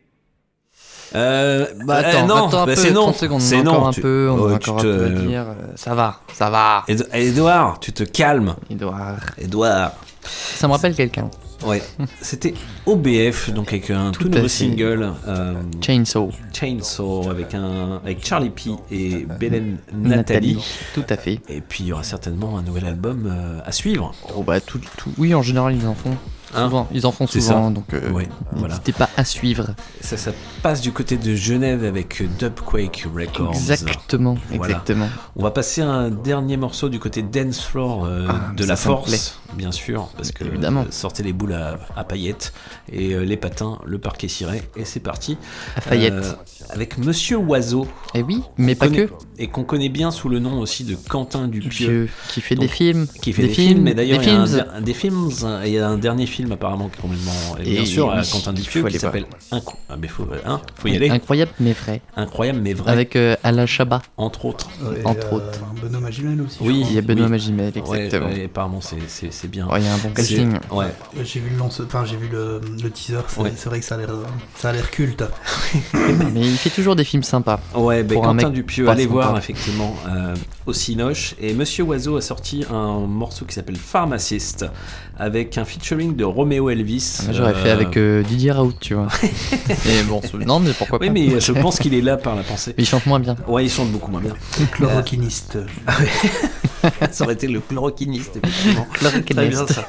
Euh, Bah euh, attends, non, attends un bah, peu, c'est non. 30 secondes, C'est non. un tu- peu, on a oh, encore tu un peu à te- dire, euh, ça va, ça va. Ed- Edouard, tu te calmes. Edouard. Edouard. Ça me rappelle quelqu'un. Ouais, c'était OBF, donc avec un tout, nouveau single. euh, Chainsaw. Chainsaw, avec, un, avec Charlie P et Belen Nathalie. Nathalie. Tout à fait. Et puis il y aura certainement un nouvel album euh, à suivre. Oh bah tout, tout- Oui, en général, ils en font Hein souvent. Ils en font souvent, ça. donc euh, Ouais, voilà. n'hésitez pas à suivre. Ça, ça passe du côté de Genève avec Dubquake Records. Exactement, Voilà. exactement. On va passer à un dernier morceau du côté Dance Floor euh, Ah, de la Force, bien sûr, parce que Évidemment. euh, sortez les boules à, à paillettes et euh, les patins, le parquet ciré, et c'est parti. À Fayette. Euh, avec Monsieur Oiseau. Et oui, mais pas connaît- que. Et qu'on connaît bien sous le nom aussi de Quentin Dupieux. Dupieux, qui fait Donc, des films, Qui fait des des, films, mais d'ailleurs, des il y a un, des films. et Il y a un dernier film apparemment qui est complètement. Et bien Et sûr, oui, Quentin il Dupieux qui s'appelle. Incro- Ah, mais faut, hein, faut y aller. Incroyable mais vrai. Incroyable, mais vrai. Avec euh, Alain Chabat. Entre autres. Ouais, Entre euh, autres. Benoît Magimel aussi. Oui, Il y a Benoît oui. Magimel, Ouais, exactement. ouais, apparemment, c'est- c'est bien. Ouais, il y a un bon casting. Ouais. J'ai vu le lance- enfin j'ai vu le, le teaser. C'est Ouais. c'est vrai que ça a l'air, ça a l'air culte. Mais il fait toujours des films sympas. Ouais, ben Pour un Quentin Dupieux, allez voir sympa. effectivement euh, au Cinoche. Et Monsieur Oiseau a sorti un morceau qui s'appelle Pharmacist avec un featuring de Romeo Elvis. Moi, J'aurais fait Euh, avec euh, Didier Raoult, tu vois. Et bon, non, mais pourquoi pas Oui, mais je pense qu'il est là par la pensée. Mais il chante moins bien. Ouais, il chante beaucoup moins bien. Chloroquiniste. ça aurait été le chloroquiniste, effectivement. Chloroquiniste. Très bien, ça.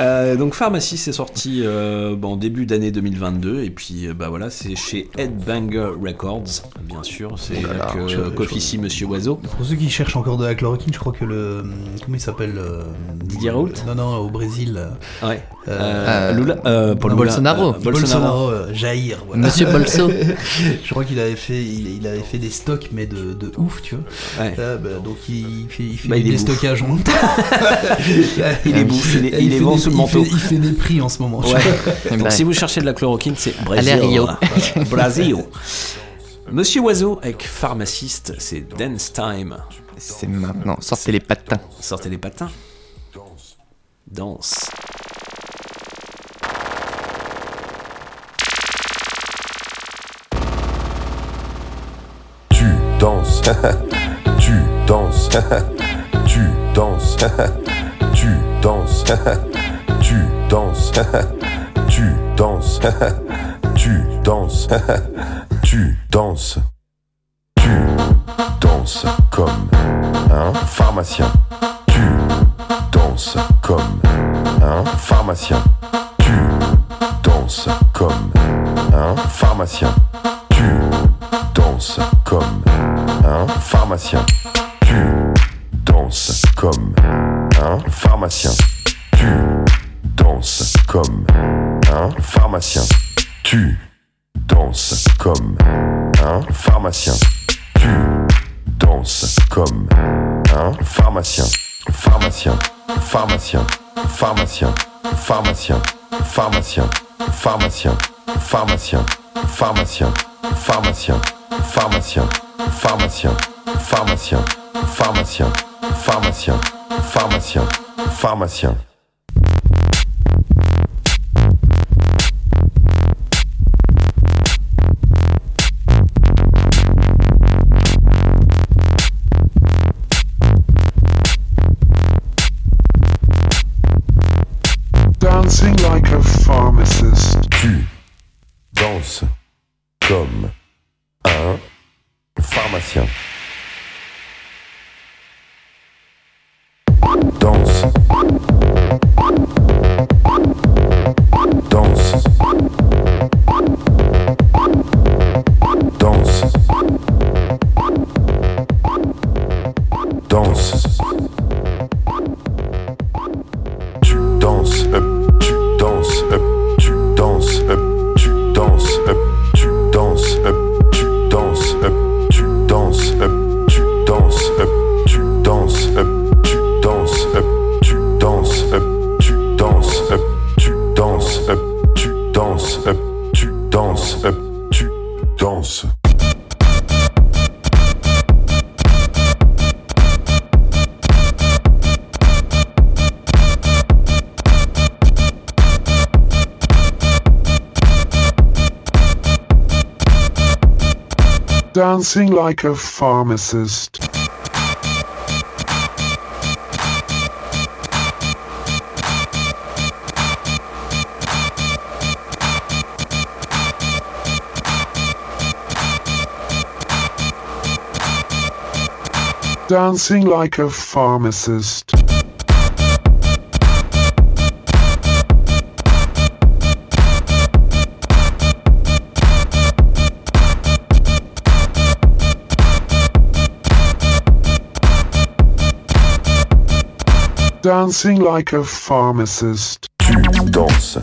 Euh, donc Pharmacy, c'est sorti euh, bon, en début d'année 2022 et puis euh, bah voilà, c'est chez Headbanger Records, bien sûr. C'est Oh là là, là que euh, qu'officie Monsieur Oiseau. Pour ceux qui cherchent encore de la chloroquine, je crois que le. Comment il s'appelle euh, Didier Raoult Non, non, au Brésil. euh, Ouais. euh, Euh, Lula, euh, non, Lula, Bolsonaro. euh, Bolsonaro. euh, Jair. voilà. Monsieur Bolso. je crois qu'il avait fait, il, il avait fait des stocks, mais de, de ouf, tu vois. Ouais. Là, bah, donc il fait, il fait Bah, il des stockages en même temps. Il est bouffe, il est- il est fait vent des- sous le il manteau. fait- Il fait des prix en ce moment. Ouais. Donc si vous cherchez de la chloroquine, c'est Allez à Brésil. Rio. Brésil. Monsieur Oiseau avec pharmaciste, c'est Dance Time. C'est maintenant. Sortez les patins. Sortez les patins. Danse. Tu danses, tu danses, tu danses, tu danses, tu danses, tu danses, tu danses, tu danses, tu danses comme un pharmacien. Tu danses comme un pharmacien. Tu danses comme un pharmacien. Tu danses comme un pharmacien. Tu danses comme un pharmacien. Tu danses comme un pharmacien. Pharmacien. Tu danses comme un pharmacien. Pharmacien, pharmacien, pharmacien, pharmacien, pharmacien, pharmacien, pharmacien, pharmacien, pharmacien, pharmacien, pharmacien, pharmacien, pharmacien, pharmacien, pharmacien, pharmacien. Comme un pharmacien. Dancing like a pharmacist. Dancing like a pharmacist. Dancing like a pharmacist. Tu danses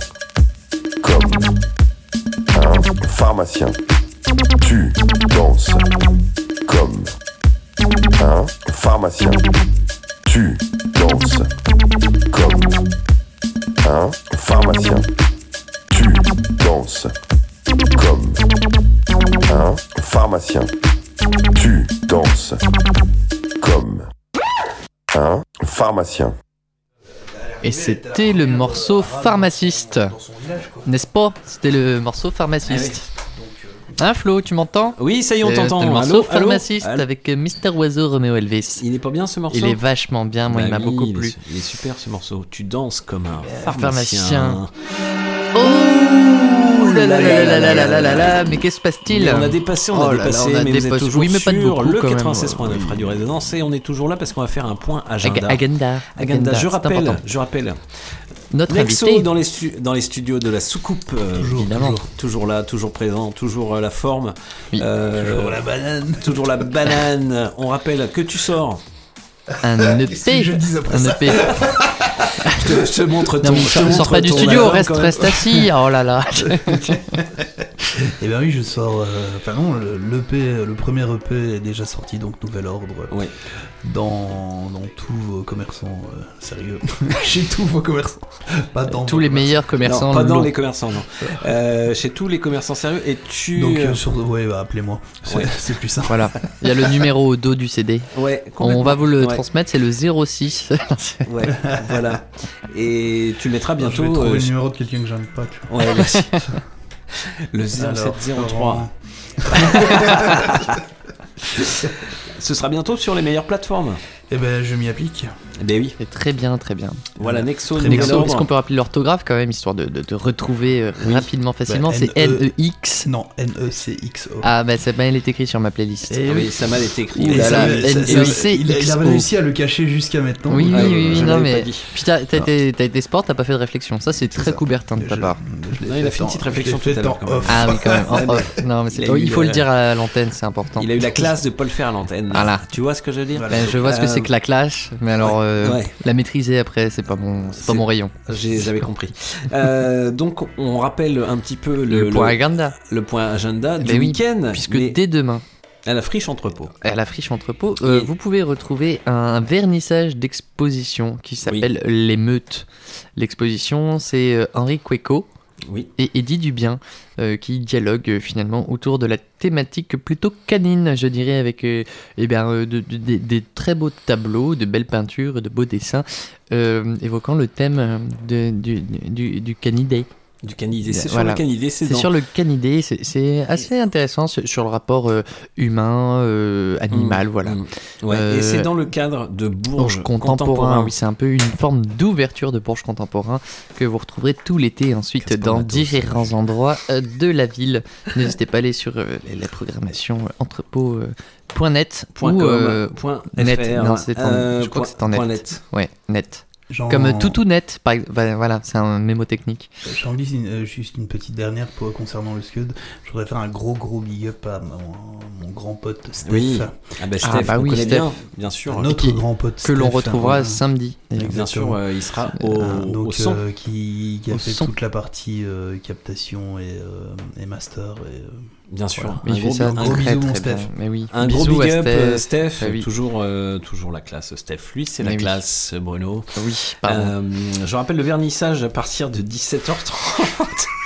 comme un pharmacien. Tu danses comme un pharmacien. Tu danses comme un pharmacien. Tu danses comme un pharmacien. Tu danses comme un pharmacien. Et c'était le morceau pharmaciste. N'est-ce pas? C'était le morceau pharmaciste. Hein Flo, tu m'entends? Oui, ça y est, on Euh, t'entend. c'était Le morceau allô pharmaciste Allô avec euh, Mister Oiseau Romeo Elvis. Il est pas bien ce morceau? Il est vachement bien, moi il Bah m'a oui, beaucoup plu. Il est super ce morceau. Tu danses comme un pharmacien. pharmacien. Oh mais qu'est-ce qui se passe-t-il On a dépassé, on a oh dépassé, mais vous êtes toujours sur le 96.9 Radio Résonance et on est toujours là parce qu'on va faire un point agenda. Agenda. Agenda, je rappelle, je rappelle. Notre Nexo invité. Dans, les dans les studios de la soucoupe. Euh, toujours, toujours, là, toujours présent, toujours euh, la forme. Euh, toujours la banane. Toujours la banane. On rappelle que tu sors. Un EP. Je dis après un ça EP. Je te, je te montre ton. Non, mais je te sors, sors montre pas du studio, reste, reste assis. Oh là là. Et ben oui, je sors. euh, Enfin non, le, l'EP, le premier EP est déjà sorti, donc Nouvel Ordre. Dans, dans tous vos commerçants euh, sérieux. Chez tous vos commerçants. Pas dans Tous les commerçants. meilleurs commerçants. Non, pas dans les commerçants, non. Euh, chez tous les commerçants sérieux. Et tu. Donc sur, ouais, bah, appelez-moi. C'est, Ouais. plus simple. Voilà. Il y a le numéro au dos du CD. Ouais, On va vous le Ouais. transmettre, c'est le 06. Ouais, voilà. Et tu le mettras Je vais bientôt. trouver euh, le numéro de quelqu'un que j'aime pas. Tu vois. Ouais, merci. Le Alors, 0703. Ce sera bientôt sur les meilleures plateformes. Eh ben, je m'y applique. Eh ben oui. C'est très bien, très bien. Voilà, Nexo, Très Nexo, est-ce qu'on peut rappeler l'orthographe quand même, histoire de, de, de retrouver euh, rapidement, facilement? Bah, C'est N-E- N-E-X. Non, N-E-C-X-O. Ah, bah ça mal est écrit sur ma playlist. Eh Ah oui, ça mal été écrit. Ouh Et là ça- là, ça- ça- N-E-C-X-O. il, a- il réussi à le cacher jusqu'à maintenant. Oui, oui, Ah, oui, oui, je non, l'avais mais. pas dit. Puis t'as t'as été, t'as été sport, t'as pas fait de réflexion. Ça, c'est très coubertin de ta part. Non, il a fait une petite réflexion tout à l'heure, en quand même. off. Ah oui, quand même. en Ouais, off. Non, mais c'est- Il a oh, eu, il faut le euh, dire à l'antenne, c'est important. Il a eu la classe de pas le faire à l'antenne. Voilà. Tu vois ce que je veux dire? Ben, je vois ce que c'est que la clash, mais alors euh, Ouais. la maîtriser après, c'est pas mon, c'est pas mon rayon. J'avais compris. Euh, donc, on rappelle un petit peu le, Le point agenda. Le point agenda du Ben oui, week-end. Puisque mais dès demain, à la friche entrepôt. à la friche entrepôt, euh, vous pouvez retrouver un vernissage d'exposition qui s'appelle L'émeute. L'exposition, c'est Henri Cueco Et Eddie Dubien euh, qui dialoguent euh, finalement autour de la thématique plutôt canine, je dirais, avec euh, eh bien, euh, de- de- des- très beaux tableaux, de belles peintures, de beaux dessins, évoquant le thème du, du, du. Du canidé. C'est sur le canidé, c'est sur le canidé, c'est- c'est assez intéressant sur le rapport euh, humain-animal, Mm, voilà. mm. Ouais, et Euh, c'est dans le cadre de Bourges contemporain, oui, c'est un peu une forme d'ouverture de Bourges contemporain que vous retrouverez tout l'été ensuite dans différents endroits euh, de la ville. N'hésitez pas à aller sur euh, la programmation euh, entrepôt.net Point ou com, euh, point net. Non, en- euh, je crois que c'est en net. point net. Ouais, net. Genre- Comme euh, toutou net, par exemple. Bah, Voilà, c'est un mémo technique. J'en dis une- euh, juste une petite dernière pour, concernant le Scud. Je voudrais faire un gros gros big up à mon, mon grand pote Steph. Oui. Ah bah Steph, on connaît bien, bien sûr. Notre Qui- grand pote que l'on Steph, retrouvera hein, samedi. Bien sûr, euh, il sera au, Euh, donc, au son. euh, qui, qui a Au fait son. toute la partie euh, captation et, euh, et master. Et, euh, Bien sûr. voilà. Mais il Un fait gros, ça un très, gros très, bisou, très bien. Steph. Mais oui. Un gros big up, Steph. euh, Steph. Oui. toujours, euh, toujours la classe, Steph. Lui, c'est la oui. classe, Bruno. Oui, pardon. Euh, je rappelle le vernissage à partir de 17h30.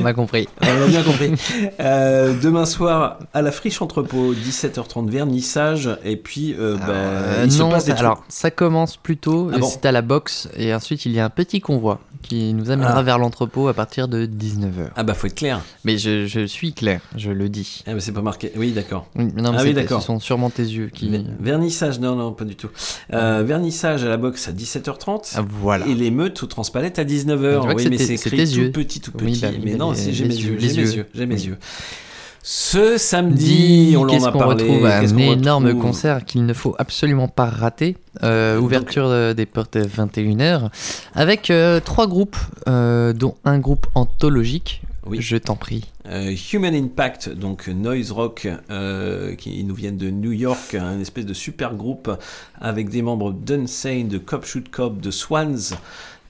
On a compris. On a bien compris. Euh, demain soir, à la friche entrepôt, 17h30, vernissage. Et puis, euh, bah, Euh, il se non, passe des alors ça commence plus tôt, Ah bon c'est à la boxe, et ensuite il y a un petit convoi qui nous amènera Ah. vers l'entrepôt à partir de 19h. Ah bah faut être clair. Mais je, je suis clair, je le dis. Ah, mais c'est pas marqué. Oui, d'accord. Oui, mais non, mais ah oui, d'accord. Ce sont sûrement tes yeux qui. Ver- Vernissage, non, non, pas du tout. Euh, vernissage à la boxe à 17h30. Ah, voilà. Et l'émeute au Transpalette à 19h. Tu vois que Oui, mais c'est écrit tout yeux. petit, tout Oui, petit. bah oui, mais bah, non, si j'ai mes yeux, les j'ai mes yeux. yeux, j'ai mes Oui. yeux. Ce samedi, on qu'est-ce qu'on retrouve Un énorme concert qu'il ne faut absolument pas rater. Euh, ouverture euh, des portes à 21h. Avec euh, trois groupes, euh, dont un groupe anthologique. Je t'en prie. Euh, Human Impact, donc noise rock, euh, qui nous viennent de New York, un espèce de super groupe avec des membres d'Unsane, de Cop Shoot Cop, de Swans.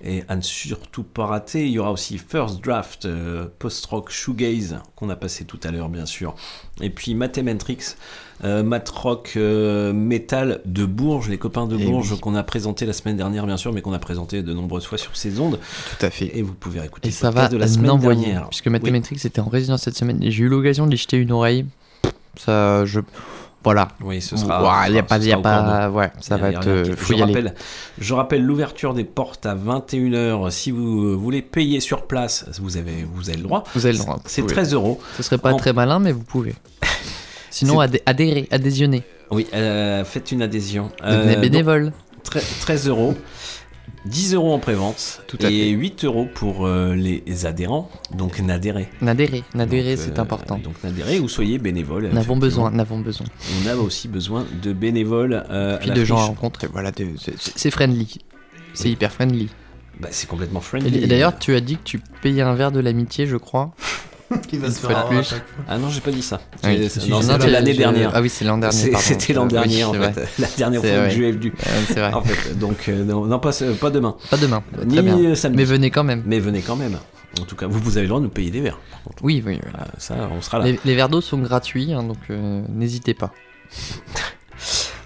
Et à ne surtout pas rater, il y aura aussi First Draft, euh, post-rock shoegaze, qu'on a passé tout à l'heure bien sûr. Et puis Mathematrix, euh, mat rock euh, metal de Bourges, les copains de Eh Bourges oui. qu'on a présenté la semaine dernière bien sûr, mais qu'on a présenté de nombreuses fois sur ces ondes. Tout à fait. Et vous pouvez écouter Et ça va de la semaine dernière. Puisque Mathematrix était en résidence cette semaine j'ai eu l'occasion d'y jeter une oreille. Ça, je. Voilà. Oui, ce sera. Ouah, ce y a pas, y a pas. de- Ouais, ça y va y être. euh, je rappelle, je rappelle l'ouverture des portes à 21h. Si vous euh, voulez payer sur place, vous avez, vous avez le droit. Vous avez le droit. C'est pouvez. 13 euros. Ce serait pas En- très malin, mais vous pouvez. Sinon, adhé- adhérer, adhésionner. Oui, euh, faites une adhésion. Devenez donc, bénévole. tre- 13 euros. 10 euros en prévente Tout à et fait. 8 euros pour euh, les adhérents, donc n'adhérez. N'adhérer, n'adhérer, Donc, c'est euh, important. Donc n'adhérez ou soyez bénévole. N'avons besoin, n'avons besoin. On a aussi besoin de bénévoles. euh, Puis à de gens à rencontrer. Voilà, c'est- friendly. C'est hyper friendly. Bah, c'est complètement friendly. Et d'ailleurs, tu as dit que tu payais un verre de l'amitié, je crois. Qui va se faire plus. Ah non, j'ai pas dit ça. Oui. J'ai- Si, non, c'était l'année dernière. ah oui, c'est l'an dernier. C'était l'an Oui, dernier en fait. La dernière fois que je es venu. Ouais, c'est vrai. En fait, donc euh, non, non, pas, pas demain. Pas demain. Ni Très bien. euh, samedi. Mais venez quand même. Mais venez quand même. En tout cas, vous, vous avez le droit de nous payer des verres. par contre. Oui, oui. oui. Ah, ça, on sera là. Les, les verres d'eau sont gratuits, hein, donc euh, n'hésitez pas.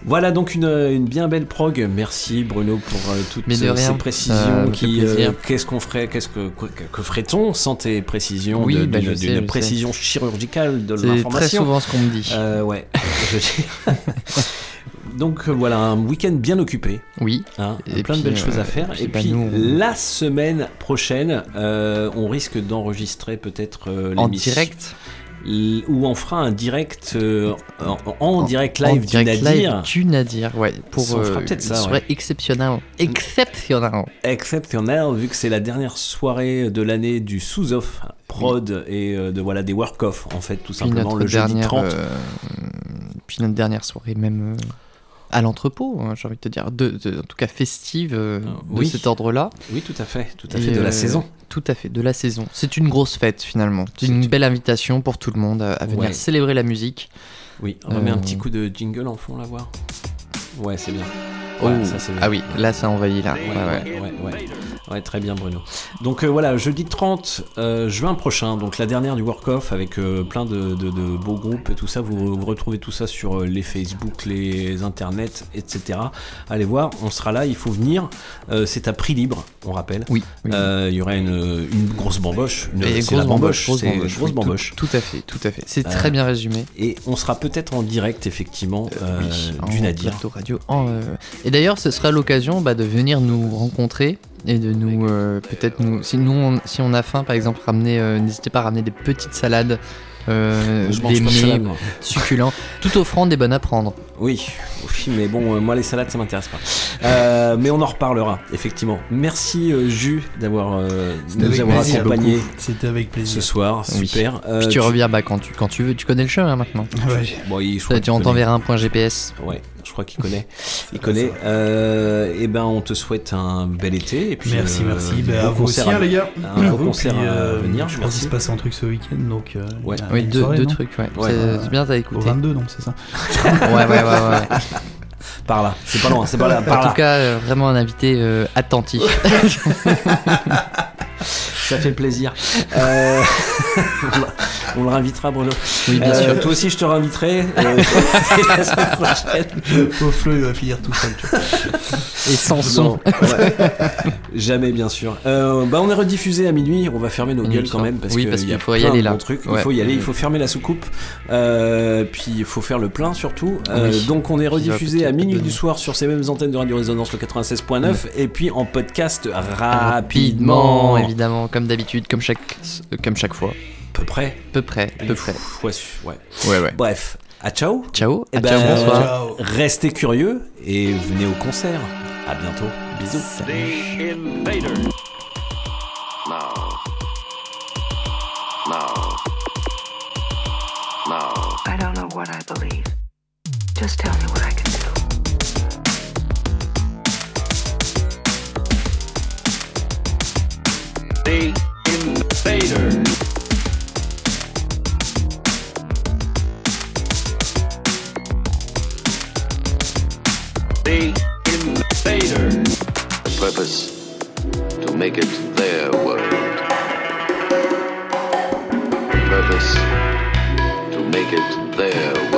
Voilà donc une, une bien belle prog. Merci Bruno pour euh, toutes euh, rien, ces précisions. qui, plaisir. euh, qu'est-ce qu'on ferait, qu'est-ce que, que, que ferait-on sans tes précisions Oui, de- bah, d'une, sais, précision chirurgicale de C'est l'information très souvent ce qu'on me dit. Euh, ouais. Donc euh, voilà, un week-end bien occupé. Oui. Hein, Et plein de belles choses euh, à faire. Et bah, puis nous, la semaine prochaine, euh, on risque d'enregistrer peut-être euh, En direct Ou on fera un direct euh, en, en direct live En du direct Nadir. live du Nadir, ouais. Pour, euh, peut-être ça, Ce ouais. serait exceptionnel. Exceptionnel. exceptionnel vu que c'est la dernière soirée de l'année du sous-off prod et euh, de voilà des work-off en fait tout simplement le jeudi dernière, 30 euh, puis notre dernière soirée même euh, à l'entrepôt, hein, j'ai envie de te dire, de, de- en tout cas festive euh, de oui. cet ordre-là. oui tout à fait tout à Et, fait de la euh, saison Tout à fait, de la saison. C'est une grosse fête finalement. C'est une belle invitation pour tout le monde à, à venir Ouais. célébrer la musique. oui on met un Euh, petit coup de jingle en fond là voir ouais c'est bien Oh, Ouais, ça, c'est bien. ah oui, là ça envahit là. Ouais, Ouais, ouais. très bien Bruno. Donc euh, voilà, jeudi 30 euh, juin prochain, donc la dernière du Work-Off avec euh, plein de, de- de beaux groupes et tout ça. Vous, vous retrouvez tout ça sur les Facebook, les internets, etc. Allez voir, on sera là, il faut venir. C'est à prix libre, on rappelle. Oui. oui. Il y aurait une, une grosse bamboche. Une, Et grosse bamboche, grosse bamboche, grosse oui, bamboche. Tout, tout à fait, tout à fait. C'est très bien résumé. Et on sera peut-être en direct, effectivement, Oui, du Nadir. radio. En, Et d'ailleurs, ce sera l'occasion bah, de venir nous rencontrer et de nous euh, peut-être nous si nous on, si on a faim par exemple ramener euh, n'hésitez pas à ramener des petites salades euh, des mets succulents tout offrant des bonnes à prendre Oui, oui, mais bon, euh, moi les salades ça m'intéresse pas. Euh, mais on en reparlera, effectivement. Merci euh, Jus d'avoir euh, C'était nous avec avoir plaisir. accompagnés C'était avec plaisir. ce soir, Oui. super. Euh, Puis tu reviens bah, quand tu quand tu veux tu connais le chemin maintenant Ouais. Bon, il- je crois tu un point GPS Ouais, je crois qu'il connaît. Il connaît. Euh, et ben, on te souhaite un bel été. Et puis, Merci, euh, merci. bon Bah, à vous aussi, concert à- hein, les gars. Un vous, concert puis, à venir. Je pense qu'il se passe un truc ce week-end, donc. Ouais. oui deux, soirée, deux non trucs ouais, Ouais. C'est- bien t'as Au écouté 22, donc c'est ça. ouais ouais ouais ouais Par là, c'est pas loin, c'est pas là, par en là. tout cas euh, vraiment un invité euh, attentif Ça fait plaisir. Euh, On le réinvitera, Bruno. Oui, bien Euh, sûr. Toi aussi, je te réinviterai. euh, la semaine prochaine. Pauvre Flo, il va finir tout seul. tu vois. Et sans son. Ouais. Jamais, bien sûr. Euh, bah, on est rediffusé à minuit. On va fermer nos Minuit gueules le quand même parce Oui, qu'il faut y aller, là. Il faut y aller. Il Mhm. faut fermer la soucoupe. Euh, puis il faut faire le plein surtout. Euh, Oui. donc on est rediffusé à minuit du soir sur ces mêmes antennes de Radio Résonance le 96.9 et puis en podcast rapidement. Rapidement, évidemment, comme d'habitude, comme chaque, euh, comme chaque fois. Peu près. Peu près, peu près. Ouais, ouais. Ouais, ouais. Bref, à ciao. Ciao, Eh à ciao, ben, bonsoir. Restez curieux et venez au concert. À bientôt. Bisous. The Invader. Now. Now. Now. I don't know what I believe. Just tell me what I can The Invader. The Invader. The purpose to make it their world. The purpose to make it their